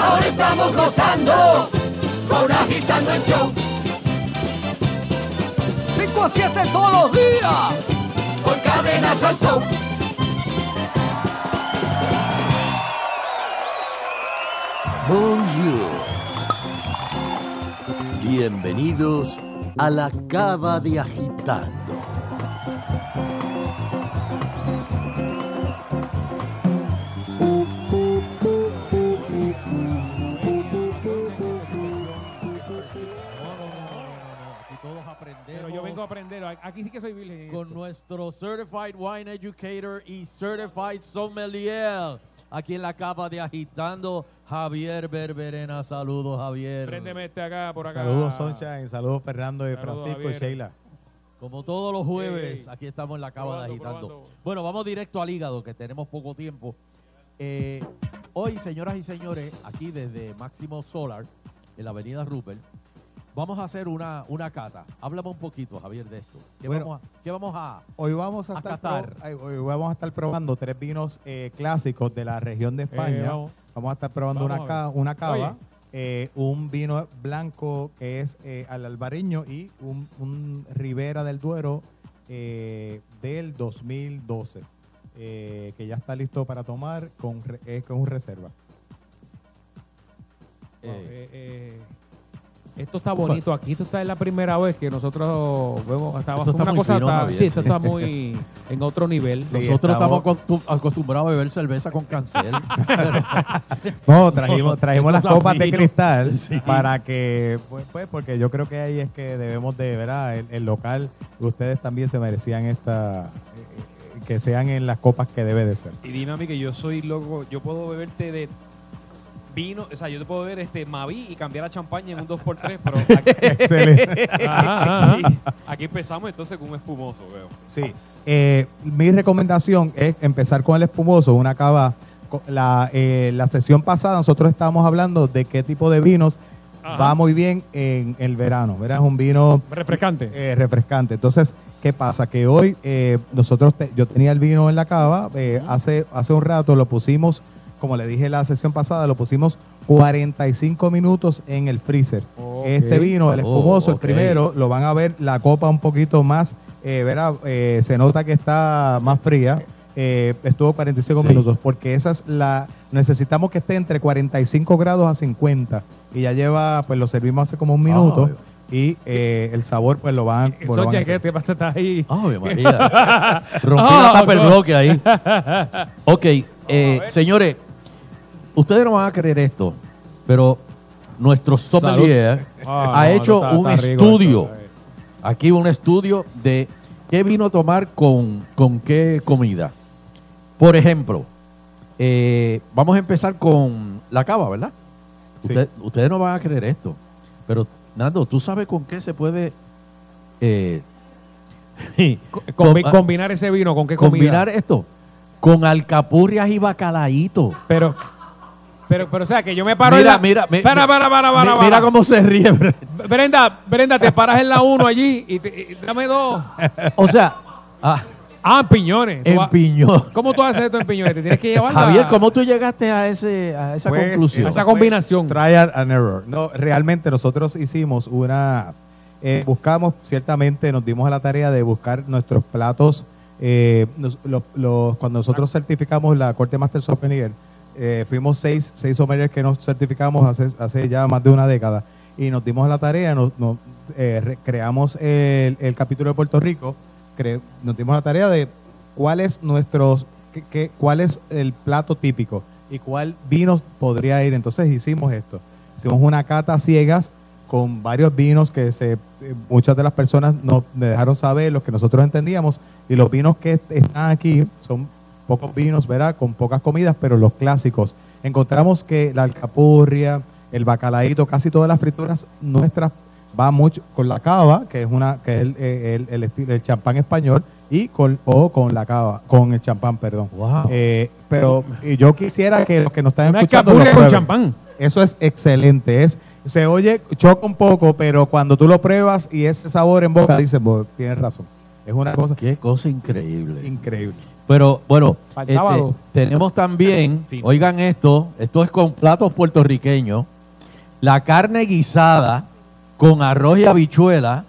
Ahora estamos gozando con agitando el show. 5 a 7 todos los días cadenas al show. Bonjour. Bienvenidos a la Cava de Agitando. Aprender. Aquí sí que soy virgen. Con esto. nuestro Certified Wine Educator y Certified Sommelier. Aquí en la cava de Agitando, Javier Berberena. Saludos, Javier. Préndeme este acá, por acá. Saludos, Sunshine. Saludos, Fernando y Saludos, Francisco y. Sheila. Como todos los jueves, aquí estamos en la cava Probando, de Agitando. probando. Bueno, vamos directo al hígado, que tenemos poco tiempo. Eh, hoy, señoras y señores, aquí desde Máximo Solar, en la avenida Rupert, vamos a hacer una, una cata. Háblame un poquito, Javier, de esto. ¿Qué, Bueno, vamos, a, qué vamos a...? Hoy vamos a, A estar catar. pro- ay, hoy vamos a estar probando tres vinos eh, clásicos de la región de España. Eh, vamos. vamos. a estar probando Vamos una, ca- una cava, eh, un vino blanco que es al albareño y un, un Ribera del Duero del 2012, eh, que ya está listo para tomar con, con reserva. Wow, esto está bonito aquí. Esto está en la primera vez que nosotros vemos. Está, Esto está una muy cosa fino, está- Javier, sí, esto sí. está muy en otro nivel. Nosotros estamos acostum- acostumbrados a beber cerveza con cancel. No, trajimos, trajimos las copas de cristal Sí. para que, pues, pues, porque yo creo que ahí es que debemos de, ¿verdad? El, el local, ustedes también se merecían esta, eh, que sean en las copas que debe de ser. Y dime a mí que yo soy loco, yo puedo beberte de vino, o sea, yo te puedo beber este Mavi y cambiar a champaña en un 2x3, pero aquí, Excelente. Ajá, aquí, aquí empezamos entonces con un espumoso, veo. Sí. Eh, mi recomendación es empezar con el espumoso, una cava. La, eh, la sesión pasada nosotros estábamos hablando de qué tipo de vinos va muy bien en el verano. ¿verdad? Es un vino Refrescante. eh, refrescante. Entonces, ¿qué pasa? Que hoy eh, nosotros, te- yo tenía el vino en la cava, eh, hace, hace un rato lo pusimos, como le dije la sesión pasada, lo pusimos 45 minutos en el freezer. Este vino, el Oh, espumoso, el primero, lo van a ver la copa un poquito más, eh, verá, eh, se nota que está más fría. eh, estuvo 45 minutos porque esa es la necesitamos que esté entre 45 grados a 50 y ya lleva pues lo servimos hace como un minuto y eh, el sabor pues lo van, pues, lo van a te pasa estar ahí. Ave María. Rompí la tapa el bloque ahí. Ok, eh, señores, ustedes no van a creer esto, pero nuestro sommelier Ah, ha no, hecho un estudio. esto, eh. Aquí un estudio de qué vino tomar con, con qué comida. Por ejemplo, eh, vamos a empezar con la cava, ¿verdad? Usted- ustedes no van a creer esto, pero Nando, ¿tú sabes con qué se puede eh, Combi- combinar ese vino con qué comida. combinar esto? Con alcapurrias y bacalaíto. Pero, pero, pero, o sea, que yo me paro en Mira, la... mira, mi- para, para, para, para, mi- para. mira cómo se ríe. Brenda, Brenda, te paras en la 1 allí y, te- y dame dos. O sea, ah, Ah, en piñones. En piñón. ¿Cómo tú haces esto en piñones? Te tienes que llevar Javier, ¿cómo tú llegaste a ese a esa Pues, conclusión? eso fue Trial and error. No, realmente nosotros hicimos una. eh, buscamos, ciertamente, nos dimos a la tarea de buscar nuestros platos. eh, nos- los- los- cuando nosotros certificamos la Corte Master Sommelier, eh, fuimos seis, seis sommeliers que nos certificamos hace, hace ya más de una década. Y nos dimos la tarea, nos, eh, re- creamos el, el capítulo de Puerto Rico, cre- nos dimos la tarea de cuál es nuestros qué- qué- cuál es el plato típico y cuál vinos podría ir. Entonces hicimos esto. Hicimos una cata ciegas con varios vinos que se, eh, muchas de las personas nos dejaron saber, los que nosotros entendíamos, y los vinos que est- están aquí son pocos vinos, ¿verdad? Con pocas comidas, pero los clásicos. Encontramos que la alcapurria, el bacalaíto, casi todas las frituras nuestras va mucho con la cava, que es una que es el, el, el estilo- el champán español, y con o con la cava, con el champán, perdón. Eh, pero yo quisiera que los que nos están Una escuchando alcapurria lo con champán. Eso es excelente. Es se oye choca un poco, pero cuando tú lo pruebas y ese sabor en boca dices, "Pues, tienes razón. Es una cosa Qué cosa increíble. increíble. Pero bueno, este, tenemos también, oigan esto, esto es con platos puertorriqueños, la carne guisada con arroz y habichuela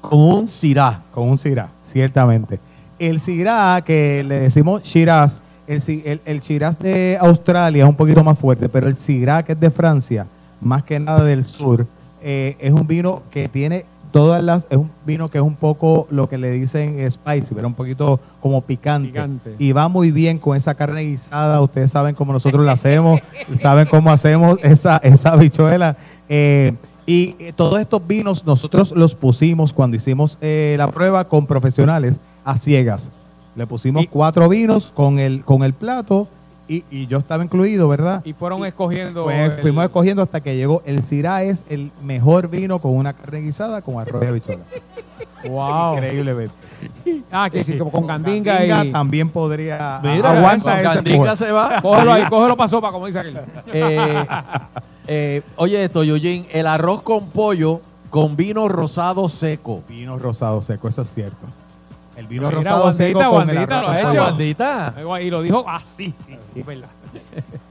con un cirá. Con un cirá, ciertamente. El cirá, que le decimos shiraz, el, el, el shiraz de Australia es un poquito más fuerte, pero el cirá que es de Francia, más que nada del sur, eh, es un vino que tiene todas las, es un vino que es un poco lo que le dicen spicy, pero un poquito como picante. Picante. Y va muy bien con esa carne guisada, ustedes saben cómo nosotros la hacemos, saben cómo hacemos esa, esa habichuela. Eh, y eh, todos estos vinos nosotros los pusimos cuando hicimos eh, la prueba con profesionales a ciegas. Le pusimos cuatro vinos con el, con el plato y, y yo estaba incluido, ¿verdad? Y fueron escogiendo. Pues, el- fuimos escogiendo hasta que llegó el Syrah es el mejor vino con una carne guisada con arroz y habichuela. Wow. Increíblemente. Ah, que sí, como con candinga, Candinga y. también podría Mira, aguanta con ese Candinga se va. Cógelo ahí, cógelo para sopa, como dice aquel. Eh, eh, oye esto, Yoyin, el arroz con pollo con vino rosado seco. Vino rosado seco, eso es cierto. El vino Mira, rosado Wandita, seco con el arroz lo. Y lo dijo así. Es verdad.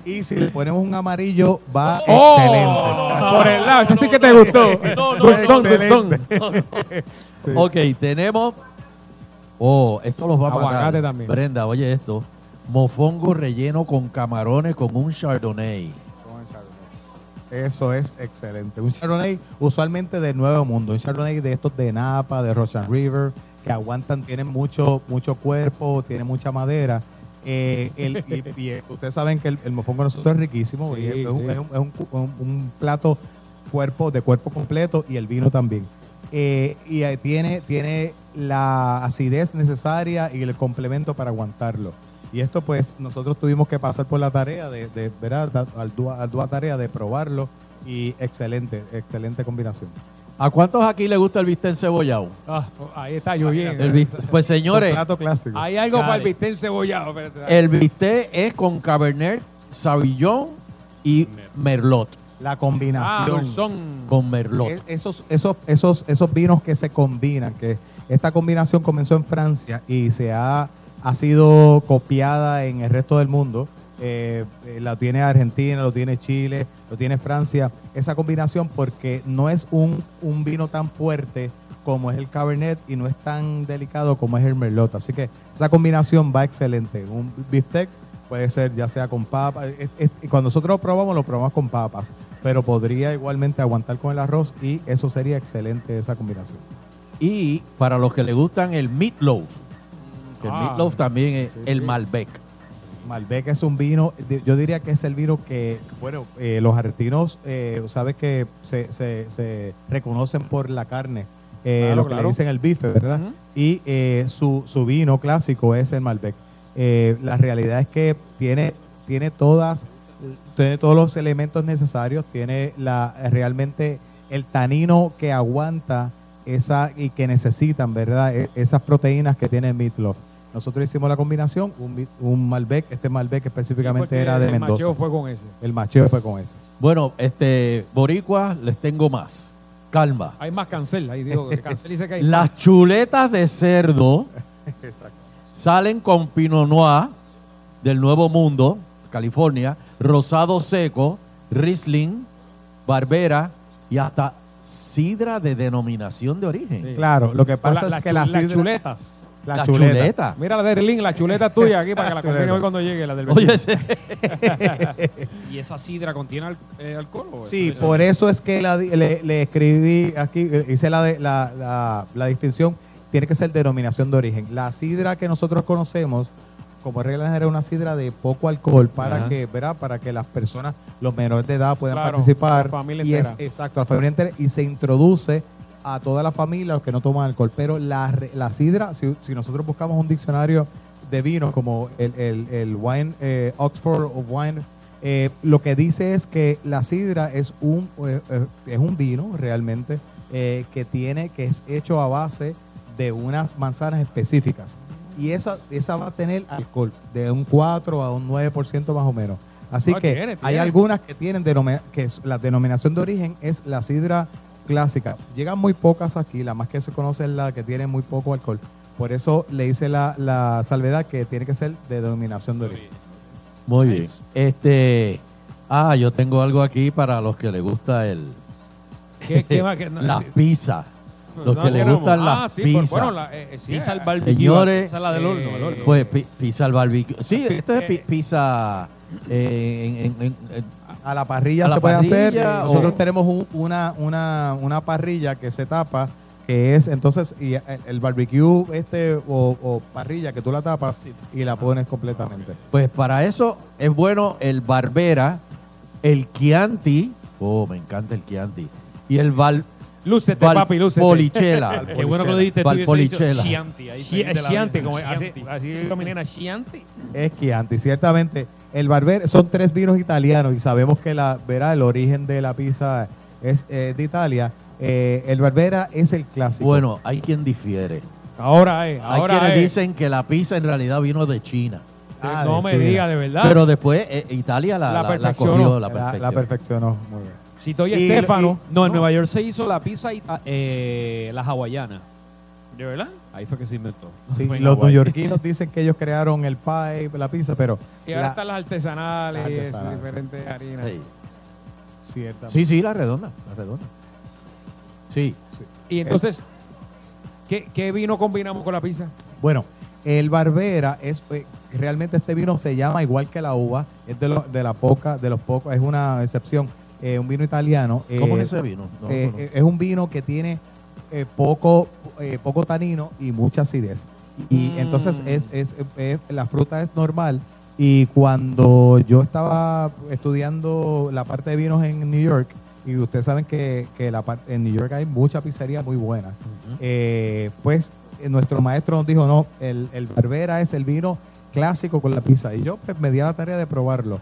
Y si le ponemos un amarillo, va Oh, excelente. por el lado, ese sí que te gustó. Dulzón, dulzón. Sí. Ok, tenemos. Oh, esto los va a matar. Aguacate también. Brenda, oye esto. Mofongo relleno con camarones con un chardonnay. Eso es excelente. Un Chardonnay usualmente del Nuevo Mundo. Un Chardonnay de estos de Napa, de Russian River, que aguantan, tienen mucho, mucho cuerpo, tienen mucha madera. Eh, el- y, y, eh, ustedes saben que el, el mofongo nosotros es riquísimo. y es, un, sí. es un- es un cu- un- un plato cuerpo de cuerpo completo y el vino también. Eh, y tiene, tiene la acidez necesaria y el complemento para aguantarlo. Y esto pues nosotros tuvimos que pasar por la tarea de, de ¿verdad? Tarea de probarlo y excelente, excelente combinación. ¿A cuántos aquí le gusta el bistec cebollado? Ah, ahí está, yo bien. El bist- pues señores, Un plato clásico. Hay algo para el bistec cebollado. el bistec es con Cabernet Sauvignon y Merlot. la Ah, combinación. dulzón. Con merlot. Es- esos, esos, esos, esos vinos que se combinan, que esta combinación comenzó en Francia y se ha, ha sido copiada en el resto del mundo. Eh, la tiene Argentina, lo tiene Chile, lo tiene Francia. Esa combinación porque no es un, un vino tan fuerte como es el Cabernet y no es tan delicado como es el Merlot. Así que esa combinación va excelente. Un beefsteak puede ser ya sea con papas. es- es- y cuando nosotros lo probamos, lo probamos con papas, pero podría igualmente aguantar con el arroz y eso sería excelente esa combinación. Y para los que le gustan el meatloaf, el Ah. meatloaf también es el Malbec. Malbec es un vino, yo diría que es el vino que, bueno, eh, los argentinos, eh, sabes que se, se- se reconocen por la carne, eh, Claro, lo que claro. le dicen el bife, ¿verdad? Y eh, su, su vino clásico es el Malbec. La realidad es que tiene, tiene todas, tiene todos los elementos necesarios, tiene la realmente el tanino que aguanta esa y que necesitan, ¿verdad? E- esas proteínas que tiene el meatloaf. Nosotros hicimos la combinación, un, un Malbec, este Malbec específicamente era de el Mendoza. macheo fue con ese. El macheo fue con ese. Bueno, este, Boricua, les tengo más. Calma. Hay más cancel. Ahí digo que cancel dice que hay Las chuletas de cerdo salen con Pinot Noir del Nuevo Mundo, California, Rosado Seco, Riesling, Barbera y hasta sidra de denominación de origen. Claro, lo que pasa La- es que la las sidra- chuletas. La, La chuleta. chuleta. Mira la de Erling, la chuleta tuya aquí para que la chuleta. hoy cuando llegue, la del Oye, vecino. ¿Y esa sidra contiene al- eh, alcohol? o Sí, eso- por eso es que la le, le escribí aquí, eh, hice la, de- la, la, distinción, tiene que ser denominación de origen. La sidra que nosotros conocemos, como regla general, es una sidra de poco alcohol para Ajá. que, ¿verdad? Para que las personas, los menores de edad puedan Claro, participar. la familia y es, exacto, la familia entera, y se introduce a toda la familia los que no toman alcohol. Pero la, la sidra, si, si nosotros buscamos un diccionario de vinos como el, el, el Wine, eh, Oxford of Wine, eh, lo que dice es que la sidra es un, eh, es un vino realmente que tiene, que es hecho a base de unas manzanas específicas. Y esa, esa va a tener alcohol de un 4 a un 9% más o menos. Así Ah, que tiene, hay algunas que tienen que la denominación de origen es la sidra clásica. Llegan muy pocas aquí, la más que se conoce es la que tiene muy poco alcohol. Por eso le hice la, la salvedad que tiene que ser de denominación de origen. Muy bien. Este, ah, yo tengo algo aquí para los que les gusta el ¿Qué- qué va- qué- no, la sí. pizza. Los No, que les queremos. gustan Ah, las sí, pues, pizzas. bueno, la- eh, eh, sí, Pizza eh, al barbecue. Señores, es la del horno, el horno. Pues pi- pizza al barbecue. Sí, esto es pi- pizza eh, en- en- en- en- A la parrilla ¿A la se puede hacer. parrilla Nosotros tenemos un- una, una, una parrilla que se tapa, que es entonces y el, el barbecue este o, o parrilla que tú la tapas y la pones completamente. Pues para eso es bueno el Barbera, el Chianti. Oh, me encanta el Chianti. Y el Val. Lúcete, papi, lúcete. Polichela. Qué bueno que lo dijiste tú dicho Valpolichela. Chianti. Ahí Chianti, como así, Chianti. así nena, Chianti. Es Chianti, ciertamente. El Barber son tres vinos italianos y sabemos que la verá el origen de la pizza es eh, de Italia. Eh, el Barbera es el clásico. Bueno, hay quien difiere. Ahora es, Hay ahora quienes es. dicen que la pizza en realidad vino de China. Ah, no de me China. diga de verdad. Pero después eh, Italia la, La la, la perfeccionó. cogió, la la, perfeccionó. la perfeccionó. Muy bien. Si estoy Y- Estefano. No, en Nueva York se hizo la pizza eh, la hawaiana. ¿De verdad? Ahí fue que se inventó. Sí, Fue los neoyorquinos dicen que ellos crearon el pie, la pizza, pero Y ahora la- están las artesanales, Las y artesanales, diferentes harinas. Sí. sí, sí, la redonda, la redonda. Sí. Y entonces, ¿qué, ¿qué vino combinamos con la pizza? Bueno, el Barbera es eh, realmente este vino se llama igual que la uva, es de, lo- de la poca, de los pocos, es una excepción, eh, un vino italiano. ¿Cómo eh, es ese vino? No eh, eh, es un vino que tiene eh, poco, eh, poco tanino y mucha acidez. Y Mm. entonces es, es, es- la fruta es normal. Y cuando yo estaba estudiando la parte de vinos en New York, y ustedes saben que, que la parte, en New York hay mucha pizzería muy buena, eh, pues eh, nuestro maestro nos dijo, no, el, el Barbera es el vino clásico con la pizza. Y yo pues, me di a la tarea de probarlo.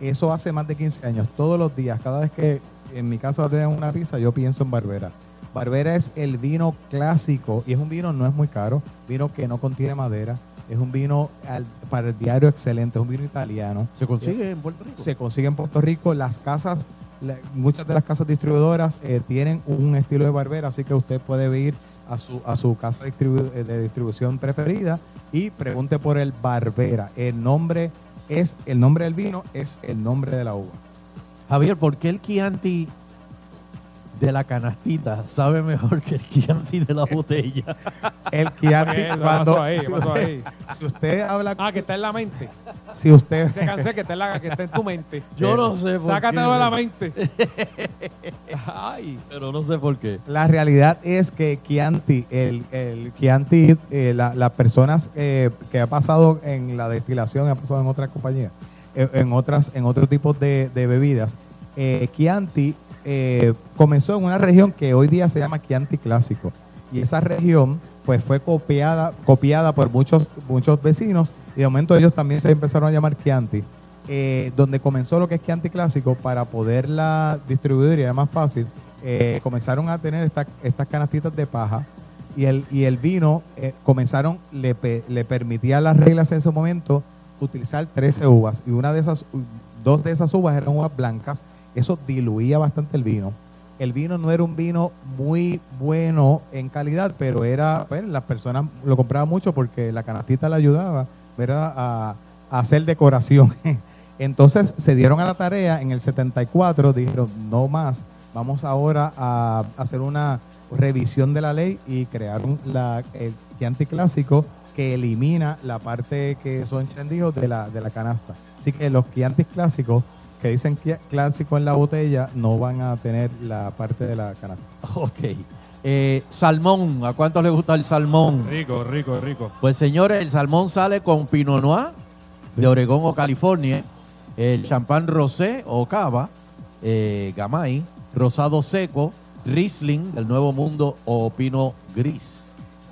Eso hace más de 15 años. Todos los días, cada vez que en mi casa tengo una pizza, yo pienso en Barbera. Barbera es el vino clásico y es un vino, no es muy caro, vino que no contiene madera. Es un vino al- para el diario excelente, es un vino italiano. ¿Se consigue en Puerto Rico? Se consigue en Puerto Rico. Las casas la- muchas de las casas distribuidoras eh, tienen un estilo de barbera, así que usted puede ir a su, a su casa distribu- eh, de distribución preferida y pregunte por el barbera. El nombre es el nombre del vino es el nombre de la uva. Javier, ¿por qué el Chianti de la canastita sabe mejor que el Chianti de la botella? El Chianti ¿Qué cuando pasó ahí? ¿Qué pasó ahí? si usted habla Ah, que está en la mente. si usted Ese cansé que está en, la, que está en tu mente. Yo no sé por Sácatelo qué. de la mente. Ay, pero no sé por qué. La realidad es que Chianti, el, el Chianti, eh, la- las personas eh, que ha pasado en la destilación, ha pasado en otras compañías, eh, en otras, en otros tipos de, de bebidas, eh, Chianti eh, comenzó en una región que hoy día se llama Chianti Clásico. Y esa región pues fue copiada, copiada por muchos, muchos vecinos y de momento ellos también se empezaron a llamar Chianti. Eh, donde comenzó lo que es Chianti Clásico para poderla distribuir y era más fácil, eh, comenzaron a tener esta- estas canastitas de paja y el, y el vino comenzaron, le, le permitía las reglas en ese momento utilizar 13 uvas y una de esas, dos de esas uvas eran uvas blancas, eso diluía bastante el vino. El vino no era un vino muy bueno en calidad, pero era, pues, las personas lo compraban mucho porque la canastita le ayudaba ¿verdad? A, hacer decoración. Entonces se dieron a la tarea en el 74, dijeron, no más, vamos ahora a hacer una revisión de la ley y crear un, la, el Chianti clásico que elimina la parte que son chendijos de la, de la canasta. Así que los Chiantis clásicos que dicen clásico en la botella no van a tener la parte de la canasta. Ok. Eh, salmón, ¿a cuántos les gusta el salmón? Rico, rico, rico. Pues señores, el salmón sale con Pinot Noir de Oregón o California, el champán rosé o cava, eh, gamay, rosado seco, Riesling del Nuevo Mundo o Pinot Gris.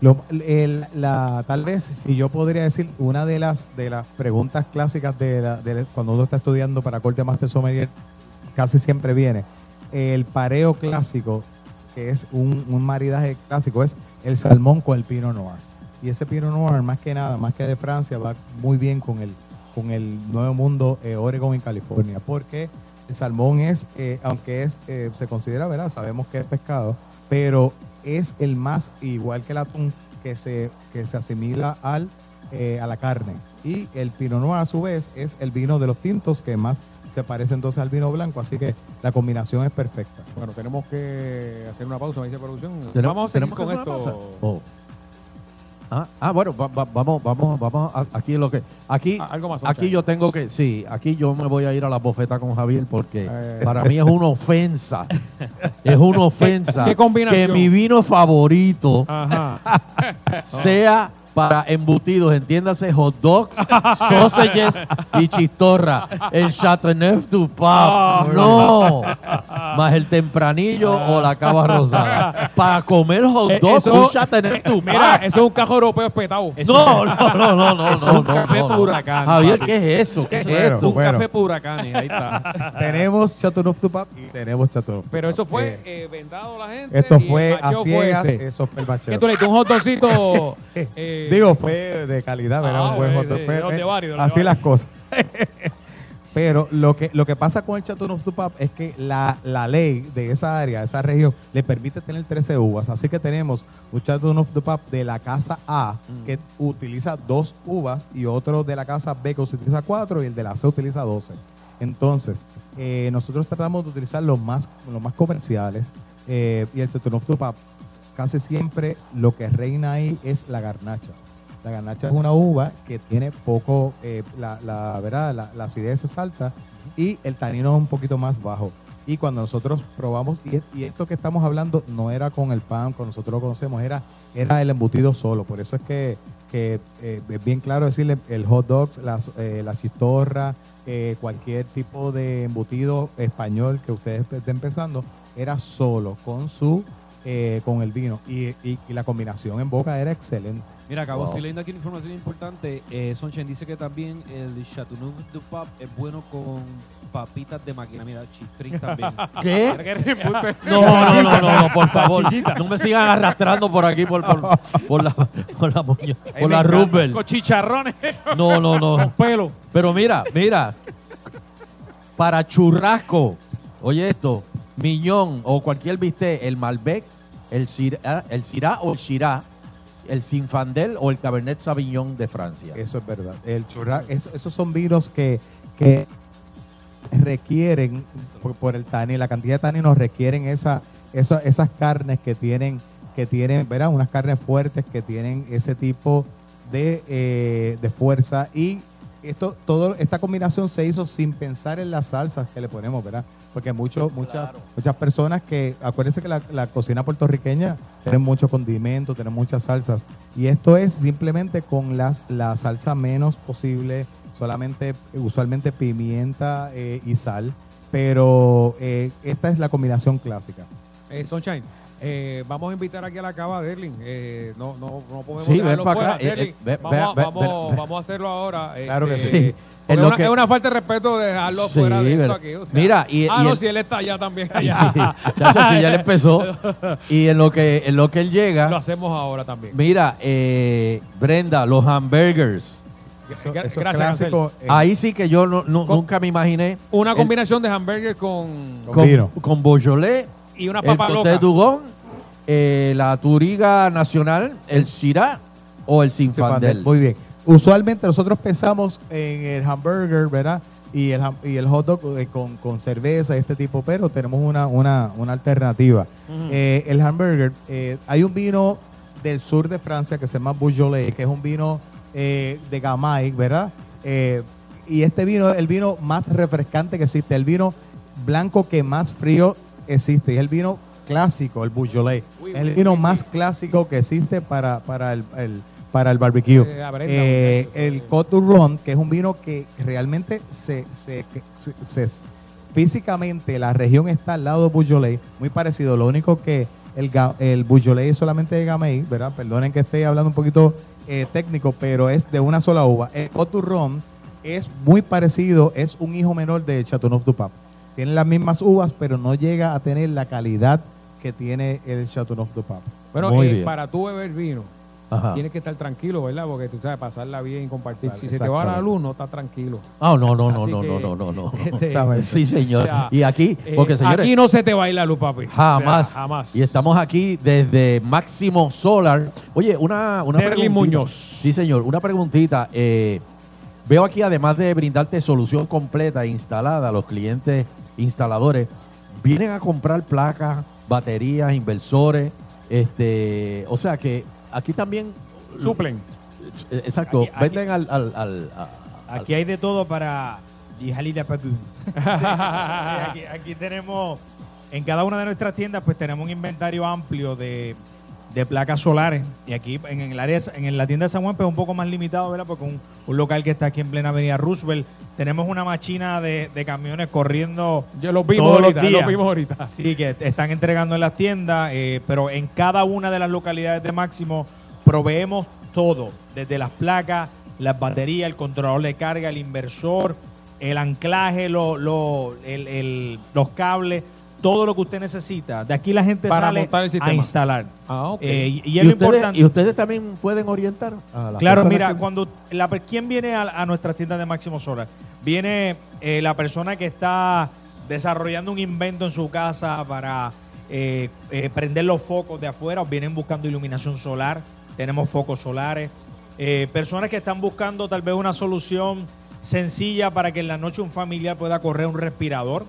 Lo- el- la, tal vez, si yo podría decir, una de las de las preguntas clásicas de, la- de cuando uno está estudiando para corte Master Sommelier, casi siempre viene. El pareo clásico, que es un, un maridaje clásico, es el salmón con el Pinot Noir. Y ese Pinot Noir, más que nada, más que de Francia, va muy bien con el, con el Nuevo Mundo, eh, Oregon y California. Porque el salmón es, eh, aunque es eh, se considera, ¿verdad? Sabemos que es pescado, pero es el más, igual que el atún, que se, que se asimila al, eh, a la carne. Y el Pinot Noir, a su vez, es el vino de los tintos que más se parece entonces al vino blanco. Así que la combinación es perfecta. Bueno, tenemos que hacer una pausa, me dice producción. ¿Tenemos- Vamos a seguir con esto. Ah, ah, bueno, va- va- vamos, vamos, vamos a- aquí lo que aquí Ah, algo más, aquí yo tengo que sí, aquí yo me voy a ir a la bofeta con Javier porque Eh. para mí es una ofensa. es una ofensa que mi vino favorito Ajá. sea para embutidos, entiéndase hot dogs, sausages y chistorra. El Chateauneuf du Pape. no. Más el tempranillo o la cava rosada. Para comer hot Eh, dogs, eso- un Chateauneuf du Mira, Pape. eso es un cajo europeo espetado. No, no, no, no, no, Eso no, es un no, café no, no. huracán, Javier. ¿qué es eso? ¿Qué es Bueno, eso? Un bueno. café por huracanes, ahí está. tenemos Chateauneuf du Pape y tenemos Chateauneuf. du Pero eso fue Eh, eh, vendado la gente. esto fue a fue ciegas, ese. eso fue el bacheo. ¿Qué tú le? Un hot dogcito. eh, Digo, fue de calidad, era Ah, un buen de- eh, así las cosas. Pero lo que, lo que pasa con el Chateauneuf du Pape es que la, la ley de esa área, de esa región, le permite tener 13 uvas. Así que tenemos un du Pape de la casa A Mm. que utiliza dos uvas y otro de la casa B que utiliza cuatro y el de la C utiliza 12. Entonces, eh, nosotros tratamos de utilizar los más, los más comerciales eh, y el Chateauneuf du Pape casi siempre lo que reina ahí es la garnacha. La garnacha es una uva que tiene poco, eh, la, la, ¿verdad? La, la acidez es alta y el tanino es un poquito más bajo. Y cuando nosotros probamos, y, esto que estamos hablando no era con el pan, como nosotros lo conocemos, era, era el embutido solo. Por eso es que, eh, es bien claro decirle el hot dogs, las, eh, la chistorra, cualquier tipo de embutido español que ustedes estén pensando, era solo con su eh, con el vino y, y- y la combinación en boca era excelente. Mira, acabo, Wow. estoy leyendo aquí una información importante. Eh, Sonchen dice que también el Chateauneuf du Pape es bueno con papitas de máquina. Mira, chistrín también. ¿Qué? No, no, no, no, no, por favor. No me sigan arrastrando por aquí por, por, por la por la, Ahí. Rubel. Con chicharrones. No, no, no. Con pelo. Pero mira, mira. Para churrasco, Oye esto, Miñón o cualquier viste, el Malbec, el Syrah, el Syrah o el Shiraz, el Sinfandel o el Cabernet Sauvignon de Francia. Eso es verdad. El churra, eso- esos son vinos que, que requieren, por, por el tanino, la cantidad de taninos requieren esa, esa- esas carnes que tienen, que tienen, ¿verdad? Unas carnes fuertes que tienen ese tipo de, eh, de fuerza y esto, todo, esta combinación se hizo sin pensar en las salsas que le ponemos, ¿verdad? Porque mucho, muchas, muchas personas que, acuérdense que la, la cocina puertorriqueña tiene mucho condimento, tiene muchas salsas. Y esto es simplemente con las, la salsa menos posible, solamente, usualmente pimienta eh, y sal. Pero eh, esta es la combinación clásica. Eh, Sunshine, eh, vamos a invitar aquí a la cava de Erling. Eh, no, no, no podemos Sí, ven dejarlo pa' fuera. acá. Eh, ve- vamos, a- ve- ve- vamos- ve- vamos a hacerlo ahora. Claro que este, sí. Es lo una, que- es una falta de respeto dejarlo Sí, fuera de esto aquí. o sea. mira, y- ah, y no, el- si él está allá también. Allá. Chacho, si ya le empezó. Y en lo que, en lo que él llega, Lo hacemos ahora también. mira, eh, Brenda, los hamburgers. Eso, Gra- eso gracias, clásico, eh, Ahí sí que yo no- no- Con- nunca me imaginé. Una el- combinación de hamburger con, Con vino. con Beaujolais, y una el papa Coté loca. Dugón, eh, la Turiga Nacional, el Shiraz o el Sinfandel. Muy bien. Usualmente nosotros pensamos en el hamburger, ¿verdad? Y el, y el hot dog eh, con, con cerveza y este tipo, pero tenemos una, una, una alternativa. Eh, el hamburger, eh, hay un vino del sur de Francia que se llama Beaujolais, que es un vino eh, de Gamay, ¿verdad? Eh, y este vino es el vino más refrescante que existe, el vino blanco que más frío existe, y es el vino clásico, el Beaujolais. Es el vino más clásico que existe para, para el, el- para el barbecue. Eh, Brenda, Eh, muchacho. el Ron, que es un vino que realmente se, se, se- se- físicamente la región está al lado de Beaujolais, muy parecido. Lo único que el, el Beaujolais es solamente de Gamay, ¿verdad? Perdonen que esté hablando un poquito eh, técnico, pero es de una sola uva. El Ron es muy parecido, es un hijo menor de Chateauneuf du Pape. Tiene las mismas uvas, pero no llega a tener la calidad que tiene el Chateauneuf du Pape. Bueno, Muy eh, bien. para tú beber vino, Ajá. tienes que estar tranquilo, ¿verdad? Porque tú sabes, pasarla bien y compartir. Si se te va la luz, no estás tranquilo. Ah, no, no, no, no, que, no, no, no, no. este. Sí, señor. o sea, y aquí, eh, porque señores, aquí no se te va a ir la luz, papi. O sea, jamás. jamás. Y estamos aquí desde Máximo Solar. Oye, una, una preguntita. Muñoz. Sí, señor, una preguntita. Eh, veo aquí, además de brindarte solución completa e instalada a los clientes instaladores, vienen a comprar placas, baterías, inversores. Este, o sea que aquí también Suplen. Eh, Exacto, Aquí- aquí- venden al, al, Aquí hay de todo para Papu. Sí, aquí, aquí tenemos, en cada una de nuestras tiendas, pues tenemos un inventario amplio de, de placas solares. Y aquí en el área, en la tienda de San Juan, pues un poco más limitado, ¿verdad? Porque un, un local que está aquí en plena avenida Roosevelt, tenemos una máquina de, de camiones corriendo Yo los vimos todos ahorita, los días. los vimos ahorita. Así que están entregando en las tiendas, eh, pero en cada una de las localidades de Máximo proveemos todo, desde las placas, las baterías, el controlador de carga, el inversor, el anclaje, lo- lo- el- el- los cables, todo lo que usted necesita. De aquí la gente Para sale montar el sistema. a instalar. Ah, ok. Eh, y, y es ¿Y, lo ustedes, importante. y ustedes también pueden orientar a las Claro, mira, que- cuando la, per- ¿quién viene a, a nuestras tiendas de Máximo Solar? Viene eh, la persona que está desarrollando un invento en su casa para eh, eh, prender los focos de afuera, o vienen buscando iluminación solar, tenemos focos solares. Eh, personas que están buscando tal vez una solución sencilla para que en la noche un familiar pueda correr un respirador,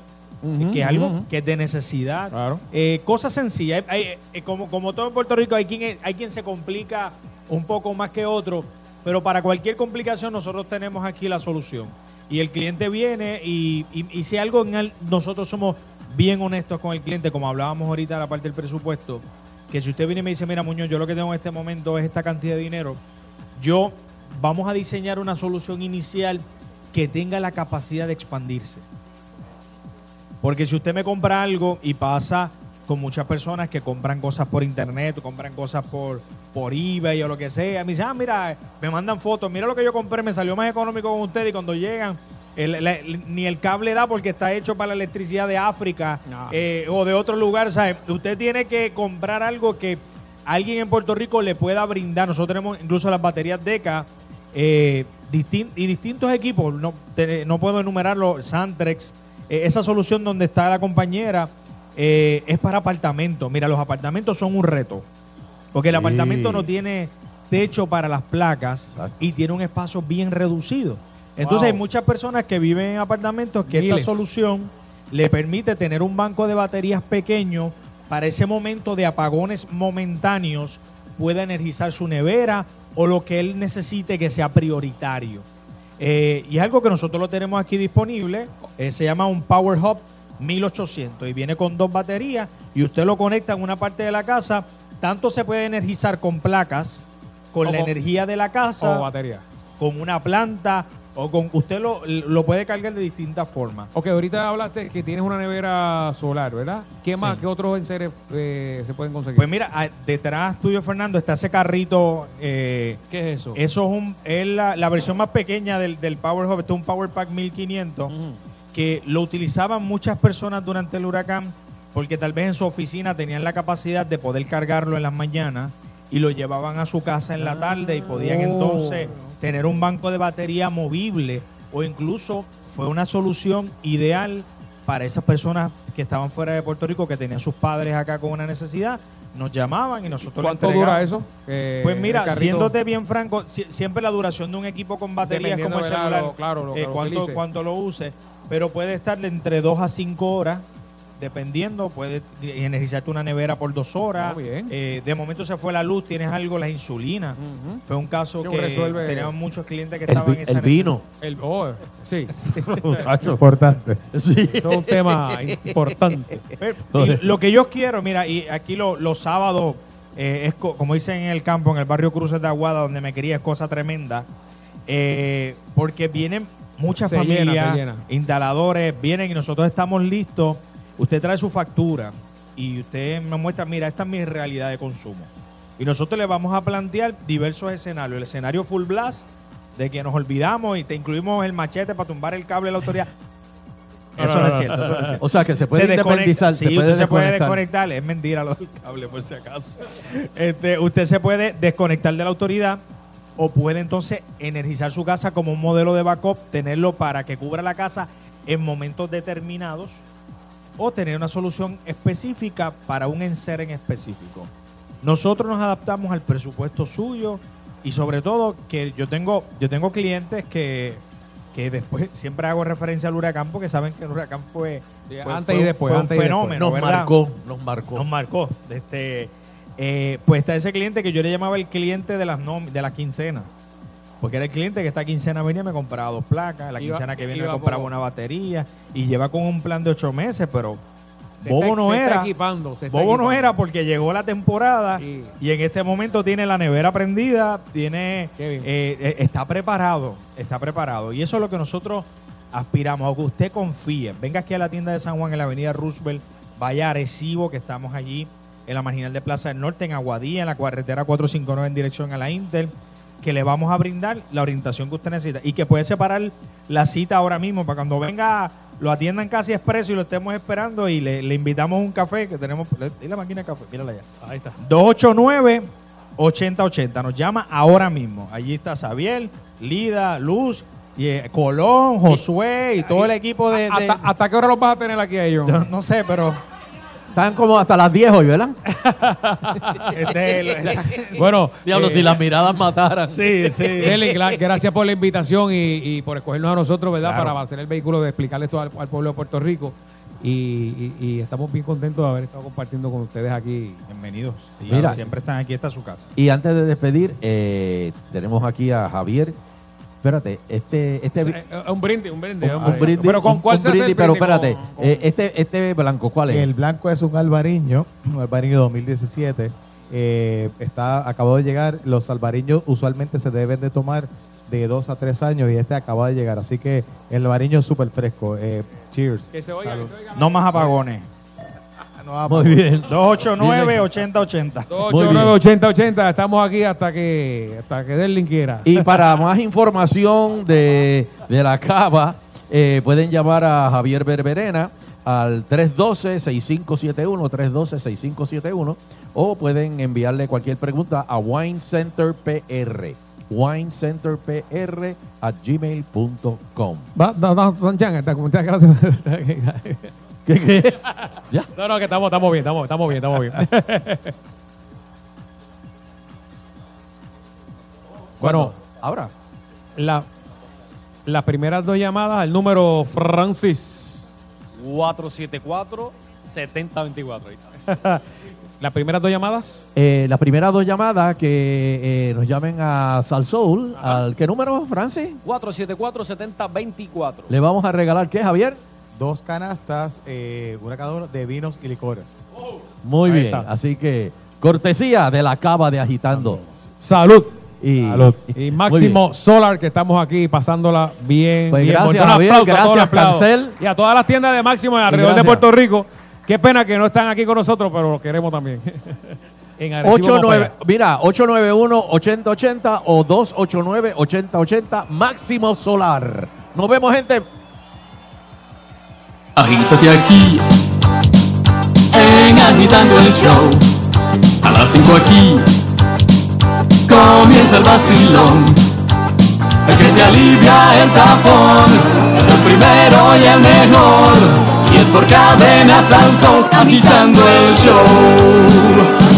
Que es algo que es de necesidad. Claro. Eh, cosas sencillas. Hay- hay- eh, como, como todo en Puerto Rico, hay quien, hay quien se complica un poco más que otro, pero para cualquier complicación nosotros tenemos aquí la solución. Y el cliente viene y, y- y si algo en el- nosotros somos bien honestos con el cliente, como hablábamos ahorita de la parte del presupuesto, que si usted viene y me dice, mira Muñoz, yo lo que tengo en este momento es esta cantidad de dinero, yo vamos a diseñar una solución inicial que tenga la capacidad de expandirse. Porque si usted me compra algo y pasa con muchas personas que compran cosas por internet, o compran cosas por, por eBay o lo que sea, me dicen, ah, mira, me mandan fotos, mira lo que yo compré, me salió más económico con ustedes y cuando llegan, el- ni el cable da porque está hecho para la electricidad de África eh, o de otro lugar, ¿sabe? Usted tiene que comprar algo que alguien en Puerto Rico le pueda brindar. Nosotros tenemos incluso las baterías DECA eh, distin- y distintos equipos, no, te- no puedo enumerarlo, Santrex, eh, esa solución donde está la compañera eh, es para apartamentos. Mira, los apartamentos son un reto. Porque el Sí. apartamento no tiene techo para las placas y tiene un espacio bien reducido. Entonces Wow. hay muchas personas que viven en apartamentos que Miles. esta solución le permite tener un banco de baterías pequeño para ese momento de apagones momentáneos pueda energizar su nevera o lo que él necesite que sea prioritario. Eh, y es algo que nosotros lo tenemos aquí disponible. eh, se llama un Power Hub 1800 y viene con dos baterías y usted lo conecta en una parte de la casa. Tanto se puede energizar con placas, con O la con- energía de la casa, o batería. con una planta o con usted lo, lo puede cargar de distintas formas. Ok, ahorita hablaste que tienes una nevera solar, ¿verdad? ¿Qué más? Sí. ¿Qué otros enseres eh, se pueden conseguir? Pues mira, ah, detrás tuyo, Fernando, está ese carrito. eh, ¿Qué es eso? Eso es, un, es la, la versión más pequeña del, del Power Hub. Este es un Power Pack 1500 que lo utilizaban muchas personas durante el huracán porque tal vez en su oficina tenían la capacidad de poder cargarlo en las mañanas y lo llevaban a su casa en la tarde y podían Oh. entonces tener un banco de batería movible o incluso fue una solución ideal para esas personas que estaban fuera de Puerto Rico que tenían sus padres acá con una necesidad nos llamaban y nosotros ¿Cuánto dura eso? Eh, Pues mira, siéndote bien franco, si- siempre la duración de un equipo con batería es como el celular, Lo- claro, lo eh, lo cuánto, cuánto lo use, pero puede estar de entre 2 a 5 horas, dependiendo, puede energizarte una nevera por dos horas. Bien. Eh, de momento se fue la luz, tienes algo, las insulinas. Fue un caso Que resuelve- teníamos muchos clientes que El, estaban en esa el vino. El, oh, sí. Importante. Sí. Eso es un tema importante. Lo que yo quiero, mira, y aquí lo- los sábados, eh, es co- como dicen en el campo, en el barrio Cruces de Aguada, donde me quería, es cosa tremenda, eh, porque vienen muchas Se familias, llena. instaladores, vienen y nosotros estamos listos. Usted trae su factura y usted me muestra, mira, esta es mi realidad de consumo. Y nosotros le vamos a plantear diversos escenarios. El escenario full blast, de que nos olvidamos y te incluimos el machete para tumbar el cable de la autoridad. Eso no es cierto, eso no es cierto. O sea, que se puede independizar, Sí, se puede usted se puede desconectar. desconectar. Es mentira lo del cable, por si acaso. Este, usted se puede desconectar de la autoridad o puede entonces energizar su casa como un modelo de backup, tenerlo para que cubra la casa en momentos determinados o tener una solución específica para un enser en específico. Nosotros nos adaptamos al presupuesto suyo y sobre todo que yo tengo yo tengo clientes que que después siempre hago referencia al huracán porque saben que el huracán fue, fue- antes fue- y después, fue un antes fenómeno, Nos ¿verdad? marcó, nos marcó. Nos marcó. Este, eh, pues está ese cliente que yo le llamaba el cliente de las de las quincenas. Porque era el cliente que esta quincena venía y me compraba dos placas, la Iba- quincena que viene me compraba una batería y lleva con un plan de ocho meses, pero Se bobo está- no se está era. equipando, se está Bobo no era porque llegó la temporada Sí. y en este momento tiene la nevera prendida, tiene eh, eh, está preparado, está preparado. Y eso es lo que nosotros aspiramos, a que usted confíe. Venga aquí a la tienda de San Juan en la avenida Roosevelt, vaya a Arecibo, que estamos allí en la marginal de Plaza del Norte, en Aguadilla, en la carretera 459 en dirección a la Intel, que le vamos a brindar la orientación que usted necesita y que puede separar la cita ahora mismo para cuando venga lo atiendan casi expreso y lo estemos esperando y le, le invitamos un café que tenemos y la máquina de café mírala allá Ahí está. 289-8080. Nos llama ahora mismo. Allí está Xavier, Lida, Luz, y, eh, Colón, Josué y todo el equipo de. de- ¿Hasta, hasta qué hora los vas a tener aquí a ellos? no, no sé, pero. Están como hasta las 10 hoy, ¿verdad? este, Bueno, Diablo, eh, si las miradas mataran. sí, sí. Gra- gracias por la invitación y, y por escogernos a nosotros, ¿verdad? Claro. Para hacer el vehículo de explicarle esto al, al pueblo de Puerto Rico. Y, y- y estamos bien contentos de haber estado compartiendo con ustedes aquí. Bienvenidos. Sí, Mira. siempre están aquí, esta es su casa. Y antes de despedir, eh, tenemos aquí a Javier. Espérate, este, este Eh, eh, un brindis, un brindis. un, brindis, Pero con cuál un se hace el brindis, pero brindis? espérate, Con- con- eh, este, este blanco, ¿cuál es? El blanco es un albariño, un albariño 2017. Eh, está acabó de llegar. Los albariños usualmente se deben de tomar de dos a tres años y este acaba de llegar. Así que el albariño es súper fresco. Eh, cheers. que se oiga, que se oiga. No más apagones. No. Muy bien. 289-8080. 289-8080. Estamos aquí hasta que hasta que Derlin quiera. Y para más información de, de la cava, eh, pueden llamar a Javier Berberena al 312-6571, 312-6571, o pueden enviarle cualquier pregunta a Wine Center PR. winecenterpr at gmail.com. Muchas gracias. ¿Qué, qué? ¿Ya? No, no, que estamos, estamos bien, estamos, estamos bien, estamos bien. bueno, ahora. La, las primeras dos llamadas, el número Francis. 474-7024. las primeras dos llamadas. Eh, las primeras dos llamadas que eh, nos llamen a Salsoul, ¿al qué número, Francis? 474-7024. Le vamos a regalar, ¿qué, Javier? Dos canastas, eh, una cada uno de vinos y licores. Muy Ahí bien, está. así que cortesía de la cava de Agitando. Salud. Y, Y Máximo Solar, que estamos aquí pasándola bien. Pues bien gracias. Un Javier, aplauso a todos, gracias. Cancel. Y a todas las tiendas de Máximo alrededor de. Puerto Rico. Qué pena que no están aquí con nosotros, pero los queremos también. en Arecibo 89, Mopega. mira, 891-8080 o 289-8080 Máximo Solar. Nos vemos, gente. Agítate aquí en Agitando el Show. A las 5 aquí comienza el vacilón. El que te alivia el tapón es el primero y el mejor. Y es por cadena Sansón agitando el show.